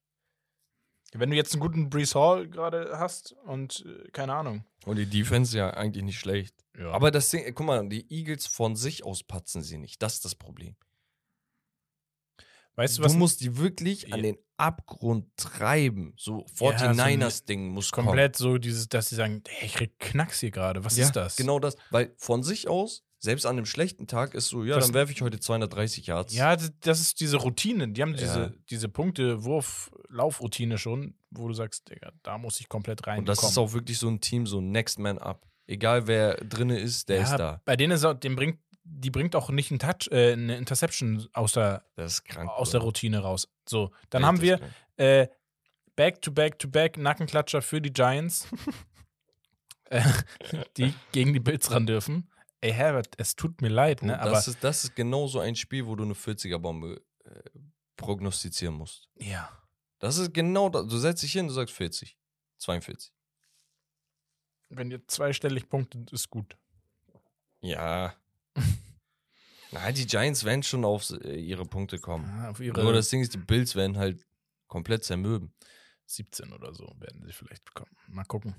Wenn du jetzt einen guten Brees Hall gerade hast und äh, keine Ahnung. Und die Defense ja eigentlich nicht schlecht. Ja. Aber das Ding, guck mal, die Eagles von sich aus patzen sie nicht. Das ist das Problem. Weißt du Du was? musst die wirklich an den Abgrund treiben. So Ja, so 49ers-Ding muss kommen. komplett so dieses, dass sie sagen, hey, ich krieg Knacks hier gerade. Was Ja, ist das? Genau das. Weil von sich aus, selbst an einem schlechten Tag, ist so, ja, Das- dann werfe ich heute 230 Yards. Ja, das ist diese Routine. Die haben diese, Ja. diese Punkte, Wurf, Laufroutine schon, wo du sagst, Digga, da muss ich komplett rein. Und das ist auch wirklich so ein Team, so Next Man Up. Egal wer drinne ist, der ja, ist da. Bei denen ist auch, dem bringt, die bringt auch nicht einen Touch, äh, eine Interception aus der, krank. aus der. Routine raus. So, dann Echt, haben wir äh, Back to Back to Back Nackenklatscher für die Giants, äh, die gegen die Bills ran dürfen. Ey, Herbert, es tut mir leid, ne? Aber das, ist, das ist genau so ein Spiel, wo du eine 40er-Bombe äh, prognostizieren musst. ja. Das ist genau das. Du setzt dich hin, du sagst 40, 42. Wenn ihr zweistellig punktet, ist gut. Ja. Nein, die Giants werden schon auf äh, ihre Punkte kommen. Ja, auf ihre Nur das Ding ist, die Bills werden halt komplett zermürben. 17 oder so werden sie vielleicht bekommen. Mal gucken.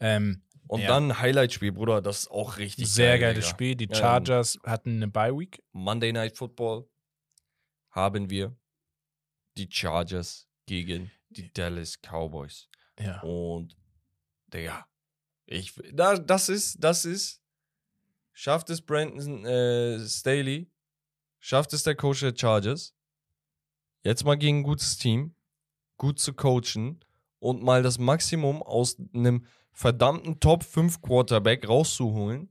Ähm, Und Ja. dann Highlight-Spiel, Bruder, das ist auch richtig sehr geil, geiles Digga. Spiel. Die Ja, Chargers hatten eine Bye-Week. Monday Night Football haben wir die Chargers gegen die Dallas Cowboys. Ja. Und, Digga, ich, da, das ist, das ist, schafft es Brandon äh, Staley, schafft es der Coach der Chargers, jetzt mal gegen ein gutes Team, gut zu coachen und mal das Maximum aus einem verdammten Top 5 Quarterback rauszuholen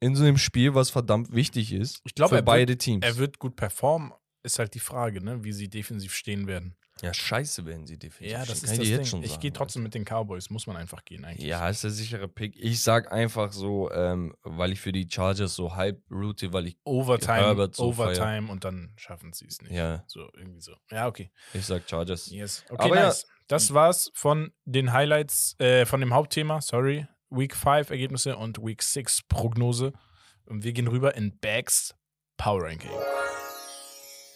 in so einem Spiel, was verdammt wichtig ist Ich glaub, für er wird- beide Teams. Er wird gut performen, ist halt die Frage, ne? wie sie defensiv stehen werden. Ja, scheiße werden sie definitiv. Ja, das stehen. ist Kann das Ding. jetzt schon ich sagen, gehe trotzdem mit den Cowboys, muss man einfach gehen eigentlich. Ja, ist der sichere Pick. Ich sag einfach so, ähm, weil ich für die Chargers so halb route, weil ich, Overtime, so Overtime und dann schaffen sie es nicht. ja, So, irgendwie so. Ja, okay. ich sag Chargers. Yes. Okay, Aber ja. nice. Das war's von den Highlights, äh, von dem Hauptthema, sorry. Week 5 Ergebnisse und Week 6 Prognose. Und wir gehen rüber in Bags Power Ranking.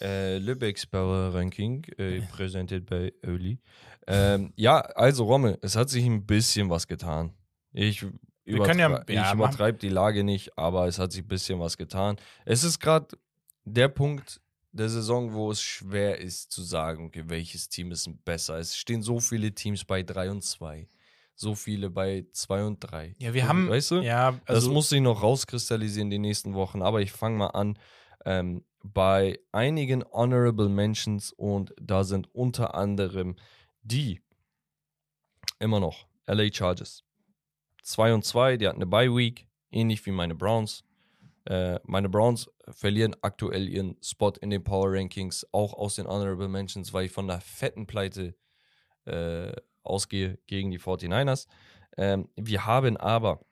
Äh, Lübecks Power Ranking, äh, präsentiert bei Öli. Ähm, ja, also Romme, es hat sich ein bisschen was getan. Ich, können ja- ja, ich machen- übertreibe die Lage nicht, aber es hat sich ein bisschen was getan. Es ist gerade der Punkt der Saison, wo es schwer ist zu sagen, okay, welches Team ist besser. Es stehen so viele Teams bei 3 und 2, so viele bei 2 und 3. Ja, wir haben. Weißt du? Ja, das also. muss sich noch rauskristallisieren die nächsten Wochen. Aber ich fange mal an. Ähm, bei einigen Honorable Mentions und da sind unter anderem die immer noch LA Chargers. 2 und 2, die hatten eine Bye Week, ähnlich wie meine Browns. Äh, meine Browns verlieren aktuell ihren Spot in den Power Rankings, auch aus den Honorable Mentions, weil ich von der fetten Pleite äh, ausgehe gegen die 49ers. Ähm, wir haben aber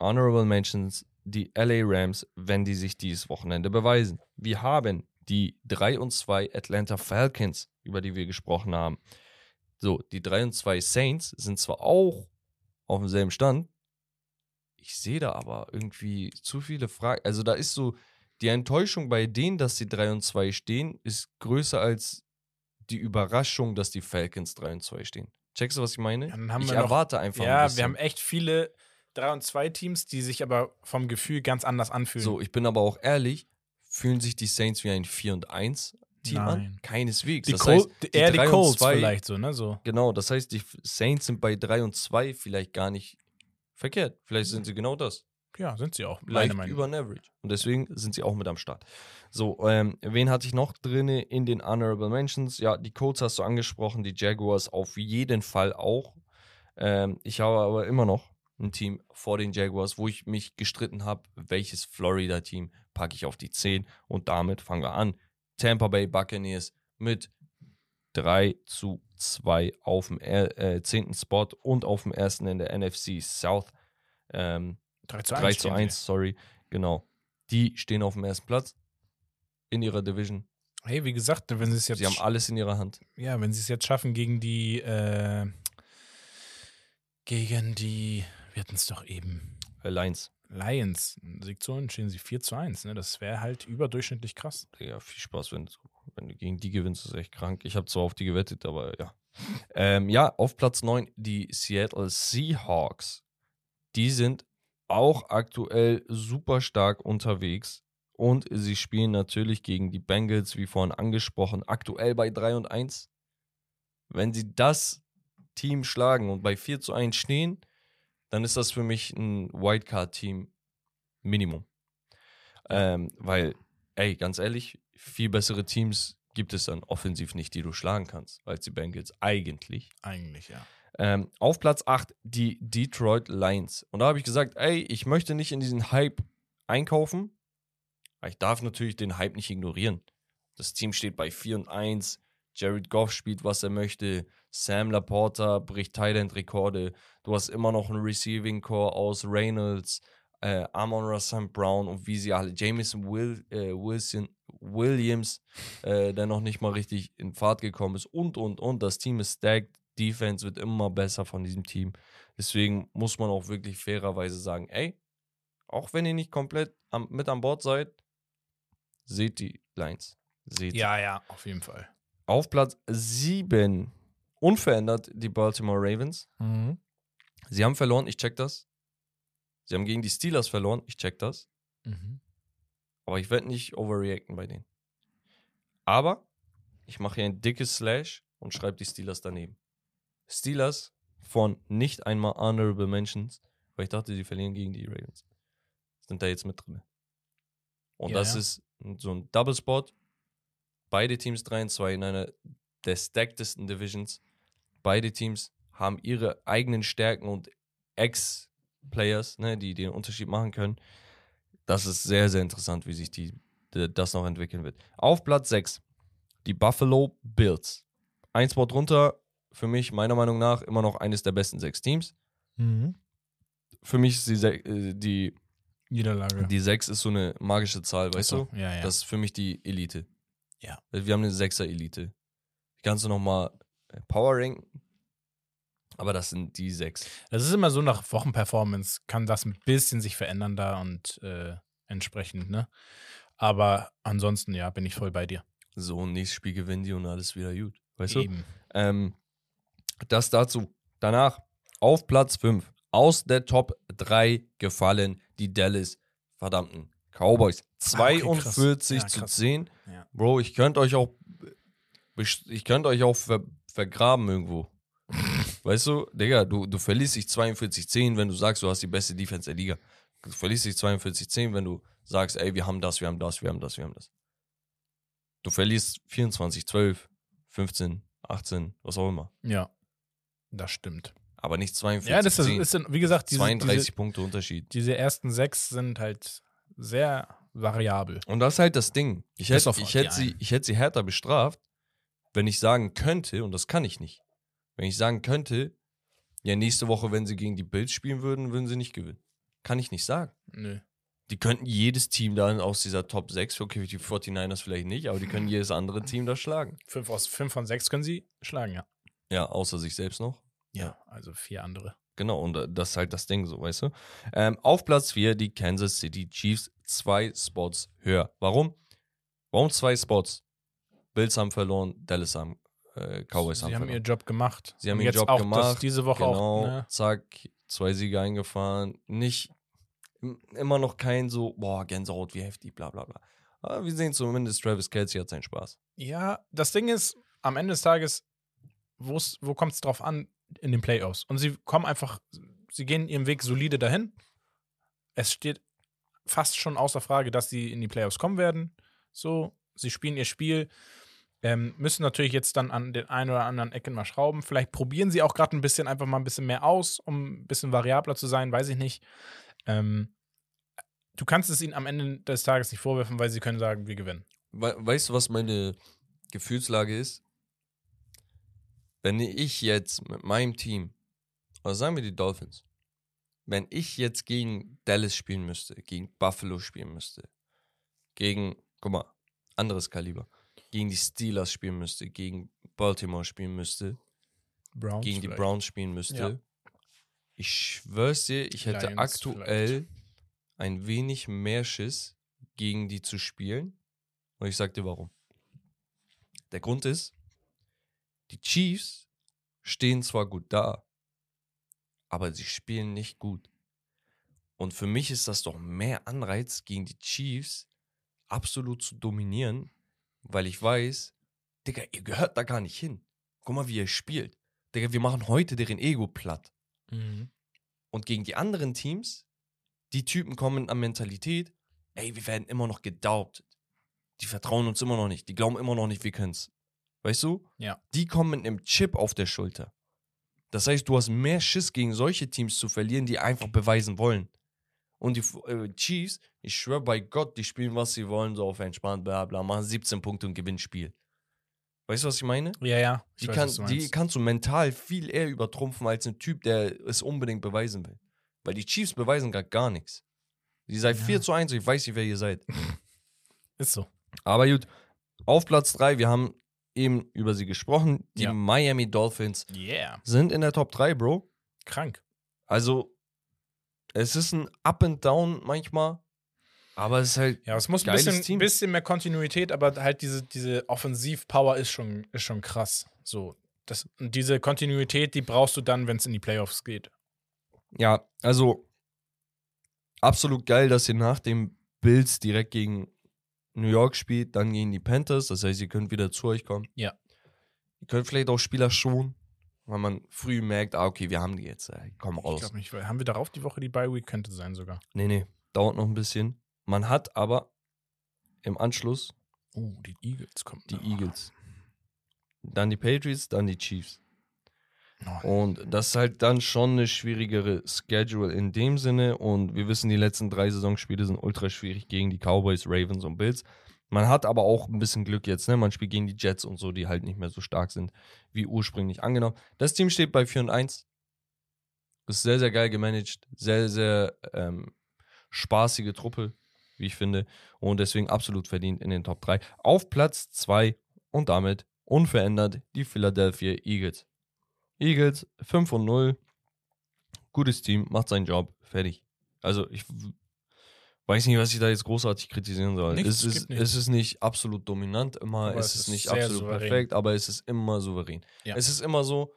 Honorable Mentions die LA Rams, wenn die sich dieses Wochenende beweisen. Wir haben die 3 und 2 Atlanta Falcons, über die wir gesprochen haben. So, die 3 und 2 Saints sind zwar auch auf demselben Stand, ich sehe da aber irgendwie zu viele Fragen. Also da ist so, die Enttäuschung bei denen, dass sie 3 und 2 stehen, ist größer als die Überraschung, dass die Falcons 3 und 2 stehen. Checkst du, was ich meine? Ich wir noch- erwarte einfach ein ja, bisschen. wir haben echt viele 3 und 2 Teams, die sich aber vom Gefühl ganz anders anfühlen. So, ich bin aber auch ehrlich, fühlen sich die Saints wie ein 4 und 1 Team an? Nein. Keineswegs. die das Col heißt, eher die drei und Colts zwei- vielleicht so, ne? So. Genau, das heißt, die Saints sind bei 3 und 2 vielleicht gar nicht verkehrt. Vielleicht sind sie genau das. Ja, sind sie auch. Meine Leicht Meinung. über den Average. Und deswegen sind sie auch mit am Start. So, ähm, wen hatte ich noch drin in den Honorable Mentions? Ja, die Colts hast du angesprochen, die Jaguars auf jeden Fall auch. Ähm, ich habe aber immer noch ein Team vor den Jaguars, wo ich mich gestritten habe, welches Florida-Team packe ich auf die 10. Und damit fangen wir an. Tampa Bay Buccaneers mit 3 zu 2 auf dem er- äh, 10. Spot und auf dem ersten in der NFC South. Ähm, 3 zu 1. 3 zu stehen 1, sorry, genau. Die stehen auf dem ersten Platz in ihrer Division. Hey, wie gesagt, wenn sie es jetzt, Sie haben alles in ihrer Hand. ja, wenn sie es jetzt schaffen gegen die, äh, gegen die, wir hatten es doch eben, Äh, Lions. Lions, Sieg zu stehen sie 4 zu 1. Ne? Das wäre halt überdurchschnittlich krass. Digga, viel Spaß, wenn du, wenn du gegen die gewinnst, ist echt krank. Ich habe zwar auf die gewettet, aber ja. Ähm, ja, auf Platz 9 die Seattle Seahawks. Die sind auch aktuell super stark unterwegs. Und sie spielen natürlich gegen die Bengals, wie vorhin angesprochen, aktuell bei 3 und 1. Wenn sie das Team schlagen und bei 4 zu 1 stehen, dann ist das für mich ein Wildcard-Team Minimum. Ähm, weil, ey, ganz ehrlich, viel bessere Teams gibt es dann offensiv nicht, die du schlagen kannst, als die Bengals eigentlich. Eigentlich, ja. Ähm, auf Platz 8 die Detroit Lions. Und da habe ich gesagt, ey, ich möchte nicht in diesen Hype einkaufen. Aber ich darf natürlich den Hype nicht ignorieren. Das Team steht bei 4 und 1. Jared Goff spielt, was er möchte. Sam Laporta bricht Thailand-Rekorde. Du hast immer noch einen Receiving Core aus Reynolds, äh, Amon Russell Brown und wie sie alle, Jameson Will, äh, Wilson, Williams, äh, der noch nicht mal richtig in Fahrt gekommen ist und, und, und. Das Team ist stacked. Defense wird immer besser von diesem Team. Deswegen muss man auch wirklich fairerweise sagen, ey, auch wenn ihr nicht komplett am, mit an Bord seid, seht die Lines. Seht Ja, ja, auf jeden Fall. auf Platz 7 unverändert die Baltimore Ravens. Sie haben verloren, ich check das. Sie haben gegen die Steelers verloren, ich check das. Mhm. Aber ich werde nicht overreacten bei denen. Aber ich mache hier ein dickes Slash und schreibe die Steelers daneben. Steelers von nicht einmal Honorable Mentions, weil ich dachte, sie verlieren gegen die Ravens. Sind da jetzt mit drin. Und Ja, das ja. ist so ein Double Spot. Beide Teams 3 und 2 in einer der stacktesten Divisions. Beide Teams haben ihre eigenen Stärken und Ex-Players, ne, die den Unterschied machen können. Das ist sehr, sehr interessant, wie sich die, d- das noch entwickeln wird. Auf Platz 6 die Buffalo Bills. ein Spot runter, für mich, meiner Meinung nach, immer noch eines der besten sechs Teams. Für mich ist die, äh, die, Niederlage. die sechs ist so eine magische Zahl, weißt Achso, du? Ja, ja. Das ist für mich die Elite. Ja. Wir haben eine Sechser-Elite. Kannst du nochmal Power ranken? Aber das sind die sechs. Das ist immer so nach Wochenperformance, kann das ein bisschen sich verändern da und äh, entsprechend, ne? Aber ansonsten, ja, bin ich voll bei dir. So, nächstes Spiel gewinnen die und alles wieder gut. Weißt du? Eben. Ähm, das dazu. Danach auf Platz 5 aus der Top 3 gefallen die Dallas verdammten Cowboys. Ah, okay. 42 Ja, zu krass. 10. Ja. Bro, ich könnte euch auch best- ich könnte euch auch ver vergraben irgendwo. weißt du, Digga, du, du verlierst dich 42-10, wenn du sagst, du hast die beste Defense der Liga. Du verlierst dich 42-10, wenn du sagst, ey, wir haben das, wir haben das, wir haben das, wir haben das. Du verlierst 24-12, 15, 18, was auch immer. Ja, das stimmt. Aber nicht 42, Ja, das ist, 10. ist wie gesagt, diese, 32 diese, Punkte Unterschied. diese ersten sechs sind halt sehr variabel. Und das ist halt das Ding. Ich hätte, ich hätte, sie, ich hätte sie härter bestraft, wenn ich sagen könnte, und das kann ich nicht, wenn ich sagen könnte, ja, nächste Woche, wenn sie gegen die Bills spielen würden, würden sie nicht gewinnen. Kann ich nicht sagen. Nö. Die könnten jedes Team dann aus dieser Top 6, okay, die 49ers vielleicht nicht, aber die können jedes andere Team da schlagen. Fünf, aus, fünf von sechs können sie schlagen, ja. Ja, außer sich selbst noch. Ja, also vier andere. Genau, und äh, das ist halt das Ding so, weißt du? Ähm, auf Platz 4 die Kansas City Chiefs, zwei Spots höher. Warum? Warum zwei Spots? Bills haben verloren, Dallas haben, äh, Cowboys sie haben haben verloren. ihren Job gemacht. Sie haben Und ihren Job auch gemacht, diese Woche genau, auch. Ne? zack, zwei Siege eingefahren. Nicht im- immer noch kein so, boah, Gänsehaut, wie heftig, bla bla bla. Aber wir sehen zumindest, Travis Kelsey hat seinen Spaß. Ja, das Ding ist, am Ende des Tages, wo kommt es drauf an in den Playoffs? Und sie kommen einfach, sie gehen ihren Weg solide dahin. Es steht fast schon außer Frage, dass sie in die Playoffs kommen werden. So, sie spielen ihr Spiel, ähm, müssen natürlich jetzt dann an den einen oder anderen Ecken mal schrauben. Vielleicht probieren sie auch gerade ein bisschen, einfach mal ein bisschen mehr aus, um ein bisschen variabler zu sein, weiß ich nicht. Ähm, du kannst es ihnen am Ende des Tages nicht vorwerfen, weil sie können sagen, wir gewinnen. We weißt du, was meine Gefühlslage ist? Wenn ich jetzt mit meinem Team, oder sagen wir die Dolphins, wenn ich jetzt gegen Dallas spielen müsste, gegen Buffalo spielen müsste, gegen, guck mal, anderes Kaliber, gegen die Steelers spielen müsste, gegen Baltimore spielen müsste, Browns gegen die vielleicht. Browns spielen müsste, Ja. ich schwör's dir, ich hätte Lions aktuell ein wenig mehr Schiss, gegen die zu spielen. Und ich sag dir warum. Der Grund ist, die Chiefs stehen zwar gut da, aber sie spielen nicht gut. Und für mich ist das doch mehr Anreiz, gegen die Chiefs absolut zu dominieren, weil ich weiß, Digga, ihr gehört da gar nicht hin. Guck mal, wie ihr spielt. Digga, wir machen heute deren Ego platt. Mhm. Und gegen die anderen Teams, die Typen kommen an Mentalität, ey, wir werden immer noch gedoubtet. Die vertrauen uns immer noch nicht. Die glauben immer noch nicht, wir können's. Weißt du? Ja. Die kommen mit einem Chip auf der Schulter. Das heißt, du hast mehr Schiss gegen solche Teams zu verlieren, die einfach beweisen wollen. Und die äh, Chiefs, ich schwöre bei Gott, die spielen, was sie wollen, so auf entspannt, bla bla, machen 17 Punkte und gewinnen Spiel. Weißt du, was ich meine? Ja, ja. Die, weiß, kann, du die kannst du mental viel eher übertrumpfen als ein Typ, der es unbedingt beweisen will. Weil die Chiefs beweisen gerade gar nichts. Die seid Ja. 4 zu 1, ich weiß nicht, wer ihr seid. Ist so. Aber gut, auf Platz 3, wir haben eben über sie gesprochen. Die Ja. Miami Dolphins Yeah. sind in der Top 3, Bro. Krank. Also, es ist ein Up and Down manchmal, aber es ist halt, Ja, es muss ein bisschen, Team. bisschen mehr Kontinuität, aber halt diese, diese Offensivpower ist schon, ist schon krass. So. Das, diese Kontinuität, die brauchst du dann, wenn es in die Playoffs geht. ja, also absolut geil, dass ihr nach dem Bills direkt gegen New York spielt, dann gegen die Panthers. Das heißt, ihr könnt wieder zu euch kommen. Ja. Ihr könnt vielleicht auch Spieler schon, weil man früh merkt, ah, okay, wir haben die jetzt, äh, komm Ich raus. glaube nicht, weil haben wir darauf die Woche die Bye Week? Könnte sein sogar. Nee, nee, dauert noch ein bisschen. Man hat aber im Anschluss Uh, die Eagles kommen. die noch. Eagles. Dann die Patriots, dann die Chiefs. Oh, Und das ist halt dann schon eine schwierigere Schedule in dem Sinne. Und wir wissen, die letzten drei Saisonspiele sind ultra schwierig gegen die Cowboys, Ravens und Bills. Man hat aber auch ein bisschen Glück jetzt, ne? Man spielt gegen die Jets und so, die halt nicht mehr so stark sind, wie ursprünglich angenommen. Das Team steht bei 4 und 1. Ist sehr, sehr geil gemanagt. Sehr, sehr ähm, spaßige Truppe, wie ich finde. Und deswegen absolut verdient in den Top 3. Auf Platz 2 und damit unverändert die Philadelphia Eagles. Eagles 5 und 0. Gutes Team, macht seinen Job, fertig. Also ich weiß nicht, was ich da jetzt großartig kritisieren soll. Nichts, es, ist, es ist nicht absolut dominant immer, Aber es ist nicht absolut souverän. perfekt, aber es ist immer souverän. Ja. Es ist immer so,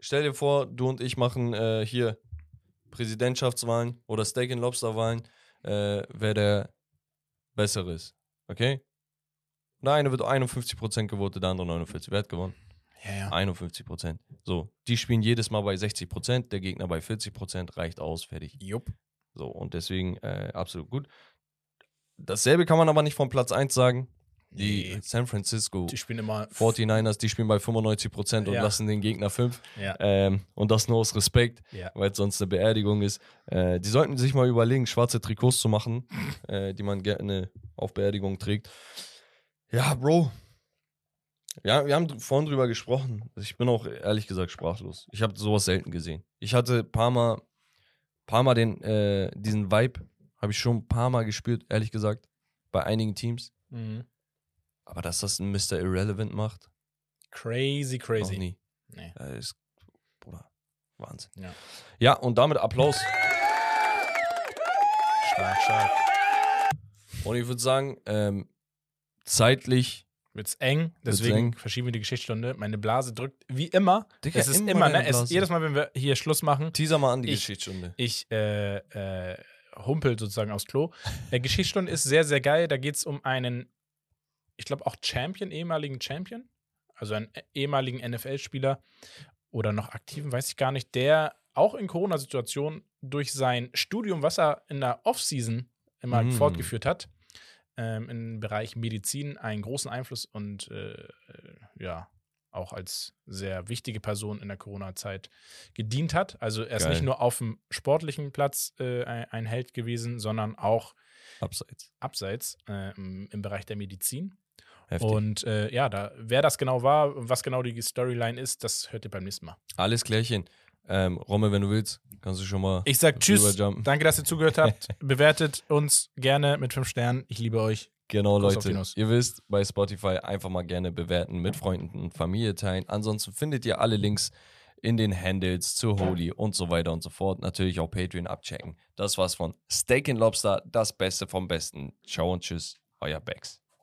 stell dir vor, du und ich machen äh, hier Präsidentschaftswahlen oder Steak and Lobster Wahlen, äh, wer der bessere ist. Okay? Der eine wird 51% gewotet, der andere 49%. Wer hat gewonnen? Ja, ja. 51%. So, die spielen jedes Mal bei 60%, der Gegner bei 40%, reicht aus, fertig. Jupp. So, und deswegen äh, absolut gut. Dasselbe kann man aber nicht von Platz 1 sagen. Die Nee. San Francisco Die spielen immer. 49ers, die spielen bei 95% und Ja. lassen den Gegner 5. Ja. Ähm, und das nur aus Respekt, Ja. weil es sonst eine Beerdigung ist. Äh, die sollten sich mal überlegen, schwarze Trikots zu machen, äh, die man gerne auf Beerdigung trägt. Ja, Bro. Ja, wir haben vorhin drüber gesprochen. Ich bin auch ehrlich gesagt sprachlos. Ich habe sowas selten gesehen. Ich hatte ein paar Mal, paar Mal den, äh, diesen Vibe, habe ich schon ein paar Mal gespürt, ehrlich gesagt, bei einigen Teams. Mhm. Aber dass das ein Mr. Irrelevant macht, Crazy, noch crazy. nie. Nee. Äh, ist, Bruder, Wahnsinn. Ja. Ja, und damit Applaus. Stark, stark. Und ich würde sagen, ähm, zeitlich. Wird's eng, deswegen eng. verschieben wir die Geschichtsstunde. Meine Blase drückt wie immer. Digga, es ist immer immer, ne? Es, jedes Mal, wenn wir hier Schluss machen, Teaser mal an die Ich- Geschichtsstunde. ich äh, äh, humpel sozusagen aufs Klo. Der Geschichtsstunde ist sehr, sehr geil. Da geht es um einen, ich glaube auch Champion, ehemaligen Champion, also einen äh, ehemaligen NFL-Spieler oder noch aktiven, weiß ich gar nicht, der auch in Corona-Situationen durch sein Studium, was er in der Offseason immer Mm. fortgeführt hat, ähm, im Bereich Medizin einen großen Einfluss und äh, äh, ja, auch als sehr wichtige Person in der Corona-Zeit gedient hat. Also er ist Geil. nicht nur auf dem sportlichen Platz äh, ein, Held gewesen, sondern auch Abseits. abseits äh, im, im Bereich der Medizin. Heftig. Und äh, ja, da, wer das genau war, was genau die Storyline ist, das hört ihr beim nächsten Mal. Alles klärchen. Ähm, Romme, wenn du willst, kannst du schon mal. Ich sag Tschüss. Danke, dass ihr zugehört habt. Bewertet uns gerne mit fünf Sternen. Ich liebe euch. Genau, Leute. Ihr wisst, bei Spotify einfach mal gerne bewerten, mit Freunden und Familie teilen. Ansonsten findet ihr alle Links in den Handles zu Holy und so weiter und so fort. Natürlich auch Patreon abchecken. Das war's von Steak and Lobster, das Beste vom Besten. Ciao und tschüss, euer Bex.